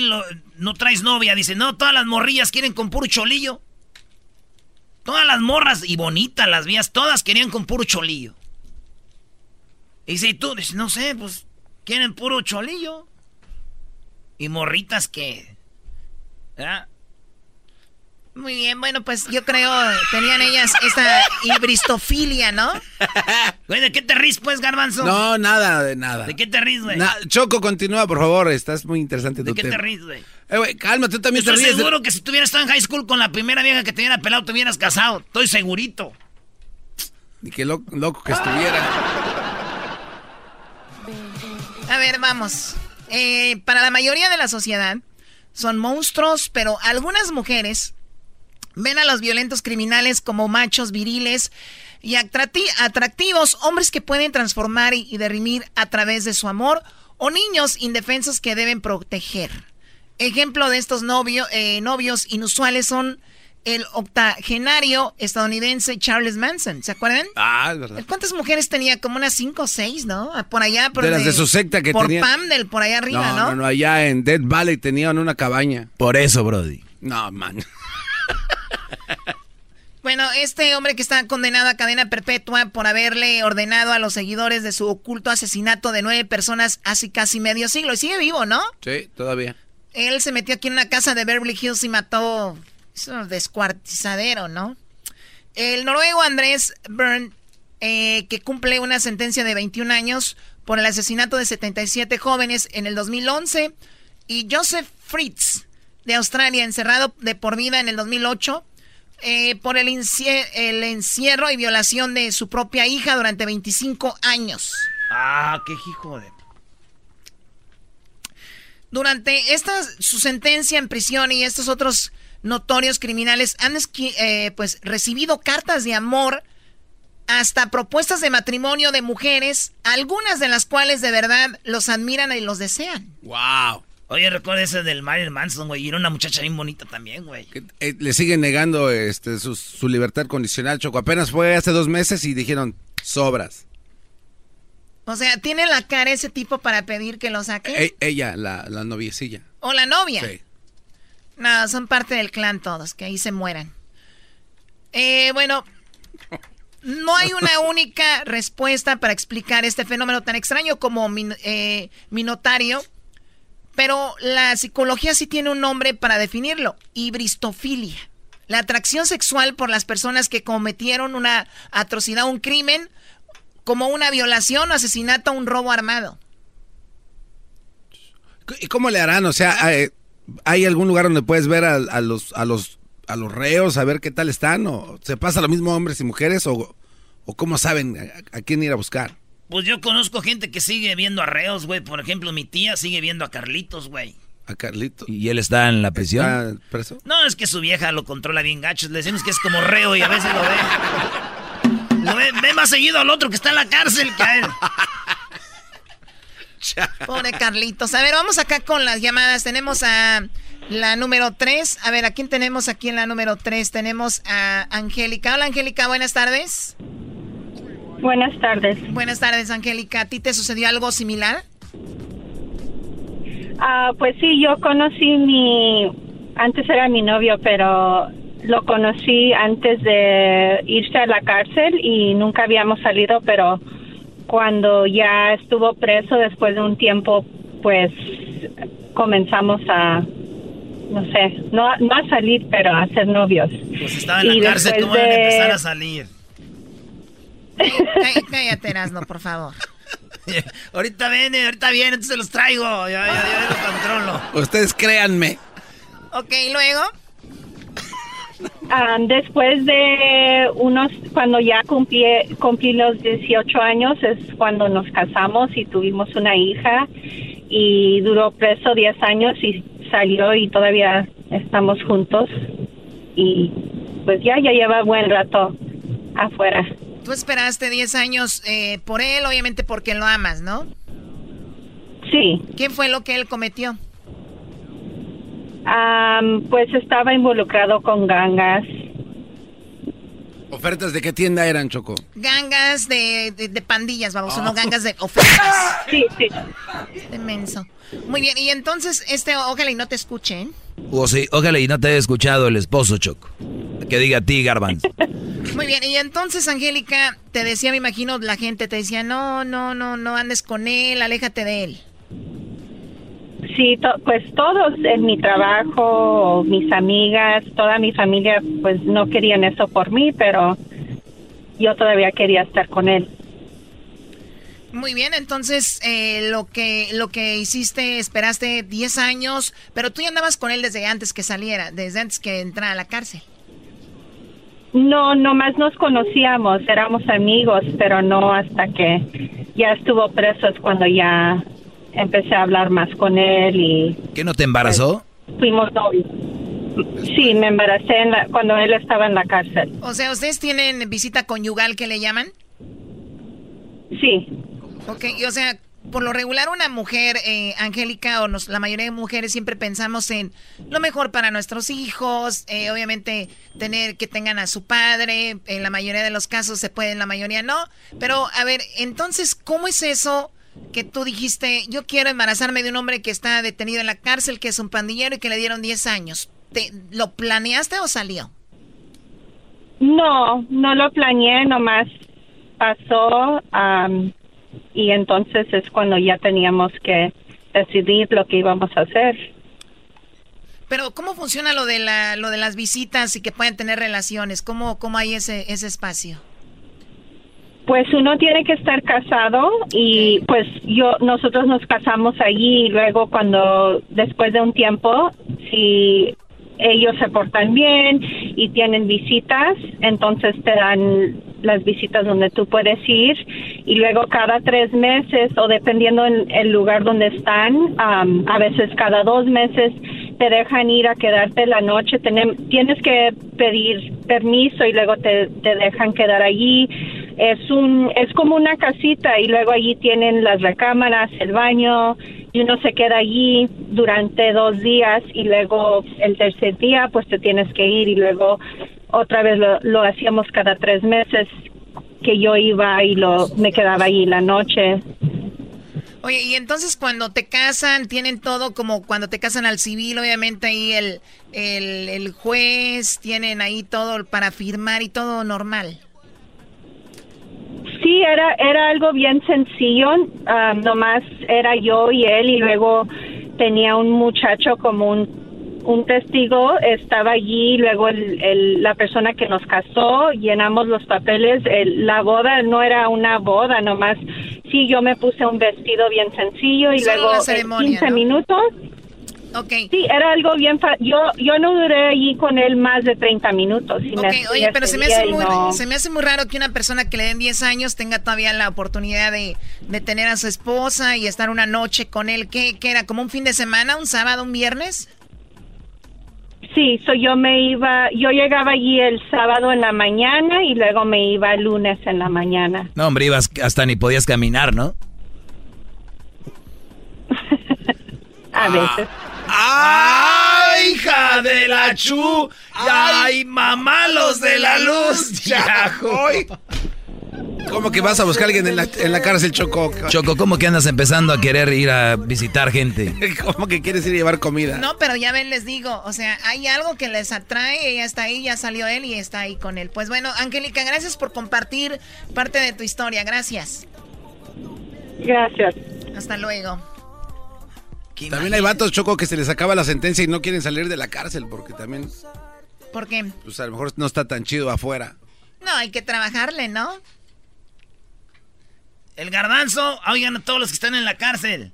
Speaker 1: no traes novia? Dice, no, todas las morrillas quieren con puro cholillo. Todas las morras, y bonitas las vías, todas querían con puro cholillo. Y si tú dices, no sé, pues quieren puro cholillo. Y morritas que. ¿verdad?
Speaker 19: Muy bien, bueno, pues yo creo tenían ellas esta hibristofilia, ¿no?
Speaker 1: Güey, ¿de qué te ríes, pues, Garbanzo?
Speaker 5: No, nada, de nada.
Speaker 1: ¿De qué te ríes, güey?
Speaker 5: Choco, continúa, por favor, estás muy interesante
Speaker 1: ¿De qué te ríes, güey?
Speaker 5: Eh, güey, cálmate, tú también te ríes.
Speaker 1: Estoy seguro que si tú hubieras estado en high school con la primera vieja que te hubiera pelado, te hubieras casado. Estoy segurito.
Speaker 5: Ni qué loco que estuviera.
Speaker 19: A ver, vamos. Eh, para la mayoría de la sociedad son monstruos, pero algunas mujeres ven a los violentos criminales como machos viriles y atractivos, hombres que pueden transformar y, derrimir a través de su amor, o niños indefensos que deben proteger. Ejemplo de estos eh, novios inusuales son el octogenario estadounidense Charles Manson, ¿se acuerdan?
Speaker 5: Ah, es verdad.
Speaker 19: ¿Cuántas mujeres tenía? Como unas cinco o seis, ¿no? Por allá, por
Speaker 5: de las de su secta que
Speaker 19: por
Speaker 5: tenía.
Speaker 19: Por Pamdel, por allá arriba, ¿no?
Speaker 5: No, no, allá en Dead Valley tenían una cabaña.
Speaker 21: Por eso, Brody.
Speaker 5: No, man.
Speaker 19: Bueno, este hombre que está condenado a cadena perpetua por haberle ordenado a los seguidores de su oculto asesinato de nueve personas hace casi medio siglo. Y sigue vivo, ¿no?
Speaker 5: Sí, todavía.
Speaker 19: Él se metió aquí en una casa de Beverly Hills y mató es un descuartizadero, ¿no? El noruego Andrés Byrne, eh, que cumple una sentencia de 21 años por el asesinato de 77 jóvenes en el 2011, y Joseph Fritz, de Australia, encerrado de por vida en el 2008 eh, por el, el encierro y violación de su propia hija durante 25 años.
Speaker 1: Ah, qué hijo de...
Speaker 19: Durante esta, su sentencia en prisión y estos otros notorios criminales han eh, pues recibido cartas de amor hasta propuestas de matrimonio de mujeres, algunas de las cuales de verdad los admiran y los desean.
Speaker 1: Wow. Oye, recuerda ese del Marilyn Manson, güey. Y era una muchacha bien bonita también, güey.
Speaker 5: Eh, le siguen negando este, su, libertad condicional, Choco. Apenas fue hace dos meses y dijeron, sobras.
Speaker 19: O sea, ¿tiene la cara ese tipo para pedir que lo saque?
Speaker 5: E, ella, la, la noviecilla.
Speaker 19: ¿O la novia? Sí. No, son parte del clan todos, que ahí se mueran. Eh, bueno, no hay una única respuesta para explicar este fenómeno tan extraño como eh, minotario pero la psicología sí tiene un nombre para definirlo, hibristofilia. La atracción sexual por las personas que cometieron una atrocidad, un crimen, como una violación, asesinato, un robo armado.
Speaker 5: ¿Y cómo le harán? O sea, ¿hay, algún lugar donde puedes ver a, los, a, los, a los reos, a ver qué tal están? ¿O se pasa lo mismo hombres y mujeres? ¿O, o cómo saben a quién ir a buscar?
Speaker 1: Pues yo conozco gente que sigue viendo arreos, güey. Por ejemplo, mi tía sigue viendo a Carlitos, güey.
Speaker 5: ¿A Carlitos?
Speaker 21: ¿Y él está en la prisión?
Speaker 5: preso?
Speaker 1: No, es que su vieja lo controla bien gachos. Le decimos que es como reo y a veces lo ve. Lo ve, ve más seguido al otro que está en la cárcel que a él.
Speaker 19: Pobre Carlitos. A ver, vamos acá con las llamadas. Tenemos a la número 3. A ver, ¿a quién tenemos aquí en la número 3? Tenemos a Angélica. Hola, Angélica, buenas tardes.
Speaker 29: Buenas tardes.
Speaker 19: Buenas tardes, Angélica. ¿A ti te sucedió algo similar?
Speaker 29: Ah, pues sí, yo conocí mi... Antes era mi novio, pero lo conocí antes de irse a la cárcel y nunca habíamos salido, pero cuando ya estuvo preso después de un tiempo, pues comenzamos a, no sé, no, no a salir, pero a ser novios.
Speaker 1: Pues estaba en la cárcel, ¿cómo de... empezar a salir?
Speaker 19: Cállate, Erasno, por favor.
Speaker 1: ahorita viene, ahorita viene, entonces los traigo. Ya, ya, ya lo controlo.
Speaker 5: Ustedes créanme.
Speaker 19: Ok, luego.
Speaker 29: Ah, después de unos, cuando ya cumplí, cumplí los 18 años, es cuando nos casamos y tuvimos una hija y duró preso 10 años y salió y todavía estamos juntos y pues ya, ya lleva buen rato afuera.
Speaker 19: Tú esperaste 10 años eh, por él, obviamente porque lo amas, ¿no?
Speaker 29: Sí.
Speaker 19: ¿Qué fue lo que él cometió?
Speaker 29: pues estaba involucrado con gangas.
Speaker 5: ¿Ofertas de qué tienda eran, Choco?
Speaker 19: Gangas de, de, pandillas, vamos, no ah. gangas de ofertas.
Speaker 29: Sí, sí.
Speaker 19: Inmenso. Muy bien, y entonces, este, ojalá y no te escuchen.
Speaker 21: O sí, ojalá y no te haya escuchado el esposo, Choco. Que diga a ti, Garbanz.
Speaker 19: Muy bien, y entonces, Angélica, te decía, me imagino, la gente te decía, no, no, no, no andes con él, aléjate de él.
Speaker 29: Sí, pues todos en mi trabajo, mis amigas, toda mi familia, pues no querían eso por mí, pero yo todavía quería estar con él.
Speaker 19: Muy bien, entonces eh, lo que lo que hiciste, esperaste 10 años, pero tú ya andabas con él desde antes que saliera, desde antes que entrara a la cárcel.
Speaker 29: No, nomás nos conocíamos, éramos amigos, pero no hasta que ya estuvo preso es cuando ya empecé a hablar más con él y...
Speaker 21: ¿Qué no te embarazó?
Speaker 29: Pues, fuimos novios. Sí, me embaracé cuando él estaba en la cárcel.
Speaker 19: O sea, ¿ustedes tienen visita conyugal que le llaman?
Speaker 29: Sí.
Speaker 19: Ok, y o sea, por lo regular una mujer, eh, Angélica, o la mayoría de mujeres siempre pensamos en lo mejor para nuestros hijos, eh, obviamente tener que tengan a su padre, en la mayoría de los casos se puede, en la mayoría no, pero a ver, entonces, ¿cómo es eso que tú dijiste, yo quiero embarazarme de un hombre que está detenido en la cárcel, que es un pandillero y que le dieron 10 años? ¿Te, ¿Lo planeaste o salió?
Speaker 29: No, no lo planeé, nomás pasó y entonces es cuando ya teníamos que decidir lo que íbamos a hacer.
Speaker 19: Pero ¿cómo funciona lo de la lo de las visitas y que pueden tener relaciones? ¿Cómo cómo hay ese ese espacio?
Speaker 29: Pues uno tiene que estar casado y pues yo nosotros nos casamos allí y luego cuando después de un tiempo si ellos se portan bien y tienen visitas, entonces te dan las visitas donde tú puedes ir y luego cada tres meses o dependiendo en el lugar donde están, a veces cada dos meses te dejan ir a quedarte la noche. tienes que pedir permiso y luego te, te dejan quedar allí. Es un es como una casita y luego allí tienen las recámaras, el baño y uno se queda allí durante dos días y luego el tercer día pues te tienes que ir y luego otra vez lo, hacíamos cada tres meses que yo iba y lo me quedaba allí la noche
Speaker 19: Oye, y entonces cuando te casan, tienen todo como cuando te casan al civil, obviamente ahí el, el, juez, tienen ahí todo para firmar y todo normal.
Speaker 29: Sí, era, era algo bien sencillo, ah, nomás era yo y él y luego tenía un muchacho como un un testigo estaba allí, luego el, la persona que nos casó, llenamos los papeles, la boda no era una boda, nomás sí, yo me puse un vestido bien sencillo y luego en 15 minutos.
Speaker 19: Okay.
Speaker 29: Sí, era algo bien Yo yo no duré allí con él más de 30 minutos.
Speaker 19: oye, pero se me, hace muy, se me hace muy raro que una persona que le den 10 años tenga todavía la oportunidad de, de tener a su esposa y estar una noche con él. ¿Qué, ¿Qué era? ¿Como un fin de semana? ¿Un sábado? ¿Un viernes?
Speaker 29: Sí, so yo me iba, yo llegaba allí el sábado en la mañana y luego me iba el lunes en la mañana.
Speaker 21: No, hombre, ibas hasta ni podías caminar, ¿no?
Speaker 29: A veces.
Speaker 1: ¡Ay, hija de la chu! ¡Ay, mamá, los de la luz! ¡Ya, hoy!
Speaker 5: ¿Cómo que vas a buscar a alguien en la, en la cárcel, Choco?
Speaker 21: Choco, ¿cómo que andas empezando a querer ir a visitar gente?
Speaker 5: ¿Cómo que quieres ir a llevar comida?
Speaker 19: No, pero ya ven, les digo, o sea, hay algo que les atrae, ella está ahí, ya salió él y está ahí con él. Pues bueno, Angélica, gracias por compartir parte de tu historia, gracias.
Speaker 29: Gracias.
Speaker 19: Hasta luego.
Speaker 5: También hay vatos, Choco, que se les acaba la sentencia y no quieren salir de la cárcel porque también...
Speaker 19: ¿Por qué?
Speaker 5: Pues a lo mejor no está tan chido afuera.
Speaker 19: No, hay que trabajarle, ¿no?
Speaker 1: El garbanzo, oigan a todos los que están en la cárcel.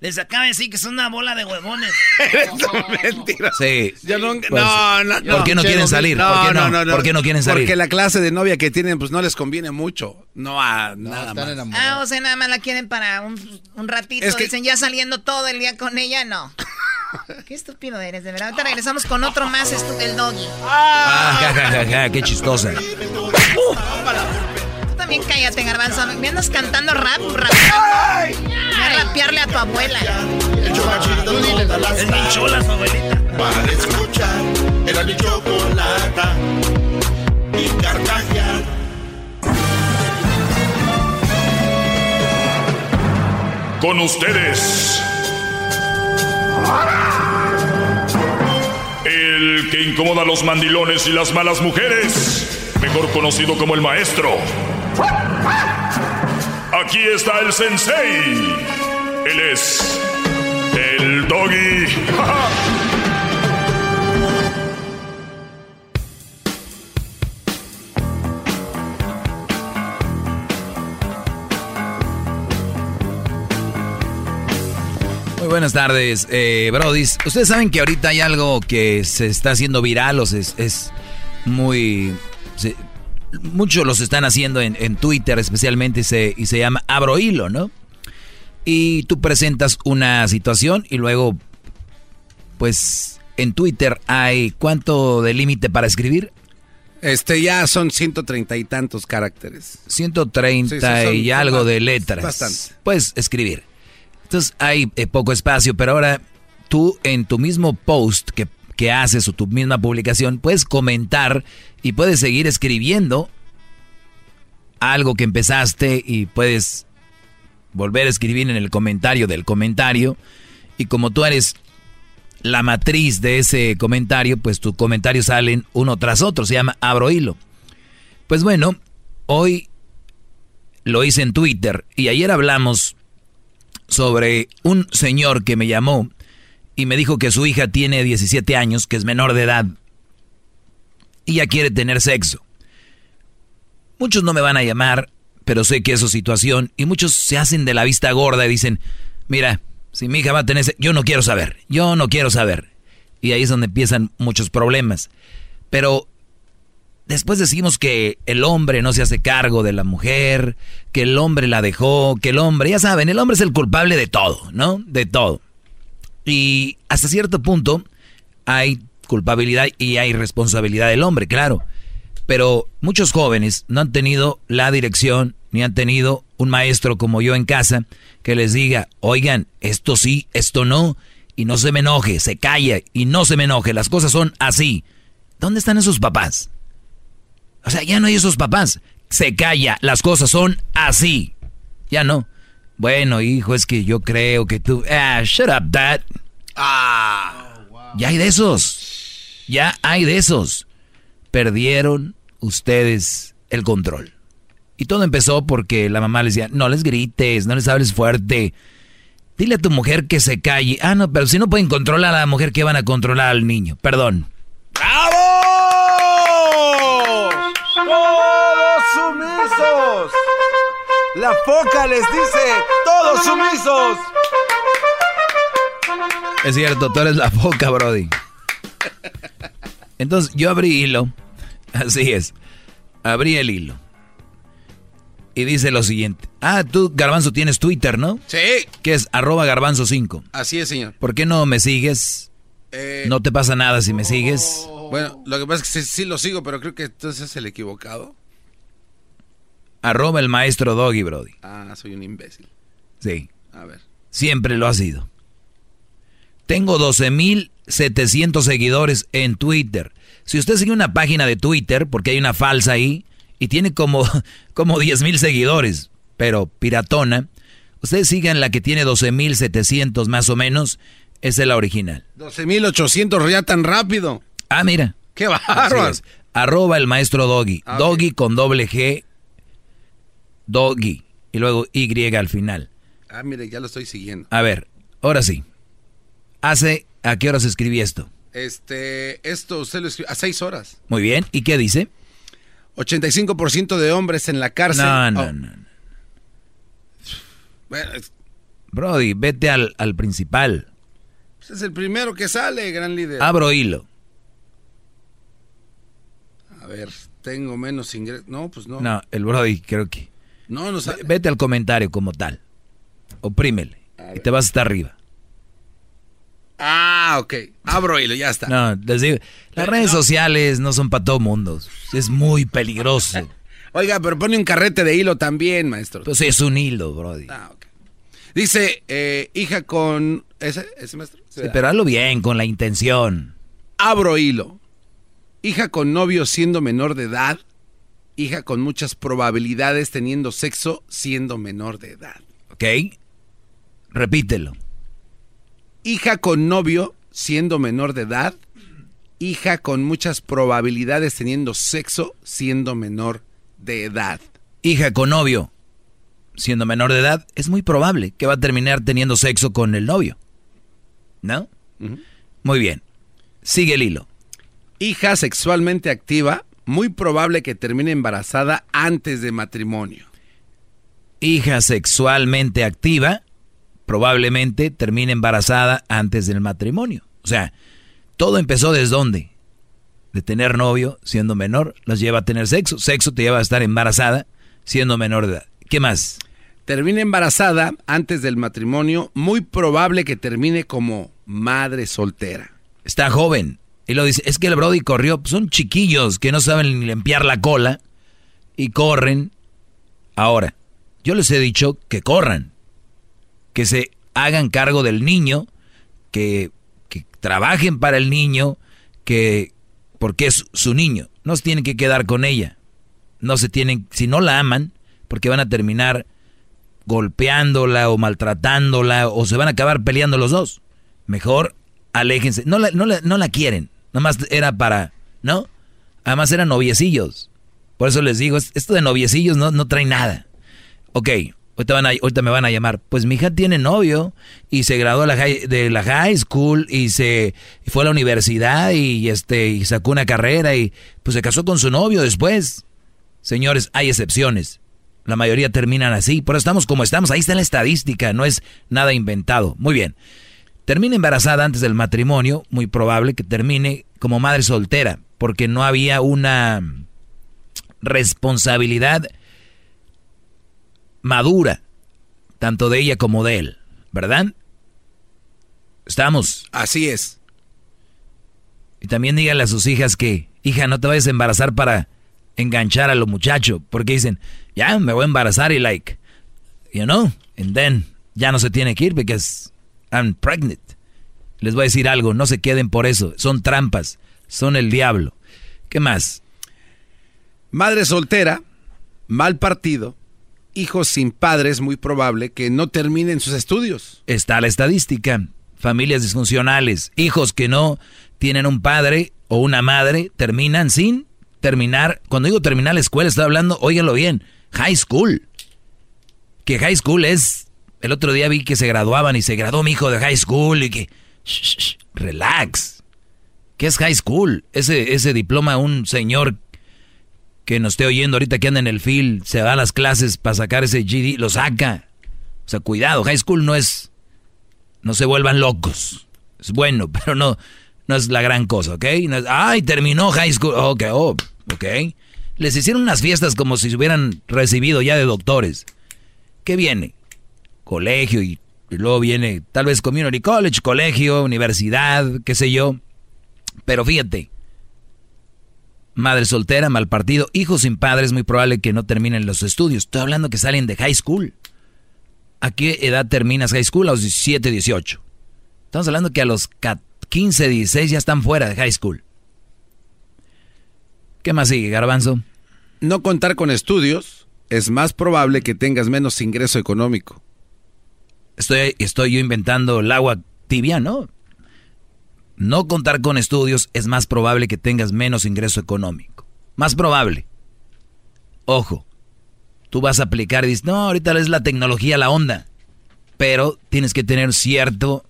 Speaker 1: Les acaba de decir que son una bola de huevones.
Speaker 5: Eso es mentira.
Speaker 21: Sí.
Speaker 5: Yo no,
Speaker 21: Pues,
Speaker 5: no, no,
Speaker 21: ¿Por qué no quieren salir?
Speaker 5: No,
Speaker 21: ¿Por qué no?
Speaker 5: no, no,
Speaker 21: ¿Por qué no quieren salir?
Speaker 5: Porque la clase de novia que tienen, pues no les conviene mucho. No a nada más.
Speaker 19: Ah, o sea, nada más la quieren para un, un ratito.
Speaker 5: Es que-
Speaker 19: Dicen, ya saliendo todo el día con ella, no. Qué estúpido eres, de verdad. Ahorita regresamos con otro más, el doggy.
Speaker 21: Ah, ja, ja, ja, ja, qué chistosa.
Speaker 19: Tú también cállate, garbanzo. Me andas cantando rap, rap. Voy a rapearle a tu abuela.
Speaker 1: Es bien chola su abuelita.
Speaker 3: Para escuchar era mi chocolata y carcajear.
Speaker 4: Con ustedes. El que incomoda a los mandilones y las malas mujeres. Mejor conocido como el maestro. Aquí está el sensei. Él es el doggy.
Speaker 21: Muy buenas tardes, eh, Brodis. Ustedes saben que ahorita hay algo que se está haciendo viral, o se- es, muy... se- muchos los están haciendo en, en Twitter especialmente y se, y se llama Abro Hilo, ¿no? Y tú presentas una situación y luego, pues en Twitter hay cuánto de límite para escribir.
Speaker 5: Este ya son 130 y tantos caracteres.
Speaker 21: 130
Speaker 5: Sí,
Speaker 21: y algo de letras.
Speaker 5: bastante.
Speaker 21: Puedes escribir. Entonces hay eh, poco espacio, pero ahora tú en tu mismo post que, que haces o tu misma publicación puedes comentar y puedes seguir escribiendo algo que empezaste y puedes volver a escribir en el comentario del comentario. Y como tú eres la matriz de ese comentario, pues tus comentarios salen uno tras otro. Se llama Abro Hilo. Pues bueno, hoy lo hice en Twitter y ayer hablamos sobre un señor que me llamó y me dijo que su hija tiene 17 años, que es menor de edad, y ya quiere tener sexo. Muchos no me van a llamar, pero sé que es su situación, y muchos se hacen de la vista gorda y dicen, mira, si mi hija va a tener sexo, yo no quiero saber, yo no quiero saber. Y ahí es donde empiezan muchos problemas. Pero después decimos que el hombre no se hace cargo de la mujer, que el hombre la dejó, que el hombre, ya saben, el hombre es el culpable de todo, ¿no? De todo. Y hasta cierto punto,
Speaker 1: hay culpabilidad y hay responsabilidad del hombre, claro. Pero muchos jóvenes no han tenido la dirección ni han tenido un maestro como yo en casa que les diga, oigan, esto sí, esto no, y no se me enoje, se calla y no se me enoje, las cosas son así. ¿Dónde están esos papás? O sea, ya no hay esos papás. Se calla, las cosas son así. Ya no. Bueno, hijo, es que yo creo que tú... Ah, shut up, dad. Ah. Ya hay de esos. Ya hay de esos. Perdieron ustedes el control. Y todo empezó porque la mamá les decía, no les grites, no les hables fuerte. Dile a tu mujer que se calle. Ah, no, pero si no pueden controlar a la mujer, ¿qué van a controlar al niño? Perdón.
Speaker 5: ¡Bravo! ¡Todos sumisos! La foca les dice, todos sumisos.
Speaker 1: Es cierto, tú eres la foca, Brody. Entonces yo abrí hilo. Así es. Abrí el hilo y dice lo siguiente. Ah, tú, Garbanzo, tienes Twitter, ¿no?
Speaker 5: Sí.
Speaker 1: Que es arroba garbanzo 5.
Speaker 5: Así es, señor.
Speaker 1: ¿Por qué no me sigues? Eh, no te pasa nada si me sigues.
Speaker 5: Bueno, lo que pasa es que sí, lo sigo, pero creo que entonces es el equivocado.
Speaker 1: Arroba el maestro Doggy, Brody.
Speaker 5: Ah, soy un imbécil.
Speaker 1: Sí.
Speaker 5: A ver.
Speaker 1: Siempre lo ha sido. Tengo 12.700 seguidores en Twitter. Si usted sigue una página de Twitter, porque hay una falsa ahí, y tiene como, como 10 mil seguidores, pero piratona. Ustedes sigan la que tiene 12 mil 700 más o menos, esa es la original.
Speaker 5: 12 mil 800 ya tan rápido.
Speaker 1: Ah, mira.
Speaker 5: Qué bárbaro.
Speaker 1: Arroba el maestro Doggy. Ah, Doggy con doble G. Doggy. Y luego Y al final.
Speaker 5: Ah, mire, ya lo estoy siguiendo.
Speaker 1: A ver, ahora sí. Hace, ¿a qué horas escribí esto?
Speaker 5: Este, esto usted lo escribió a seis horas.
Speaker 1: Muy bien. ¿Y qué dice?
Speaker 5: 85% de hombres en la cárcel.
Speaker 1: No, no, oh. no. Brody, vete al, principal.
Speaker 5: Ese es el primero que sale, gran líder.
Speaker 1: Abro hilo.
Speaker 5: A ver, tengo menos ingresos. No, pues no.
Speaker 1: No, el Brody creo que...
Speaker 5: No, no sale.
Speaker 1: Vete al comentario como tal. Oprímele. Y te vas hasta arriba.
Speaker 5: Ah, ok. Abro hilo, ya está.
Speaker 1: No, les digo, las redes sociales no son para todo mundo. Es muy peligroso.
Speaker 5: Oiga, pero pone un carrete de hilo también, maestro.
Speaker 1: Pues es un hilo, brody. Ah, ok.
Speaker 5: Dice, eh, hija con... ¿Ese, ese maestro?
Speaker 1: Sí, pero hazlo bien, con la intención.
Speaker 5: Abro hilo. Hija con novio siendo menor de edad. Hija con muchas probabilidades teniendo sexo siendo menor de edad.
Speaker 1: ¿Ok? Repítelo
Speaker 5: hija con novio siendo menor de edad, hija con muchas probabilidades teniendo sexo siendo menor de edad.
Speaker 1: Hija con novio siendo menor de edad, es muy probable que va a terminar teniendo sexo con el novio. ¿No? Muy bien. Sigue el hilo.
Speaker 5: Hija sexualmente activa, muy probable que termine embarazada antes de matrimonio.
Speaker 1: Hija sexualmente activa, probablemente termine embarazada antes del matrimonio. O sea, todo empezó desde dónde? De tener novio siendo menor, las lleva a tener sexo. Sexo te lleva a estar embarazada siendo menor de edad. ¿Qué más?
Speaker 5: Termine embarazada antes del matrimonio, muy probable que termine como madre soltera.
Speaker 1: Está joven. Y lo dice, es que el Brody corrió, son chiquillos que no saben ni limpiar la cola y corren. Ahora, yo les he dicho que corran, que se hagan cargo del niño, que, trabajen para el niño, que porque es su niño, no se tienen que quedar con ella. No se tienen, si no la aman, porque van a terminar golpeándola o maltratándola o se van a acabar peleando los dos. Mejor aléjense. No la, no la, no la quieren. Nomás era para, ¿no? Además eran noviecillos. Por eso les digo, esto de noviecillos no, no trae nada. Ok, Ahorita, me van a llamar. Pues mi hija tiene novio y se graduó de la high, de la high school y se fue a la universidad y, este, y sacó una carrera y pues se casó con su novio después. Señores, hay excepciones. La mayoría terminan así. Pero estamos como estamos. Ahí está la estadística. No es nada inventado. Muy bien. Termina embarazada antes del matrimonio. Muy probable que termine como madre soltera. Porque no había una responsabilidad madura, tanto de ella como de él, ¿verdad? Estamos.
Speaker 5: Así es.
Speaker 1: Y también díganle a sus hijas que, hija, no te vayas a embarazar para enganchar a los muchachos. Porque dicen, ya, me voy a embarazar y like, you know, and then ya no se tiene que ir because I'm pregnant. Les voy a decir algo, no se queden por eso. Son trampas, son el diablo. ¿Qué más?
Speaker 5: Madre soltera, mal partido, hijos sin padres, muy probable que no terminen sus estudios.
Speaker 1: Está la estadística. Familias disfuncionales, hijos que no tienen un padre o una madre, terminan sin terminar. Cuando digo terminar la escuela, estoy hablando, óiganlo bien, high school. Que high school es. El otro día vi que se graduaban y se graduó mi hijo de high school y que. relax. ¿Qué es high school? Ese, ese diploma, un señor que nos esté oyendo ahorita que anda en el field, se va a las clases para sacar ese GD, lo saca. O sea, cuidado, high school no es... No se vuelvan locos. Es bueno, pero no, no es la gran cosa, ¿ok? Ay, terminó high school. Ok, oh, ok. Les hicieron unas fiestas como si se hubieran recibido ya de doctores. ¿Qué viene? Colegio y, luego viene tal vez community college, colegio, universidad, qué sé yo. Pero fíjate, Madre soltera, mal partido, hijos sin padre, es muy probable que no terminen los estudios. Estoy hablando que salen de high school. ¿A qué edad terminas high school? A los 17, 18. Estamos hablando que a los 15, 16 ya están fuera de high school. ¿Qué más sigue, Garbanzo?
Speaker 5: No contar con estudios es más probable que tengas menos ingreso económico.
Speaker 1: Estoy, estoy yo inventando el agua tibia, ¿no? no contar con estudios es más probable que tengas menos ingreso económico. Más probable. Ojo, tú vas a aplicar y dices, no, ahorita es la tecnología la onda. Pero tienes que tener cierto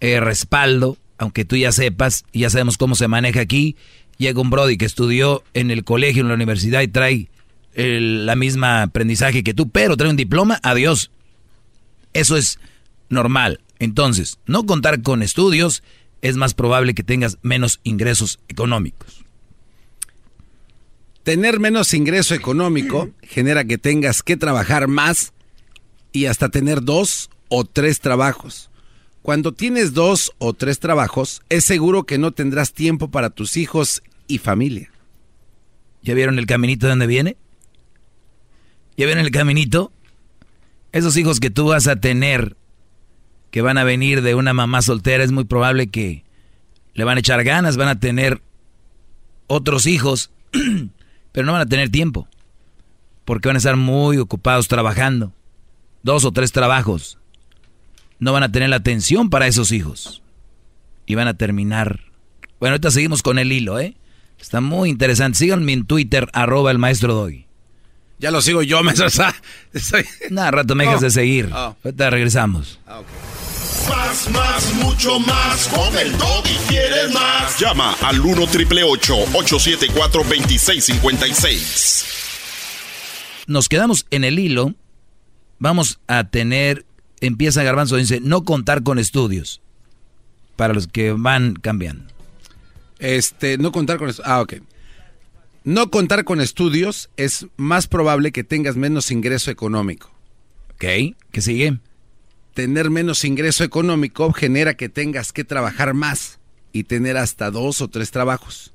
Speaker 1: eh, respaldo, aunque tú ya sepas, y ya sabemos cómo se maneja aquí. Llega un Brody que estudió en el colegio, en la universidad y trae el, la misma aprendizaje que tú, pero trae un diploma, adiós. Eso es normal. Entonces, no contar con estudios es más probable que tengas menos ingresos económicos.
Speaker 5: Tener menos ingreso económico genera que tengas que trabajar más y hasta tener dos o tres trabajos. Cuando tienes dos o tres trabajos, es seguro que no tendrás tiempo para tus hijos y familia.
Speaker 1: ¿Ya vieron el caminito de donde viene? ¿Ya vieron el caminito? Esos hijos que tú vas a tener que van a venir de una mamá soltera, es muy probable que le van a echar ganas, van a tener otros hijos, pero no van a tener tiempo, porque van a estar muy ocupados trabajando, dos o tres trabajos. No van a tener la atención para esos hijos. Y van a terminar. Bueno, ahorita seguimos con el hilo, ¿eh? Está muy interesante. Síganme en Twitter, arroba el maestro Doggy.
Speaker 5: Ya lo sigo yo, me
Speaker 1: Nada, rato me dejas de seguir. Oh. Ahorita regresamos.
Speaker 30: Ah, más, más, mucho más. Con el y quieres más.
Speaker 3: Llama al 1 triple 874 2656.
Speaker 1: Nos quedamos en el hilo. Vamos a tener. Empieza Garbanzo, dice: no contar con estudios. Para los que van cambiando.
Speaker 5: Este, no contar con. Ah, ok. No contar con estudios es más probable que tengas menos ingreso económico.
Speaker 1: Ok, ¿qué sigue?
Speaker 5: Tener menos ingreso económico genera que tengas que trabajar más y tener hasta dos o tres trabajos.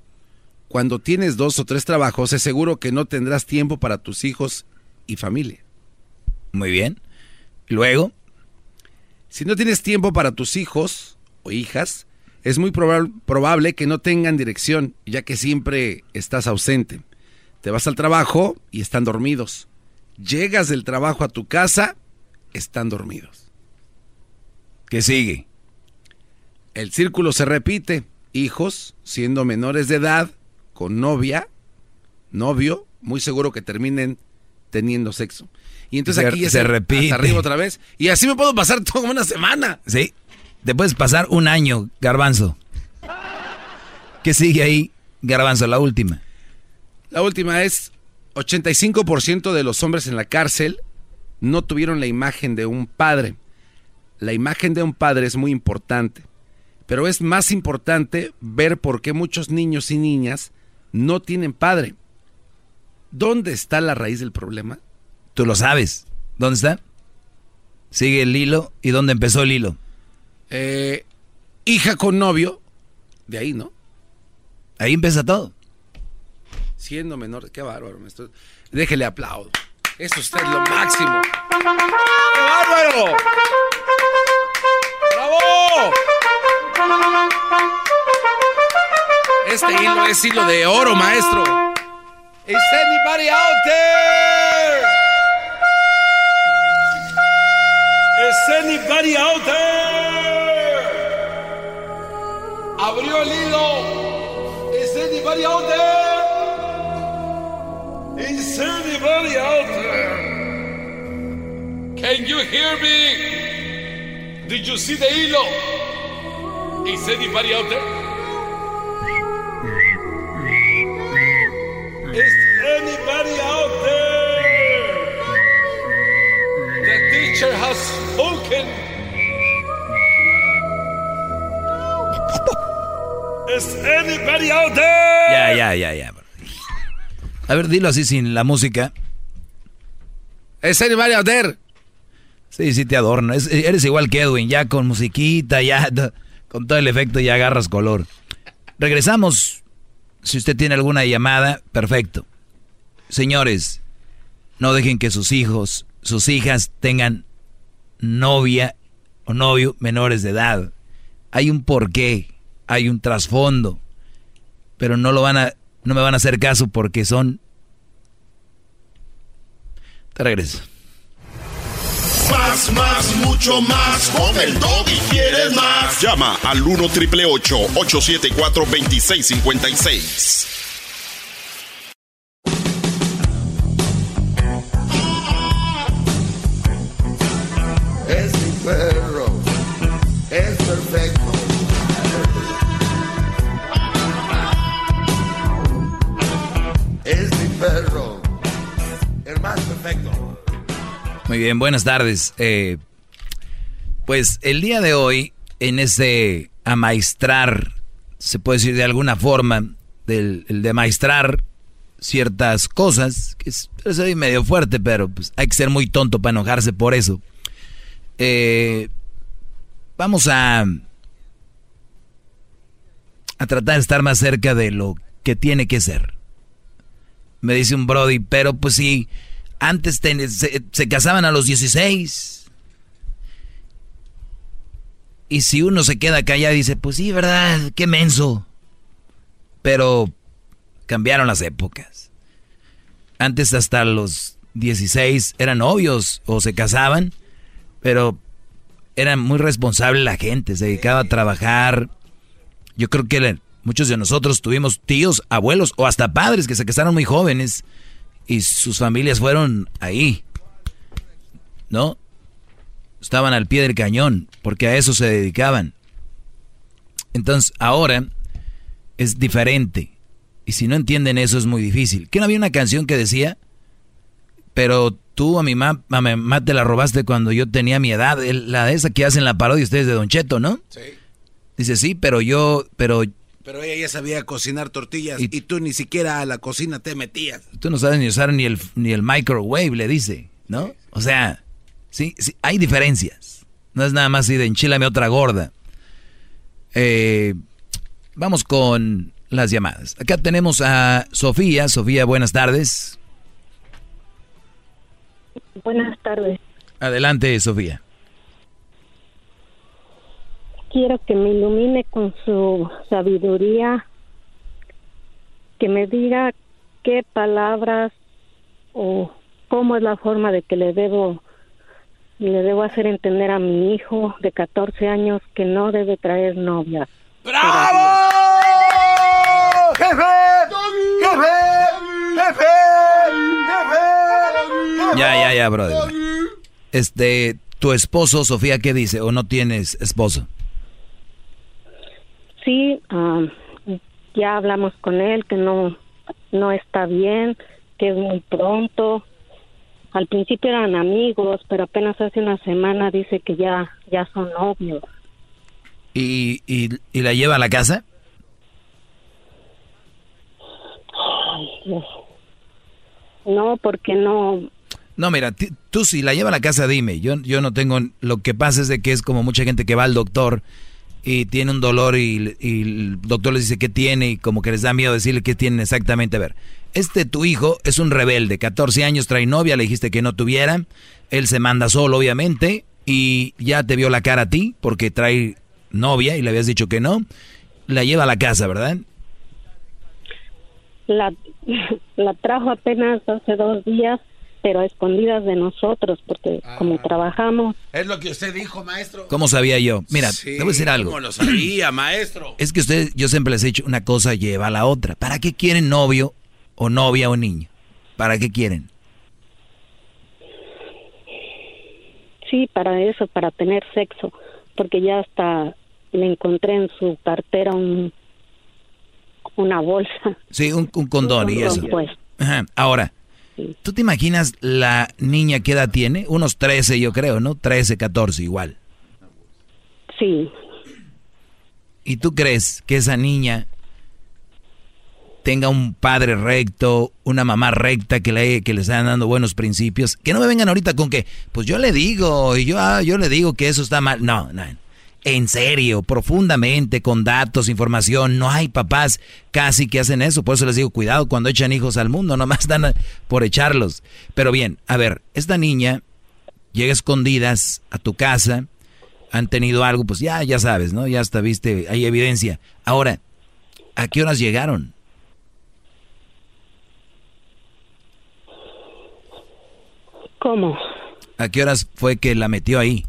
Speaker 5: Cuando tienes dos o tres trabajos es seguro que no tendrás tiempo para tus hijos y familia.
Speaker 1: Muy bien. Luego,
Speaker 5: si no tienes tiempo para tus hijos o hijas, es muy probable que no tengan dirección, ya que siempre estás ausente. Te vas al trabajo y están dormidos. Llegas del trabajo a tu casa, están dormidos.
Speaker 1: ¿Qué sigue?
Speaker 5: El círculo se repite. Hijos, siendo menores de edad, con novia, novio, muy seguro que terminen teniendo sexo. Y entonces aquí ya
Speaker 1: se, repite.
Speaker 5: arriba otra vez. Y así me puedo pasar toda una semana.
Speaker 1: Sí. Te puedes pasar un año, garbanzo. ¿Qué sigue ahí, garbanzo? La última.
Speaker 5: La última es 85% de los hombres en la cárcel no tuvieron la imagen de un padre. La imagen de un padre es muy importante, pero es más importante ver por qué muchos niños y niñas no tienen padre. ¿Dónde está la raíz del problema?
Speaker 1: Tú lo sabes. ¿Dónde está? Sigue el hilo. ¿Y dónde empezó el hilo?
Speaker 5: Eh, hija con novio, de ahí, ¿no?
Speaker 1: Ahí empieza todo.
Speaker 5: Siendo menor, qué bárbaro, maestro. Déjele aplaudo. Eso usted es lo máximo. ¡Qué bárbaro! ¡Bravo! Este hilo es hilo de oro, maestro. Is anybody out there? Is anybody out there? Abrió el hilo. Is anybody out there? Is anybody out there? Can you hear me? Did you see the hilo? Is anybody out there? Is anybody out there? The teacher has spoken. Anybody out there?
Speaker 1: Ya, ya, ya, ya. A ver, dilo así sin la música.
Speaker 5: ¿Es anybody out there?
Speaker 1: Sí, sí te adorno. Es- eres igual que Edwin, ya con musiquita, ya con todo el efecto ya agarras color. Regresamos. Si usted tiene alguna llamada, perfecto. Señores, no dejen que sus hijos, sus hijas tengan novia o novio menores de edad. Hay un porqué, hay un trasfondo, pero no lo van a, no me van a hacer caso porque son. Te regreso.
Speaker 31: Más, más, mucho más. Con el y quieres más.
Speaker 3: Llama al 1 triple 874 2656.
Speaker 1: Muy bien, buenas tardes. Eh, pues el día de hoy, en ese amaestrar, se puede decir de alguna forma, del el de amaestrar ciertas cosas, que es, ahí medio fuerte, pero pues, hay que ser muy tonto para enojarse por eso. Eh, vamos a, a tratar de estar más cerca de lo que tiene que ser. Me dice un Brody, pero pues sí, antes se, se casaban a los 16. Y si uno se queda callado y dice, pues sí, ¿verdad? Qué menso. Pero cambiaron las épocas. Antes hasta los 16 eran novios o se casaban, pero era muy responsable la gente, se dedicaba a trabajar. Yo creo que muchos de nosotros tuvimos tíos, abuelos o hasta padres que se casaron muy jóvenes y sus familias fueron ahí, ¿no? Estaban al pie del cañón porque a eso se dedicaban. Entonces ahora es diferente. Y si no entienden eso es muy difícil. ¿Que no había una canción que decía? Pero tú a mi mamá, a mi mamá te la robaste cuando yo tenía mi edad. La de esa que hacen la parodia ustedes de Don Cheto, ¿no?
Speaker 5: Sí.
Speaker 1: Dice, sí, pero yo, pero
Speaker 5: Pero ella ya sabía cocinar tortillas y, tú ni siquiera a la cocina te metías.
Speaker 1: tú no sabes ni usar ni el, ni el microwave, le dice, ¿no? O sea, sí, sí, hay diferencias. No es nada más así de enchilame otra gorda. Eh, vamos con las llamadas. Acá tenemos a Sofía. Sofía, buenas tardes.
Speaker 32: Buenas tardes.
Speaker 1: Adelante, Sofía.
Speaker 32: Quiero que me ilumine con su sabiduría, que me diga qué palabras o cómo es la forma de que le debo le debo hacer entender a mi hijo de 14 años que no debe traer novia.
Speaker 31: ¡Bravo! ¡Jefe! ¡Jefe! ¡Jefe! ¡Jefe!
Speaker 1: Ya, ya, ya, brother. Este, tu esposo, Sofía, ¿qué dice? ¿O no tienes esposo?
Speaker 32: Sí, am, ya hablamos con él que no no está bien, que es muy pronto. Al principio eran amigos, pero apenas hace una semana dice que ya ya son novios.
Speaker 1: ¿Y, y, y la lleva a la casa?
Speaker 32: Ay, Dios. No, porque no
Speaker 1: No, mira, tú si la lleva a la casa, dime. Yo, yo no tengo. Lo que pasa es de que es como mucha gente que va al doctor y tiene un dolor y, el doctor les dice que tiene y como que les da miedo decirle qué tienen exactamente. A ver, este tu hijo es un rebelde, 14 años, trae novia, le dijiste que no tuviera, él se manda solo obviamente y ya te vio la cara a ti porque trae novia y le habías dicho que no, la lleva a la casa, ¿verdad?
Speaker 32: La, la trajo apenas hace dos días pero a escondidas de nosotros, porque como ah. trabajamos.
Speaker 5: Es lo que usted dijo, maestro.
Speaker 1: ¿Cómo sabía yo? Mira, te voy a decir algo.
Speaker 5: ¿Cómo lo sabía, maestro?
Speaker 1: Es que usted, yo siempre les he dicho, una cosa lleva a la otra. ¿Para qué quieren novio o novia o niño? ¿Para qué quieren?
Speaker 32: Sí, para eso, para tener sexo, porque ya hasta le encontré en su cartera un una bolsa.
Speaker 1: Sí, un, condón y eso. Pues. Ahora, ¿Tú te imaginas la niña qué edad tiene? Unos 13 yo creo, ¿no? 13, 14 igual.
Speaker 32: Sí.
Speaker 1: ¿Y tú crees que esa niña tenga un padre recto, una mamá recta que le, que le están dando buenos principios? Que no me vengan ahorita con que, pues yo le digo, y yo, ah, yo le digo que eso está mal. No, no en serio, profundamente, con datos, información. No hay papás casi que hacen eso. Por eso les digo, cuidado cuando echan hijos al mundo, nomás dan por echarlos. Pero bien, a ver, esta niña llega escondidas a tu casa, han tenido algo, pues ya, ya sabes, ¿no? Ya hasta viste, hay evidencia. Ahora, ¿a qué horas llegaron?
Speaker 32: ¿Cómo?
Speaker 1: ¿A qué horas fue que la metió ahí?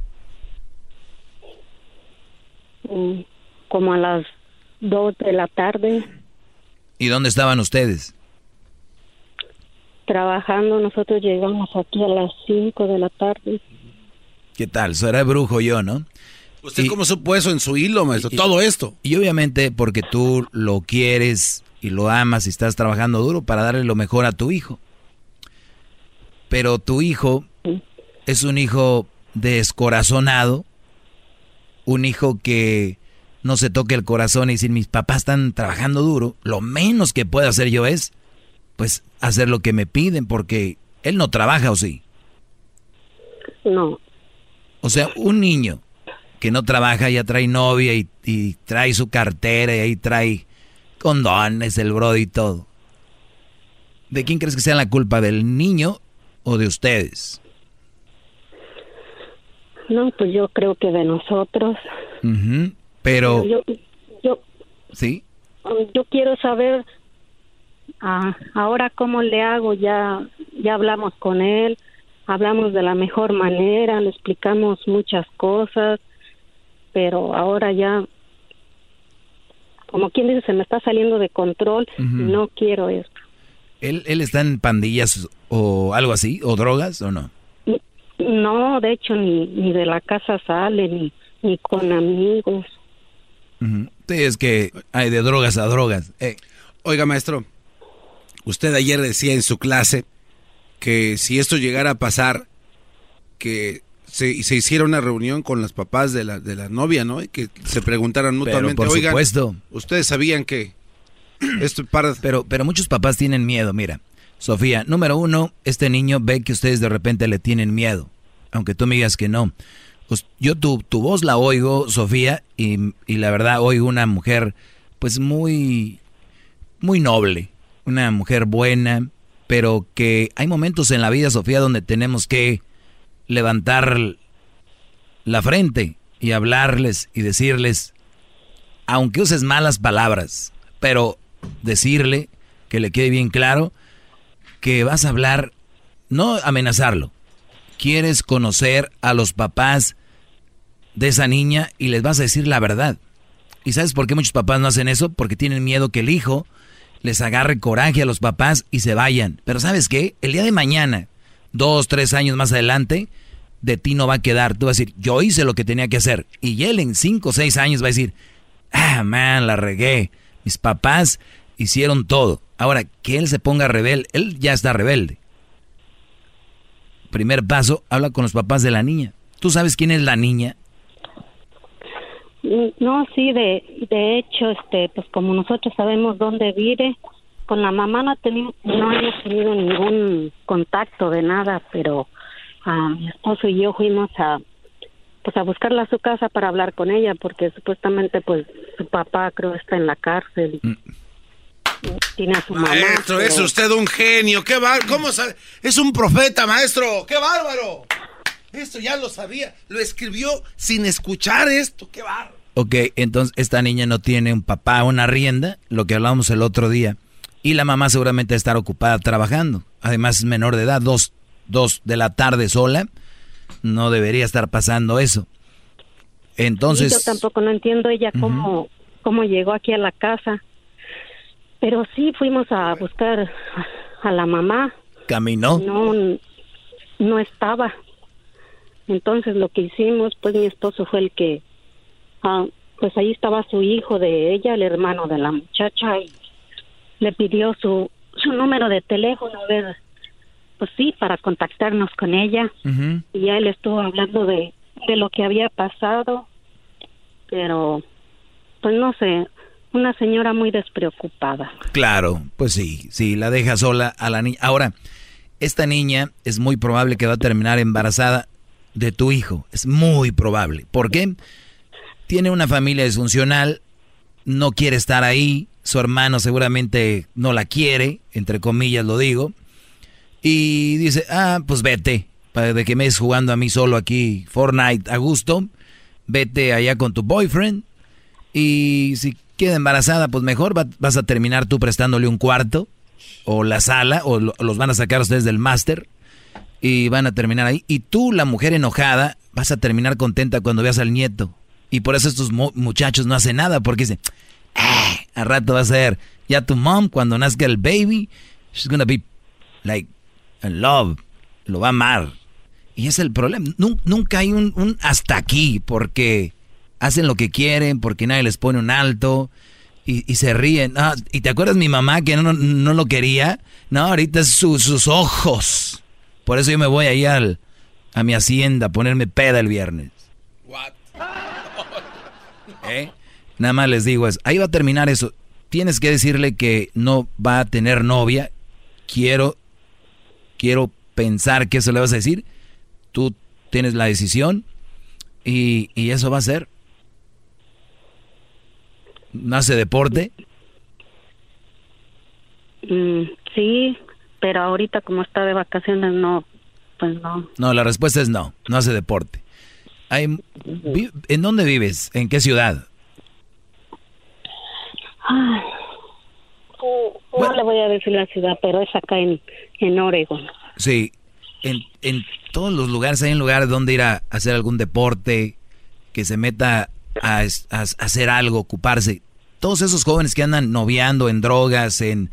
Speaker 32: Mm, como a las 2 de la tarde.
Speaker 1: ¿Y dónde estaban ustedes?
Speaker 32: Trabajando, nosotros llegamos aquí a las 5 de la tarde.
Speaker 1: ¿Qué tal? Será brujo yo, ¿no?
Speaker 5: ¿Usted cómo supo eso en su hilo, maestro? Todo esto.
Speaker 1: Y obviamente porque tú lo quieres y lo amas y estás trabajando duro para darle lo mejor a tu hijo. Pero tu hijo es un hijo descorazonado un hijo que no se toque el corazón y decir mis papás están trabajando duro, lo menos que puedo hacer yo es, pues, hacer lo que me piden, porque él no trabaja o sí.
Speaker 32: No.
Speaker 1: O sea, un niño que no trabaja ya trae novia y, y trae su cartera y ahí trae condones, el brody y todo. ¿De quién crees que sea la culpa? ¿Del niño o de ustedes?
Speaker 32: No, pues yo creo que de nosotros.
Speaker 1: Pero...
Speaker 32: Yo, yo,
Speaker 1: ¿Sí?
Speaker 32: Yo quiero saber ah, ahora cómo le hago. Ya, ya hablamos con él, hablamos de la mejor manera, le explicamos muchas cosas, pero ahora ya, como quien dice, se me está saliendo de control no quiero esto.
Speaker 1: ¿Él, ¿Él está en pandillas o algo así, o drogas o no?
Speaker 32: No, de hecho, ni, ni de la casa sale, ni, ni con amigos.
Speaker 1: Sí, es que hay de drogas a drogas. Eh.
Speaker 5: Oiga, maestro, usted ayer decía en su clase que si esto llegara a pasar, que se, se hiciera una reunión con los papás de la, de la novia, ¿no? Y que se preguntaran mutuamente,
Speaker 1: pero por supuesto.
Speaker 5: ustedes sabían que esto para...
Speaker 1: Pero, pero muchos papás tienen miedo, mira. Sofía, número uno, este niño ve que ustedes de repente le tienen miedo, aunque tú me digas que no. Pues yo tu, tu voz la oigo, Sofía, y, y, la verdad oigo una mujer pues muy, muy noble, una mujer buena, pero que hay momentos en la vida, Sofía, donde tenemos que levantar la frente y hablarles y decirles, aunque uses malas palabras, pero decirle que le quede bien claro que vas a hablar, no amenazarlo, quieres conocer a los papás de esa niña y les vas a decir la verdad. ¿Y sabes por qué muchos papás no hacen eso? Porque tienen miedo que el hijo les agarre coraje a los papás y se vayan. Pero ¿sabes qué? El día de mañana, dos, tres años más adelante, de ti no va a quedar. Tú vas a decir, yo hice lo que tenía que hacer. Y él en cinco o seis años va a decir, ah, man, la regué. Mis papás hicieron todo. Ahora, que él se ponga rebelde, él ya está rebelde. Primer paso, habla con los papás de la niña. ¿Tú sabes quién es la niña?
Speaker 32: Mm, no, sí, de, de hecho, este, pues como nosotros sabemos dónde vive, con la mamá no, tenido, no hemos tenido ningún contacto de nada, pero a mi esposo y yo fuimos a, pues a buscarla a su casa para hablar con ella porque supuestamente pues su papá creo está en la cárcel.
Speaker 5: Mm.
Speaker 32: Tiene a su mamá.
Speaker 5: Maestro, es usted un genio. ¿Qué bar... ¿Cómo sabe? Es un profeta, maestro. ¡Qué bárbaro! Esto ya lo sabía. Lo escribió sin escuchar esto. ¡Qué bárbaro!
Speaker 1: Ok, entonces esta niña no tiene un papá, una rienda, lo que hablábamos el otro día. Y la mamá seguramente estar ocupada trabajando. Además es menor de edad, dos, dos de la tarde sola. No debería estar pasando eso.
Speaker 32: Y yo
Speaker 1: Entonces,
Speaker 32: tampoco no entiendo ella cómo, cómo llegó aquí a la casa. Pero sí fuimos a buscar a la mamá.
Speaker 1: caminó.
Speaker 32: No, no estaba. Entonces lo que hicimos, pues mi esposo fue el que, ah, pues ahí estaba su hijo de ella, el hermano de la muchacha, y le pidió su, su número de teléfono, a ver, pues sí, para contactarnos con ella. Y ya él estuvo hablando de, de lo que había pasado, pero pues no sé, una señora muy despreocupada.
Speaker 1: Claro, pues sí, sí, la deja sola a la niña. Ahora, esta niña es muy probable que va a terminar embarazada de tu hijo. Es muy probable. ¿Por qué? Tiene una familia disfuncional, no quiere estar ahí, su hermano seguramente no la quiere, entre comillas lo digo, y dice, ah, pues vete, para que me es jugando a mí solo aquí Fortnite a gusto, vete allá con tu boyfriend, y si queda embarazada, pues mejor va- vas a terminar tú prestándole un cuarto o la sala o lo- los van a sacar ustedes del máster y van a terminar ahí. Y tú, la mujer enojada, vas a terminar contenta cuando veas al nieto. Y por eso estos mu- muchachos no hacen nada porque dicen, "Ah, a rato va a ser ya tu mom cuando nazca el baby, she's gonna be like in love, lo va a amar. Y es el problema. Nun- nunca hay un hasta aquí porque hacen lo que quieren, porque nadie les pone un alto y, y se ríen. Ah, ¿Y te acuerdas mi mamá que no, no lo quería? No, ahorita es su- sus ojos. Por eso yo me voy ahí al, a mi hacienda a ponerme peda el viernes. ¿Eh? Nada más les digo eso. Ahí va a terminar eso. Tienes que decirle que no va a tener novia. Quiero, quiero pensar que eso le vas a decir. Tú tienes la decisión y, y eso va a ser. ¿No hace deporte?
Speaker 32: Mm, sí, pero ahorita como está de vacaciones no, pues no.
Speaker 1: No, la respuesta es no, no hace deporte. Hay, ¿En dónde vives? ¿En qué ciudad?
Speaker 32: No le voy a decir la ciudad, pero es acá en, en Oregon.
Speaker 1: Sí, en, en todos los lugares hay un lugar donde ir a hacer algún deporte, que se meta a- a hacer algo, ocuparse. Todos esos jóvenes que andan noviando en drogas, en,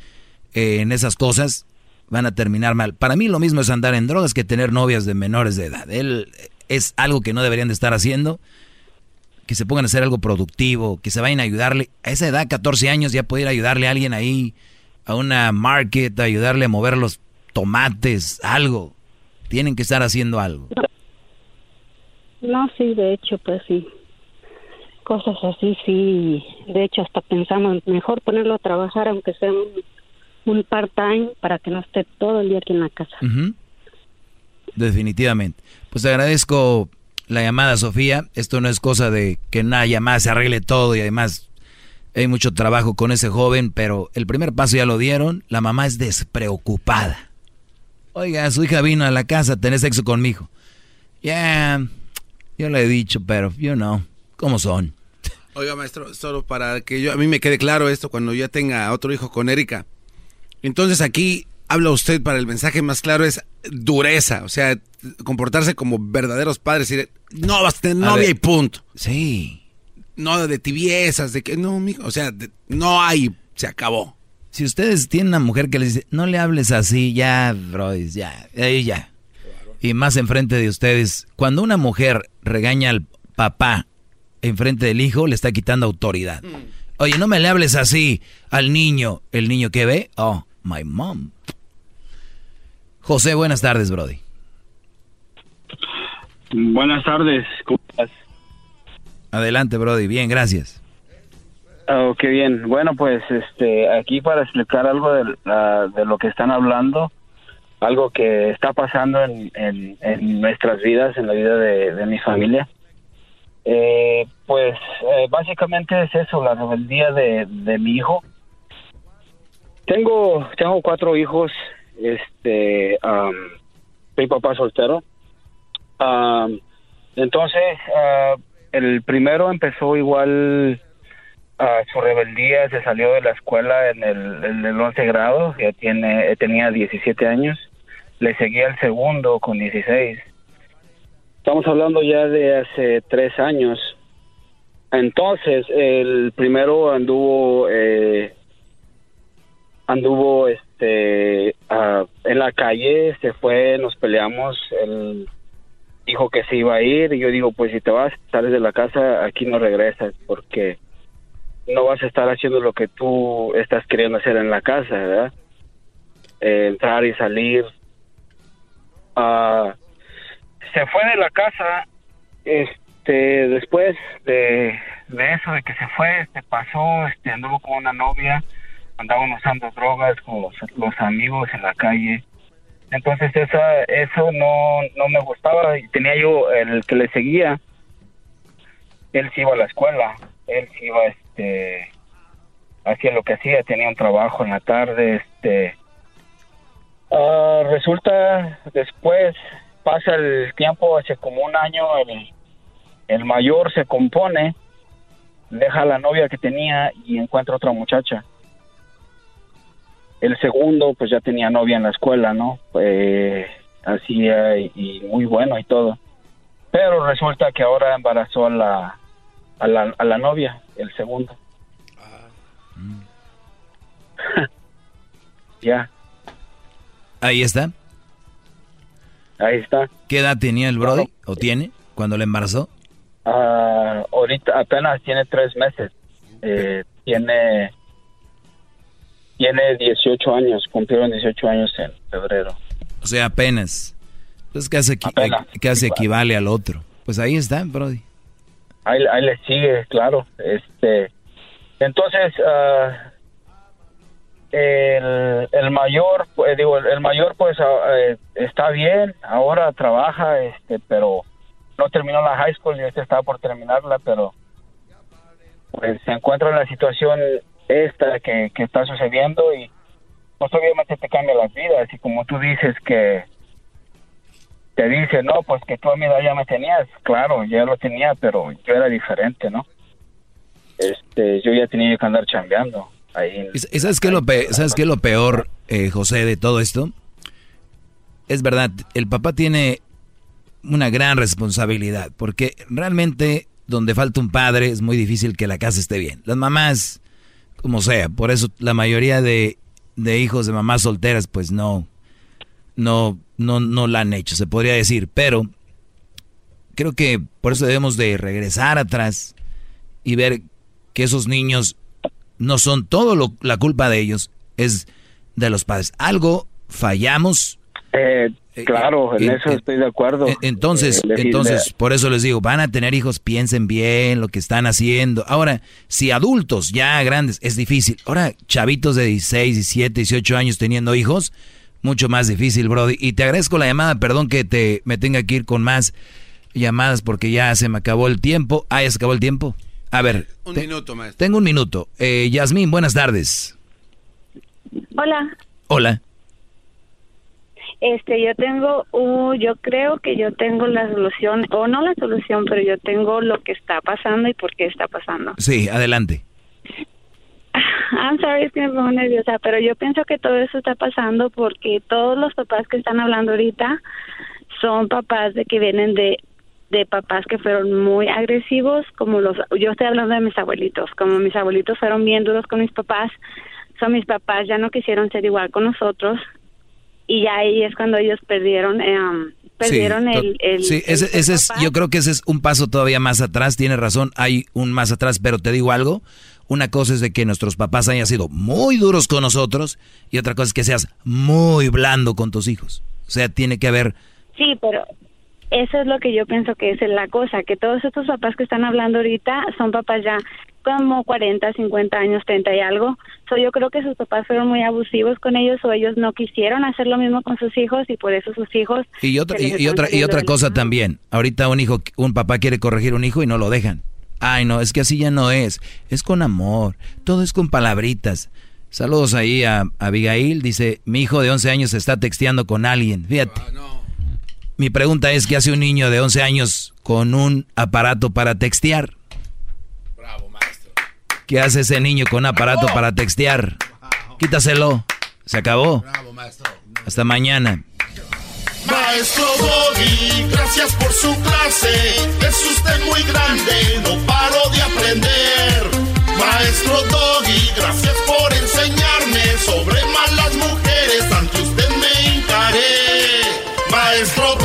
Speaker 1: en esas cosas, van a terminar mal. Para mí lo mismo es andar en drogas que tener novias de menores de edad. Él es algo que no deberían de estar haciendo. Que se pongan a hacer algo productivo, que se vayan a ayudarle. A esa edad, 14 años, ya a ayudarle a alguien ahí, a una market, ayudarle a mover los tomates, algo. Tienen que estar haciendo algo.
Speaker 32: No, sí, de hecho, pues sí. Cosas así, sí. De hecho, hasta pensamos mejor ponerlo a trabajar, aunque sea un, part-time, para que no esté todo el día aquí en la casa.
Speaker 1: Ujú. Definitivamente. Pues te agradezco la llamada, Sofía. Esto no es cosa de que una llamada se arregle todo y además hay mucho trabajo con ese joven, pero el primer paso ya lo dieron. La mamá es despreocupada. Oiga, su hija vino a la casa a tener sexo conmigo. Ya, yo le he dicho, pero yo no. ¿Cómo son?
Speaker 5: Oiga, maestro, solo para que yo a mí me quede claro esto cuando ya tenga otro hijo con Erika. Entonces aquí habla usted para el mensaje más claro es dureza, o sea, comportarse como verdaderos padres y no vas a tener novia y punto.
Speaker 1: Sí.
Speaker 5: No de tibiezas, de que no, mijo, o sea, de- no hay, se acabó.
Speaker 1: Si ustedes tienen una mujer que les dice, no le hables así, ya, Brody, ya, ahí ya. Y más enfrente de ustedes, cuando una mujer regaña al papá enfrente del hijo, le está quitando autoridad. Oye, no me le hables así al niño. ¿El niño que ve? Oh, my mom. José, buenas tardes, Brody.
Speaker 33: Buenas tardes, ¿cómo estás?
Speaker 1: Adelante, Brody. Bien, gracias.
Speaker 33: Oh, qué bien. Bueno, pues este, aquí para explicar algo de, la- de lo que están hablando, algo que está pasando en, en- en nuestras vidas, en la vida de, de mi familia. Eh, pues eh, básicamente es eso, la rebeldía de, de mi hijo. Tengo, tengo cuatro hijos, este, am, soy papá soltero. Entonces, ah, el primero empezó igual a su rebeldía, se salió de la escuela en el, en el 11 grado, ya tiene, tenía 17 años. Le seguía el segundo con 16. Estamos hablando ya de hace tres años. Entonces, el primero anduvo, eh, anduvo, este, ah, en la calle, se fue, nos peleamos, él dijo que se iba a ir, y yo digo, pues si te vas, sales de la casa, aquí no regresas, porque no vas a estar haciendo lo que tú estás queriendo hacer en la casa, ¿verdad? Eh, entrar y salir. Ah, se fue de la casa, este, después de, de eso, de que se fue, este, pasó, este, anduvo con una novia, andaban usando drogas con los, los amigos en la calle. Entonces esa, eso no, no me gustaba y tenía yo el que le seguía, él sí iba a la escuela, él sí iba, este, hacía lo que hacía, tenía un trabajo en la tarde, este, ah, resulta después, pasa el tiempo, hace como un año, el, el mayor se compone, deja a la novia que tenía y encuentra otra muchacha. El segundo, pues ya tenía novia en la escuela, ¿no? Eh, hacía y, y muy bueno y todo. Pero resulta que ahora embarazó a la, a la, a la novia, el segundo. ya,
Speaker 1: Ahí está.
Speaker 33: Ahí está.
Speaker 1: ¿Qué edad tenía el Brody? ¿O tiene? Cuando le embarazó.
Speaker 33: Ah, ahorita apenas tiene tres meses. Eh, tiene tiene 18 años, cumplieron 18 años en febrero.
Speaker 1: O sea, apenas. Entonces casi, equi- eh, casi equivale al otro. Pues ahí está, Brody.
Speaker 33: Ahí, ahí le sigue, claro. Este, entonces, ah, el, mayor, pues, digo, el, mayor pues ah, eh, está bien, ahora trabaja, este, pero no terminó la high school y este estaba por terminarla, pero pues se encuentra en la situación esta que, que está sucediendo y pues obviamente te cambia las vidas y como tú dices que te dice, no, pues que tú a mi edad ya me tenías, claro, ya lo tenía, pero yo era diferente, ¿no? Este, yo ya tenía que andar chambeando ahí.
Speaker 1: ¿Y sabes qué es lo, pe- ¿sabes qué es lo peor, eh, José, de todo esto? Es verdad, el papá tiene una gran responsabilidad, porque realmente donde falta un padre es muy difícil que la casa esté bien. Las mamás, como sea, por eso la mayoría de, de hijos de mamás solteras, pues no, no, no, no la han hecho, se podría decir, pero creo que por eso debemos de regresar atrás y ver que esos niños no son todo lo, la culpa de ellos, es de los padres. Algo fallamos.
Speaker 33: Eh, claro, en
Speaker 1: eh,
Speaker 33: eso
Speaker 1: eh,
Speaker 33: estoy de acuerdo.
Speaker 1: eh, Entonces,
Speaker 33: Eh,
Speaker 1: entonces, por eso les digo, van a tener hijos, piensen bien lo que están haciendo. Ahora, si adultos ya grandes, es difícil. Ahora, chavitos de 16, 17, 18 años teniendo hijos, mucho más difícil, Brody. Y te agradezco la llamada, perdón que te me tenga que ir con más llamadas porque ya se me acabó el tiempo. Ah, ya se acabó el tiempo. A ver,
Speaker 5: Un
Speaker 1: te-
Speaker 5: minuto, maestro.
Speaker 1: tengo un minuto. Eh, Yasmín, buenas tardes.
Speaker 34: Hola,
Speaker 1: Hola.
Speaker 34: este, yo tengo, uh, yo creo que yo tengo la solución, o no la solución, pero yo tengo lo que está pasando y por qué está pasando.
Speaker 1: Sí, adelante.
Speaker 34: I'm sorry, es que me pongo nerviosa, pero yo pienso que todo eso está pasando porque todos los papás que están hablando ahorita son papás de que vienen de de papás que fueron muy agresivos, como los, yo estoy hablando de mis abuelitos, como mis abuelitos fueron bien duros con mis papás, son mis papás ya no quisieron ser igual con nosotros y ya ahí es cuando ellos perdieron, eh, um, perdieron el, el,
Speaker 1: sí, ese,
Speaker 34: el
Speaker 1: ese es, yo creo que ese es un paso todavía más atrás, tienes razón, hay un más atrás, pero te digo algo, una cosa es de que nuestros papás hayan sido muy duros con nosotros y otra cosa es que seas muy blando con tus hijos. O sea, tiene que haber,
Speaker 34: Sí, pero eso es lo que yo pienso que es la cosa, que todos estos papás que están hablando ahorita son papás ya como 40, 50 años, 30 y algo. So, yo creo que sus papás fueron muy abusivos con ellos o ellos no quisieron hacer lo mismo con sus hijos y por eso sus hijos...
Speaker 1: Y otra, y, otra, y otra cosa también. Ahorita un hijo, un papá quiere corregir un hijo y no lo dejan. Ay, no, es que así ya no es. Es con amor. Todo es con palabritas. Saludos ahí a, Abigail. Dice, mi hijo de 11 años está texteando con alguien. Fíjate. Ah, mi pregunta es, ¿qué hace un niño de 11 años con un aparato para textear? Bravo, maestro. ¿Qué hace ese niño con un aparato para textear? Quítaselo. Se acabó. Bravo, maestro. Hasta mañana.
Speaker 3: Maestro Doggy, gracias por su clase. Es usted muy grande, no paro de aprender. Maestro Doggy, gracias por enseñarme sobre malas mujeres. Ante usted me encaré. Maestro Doggy.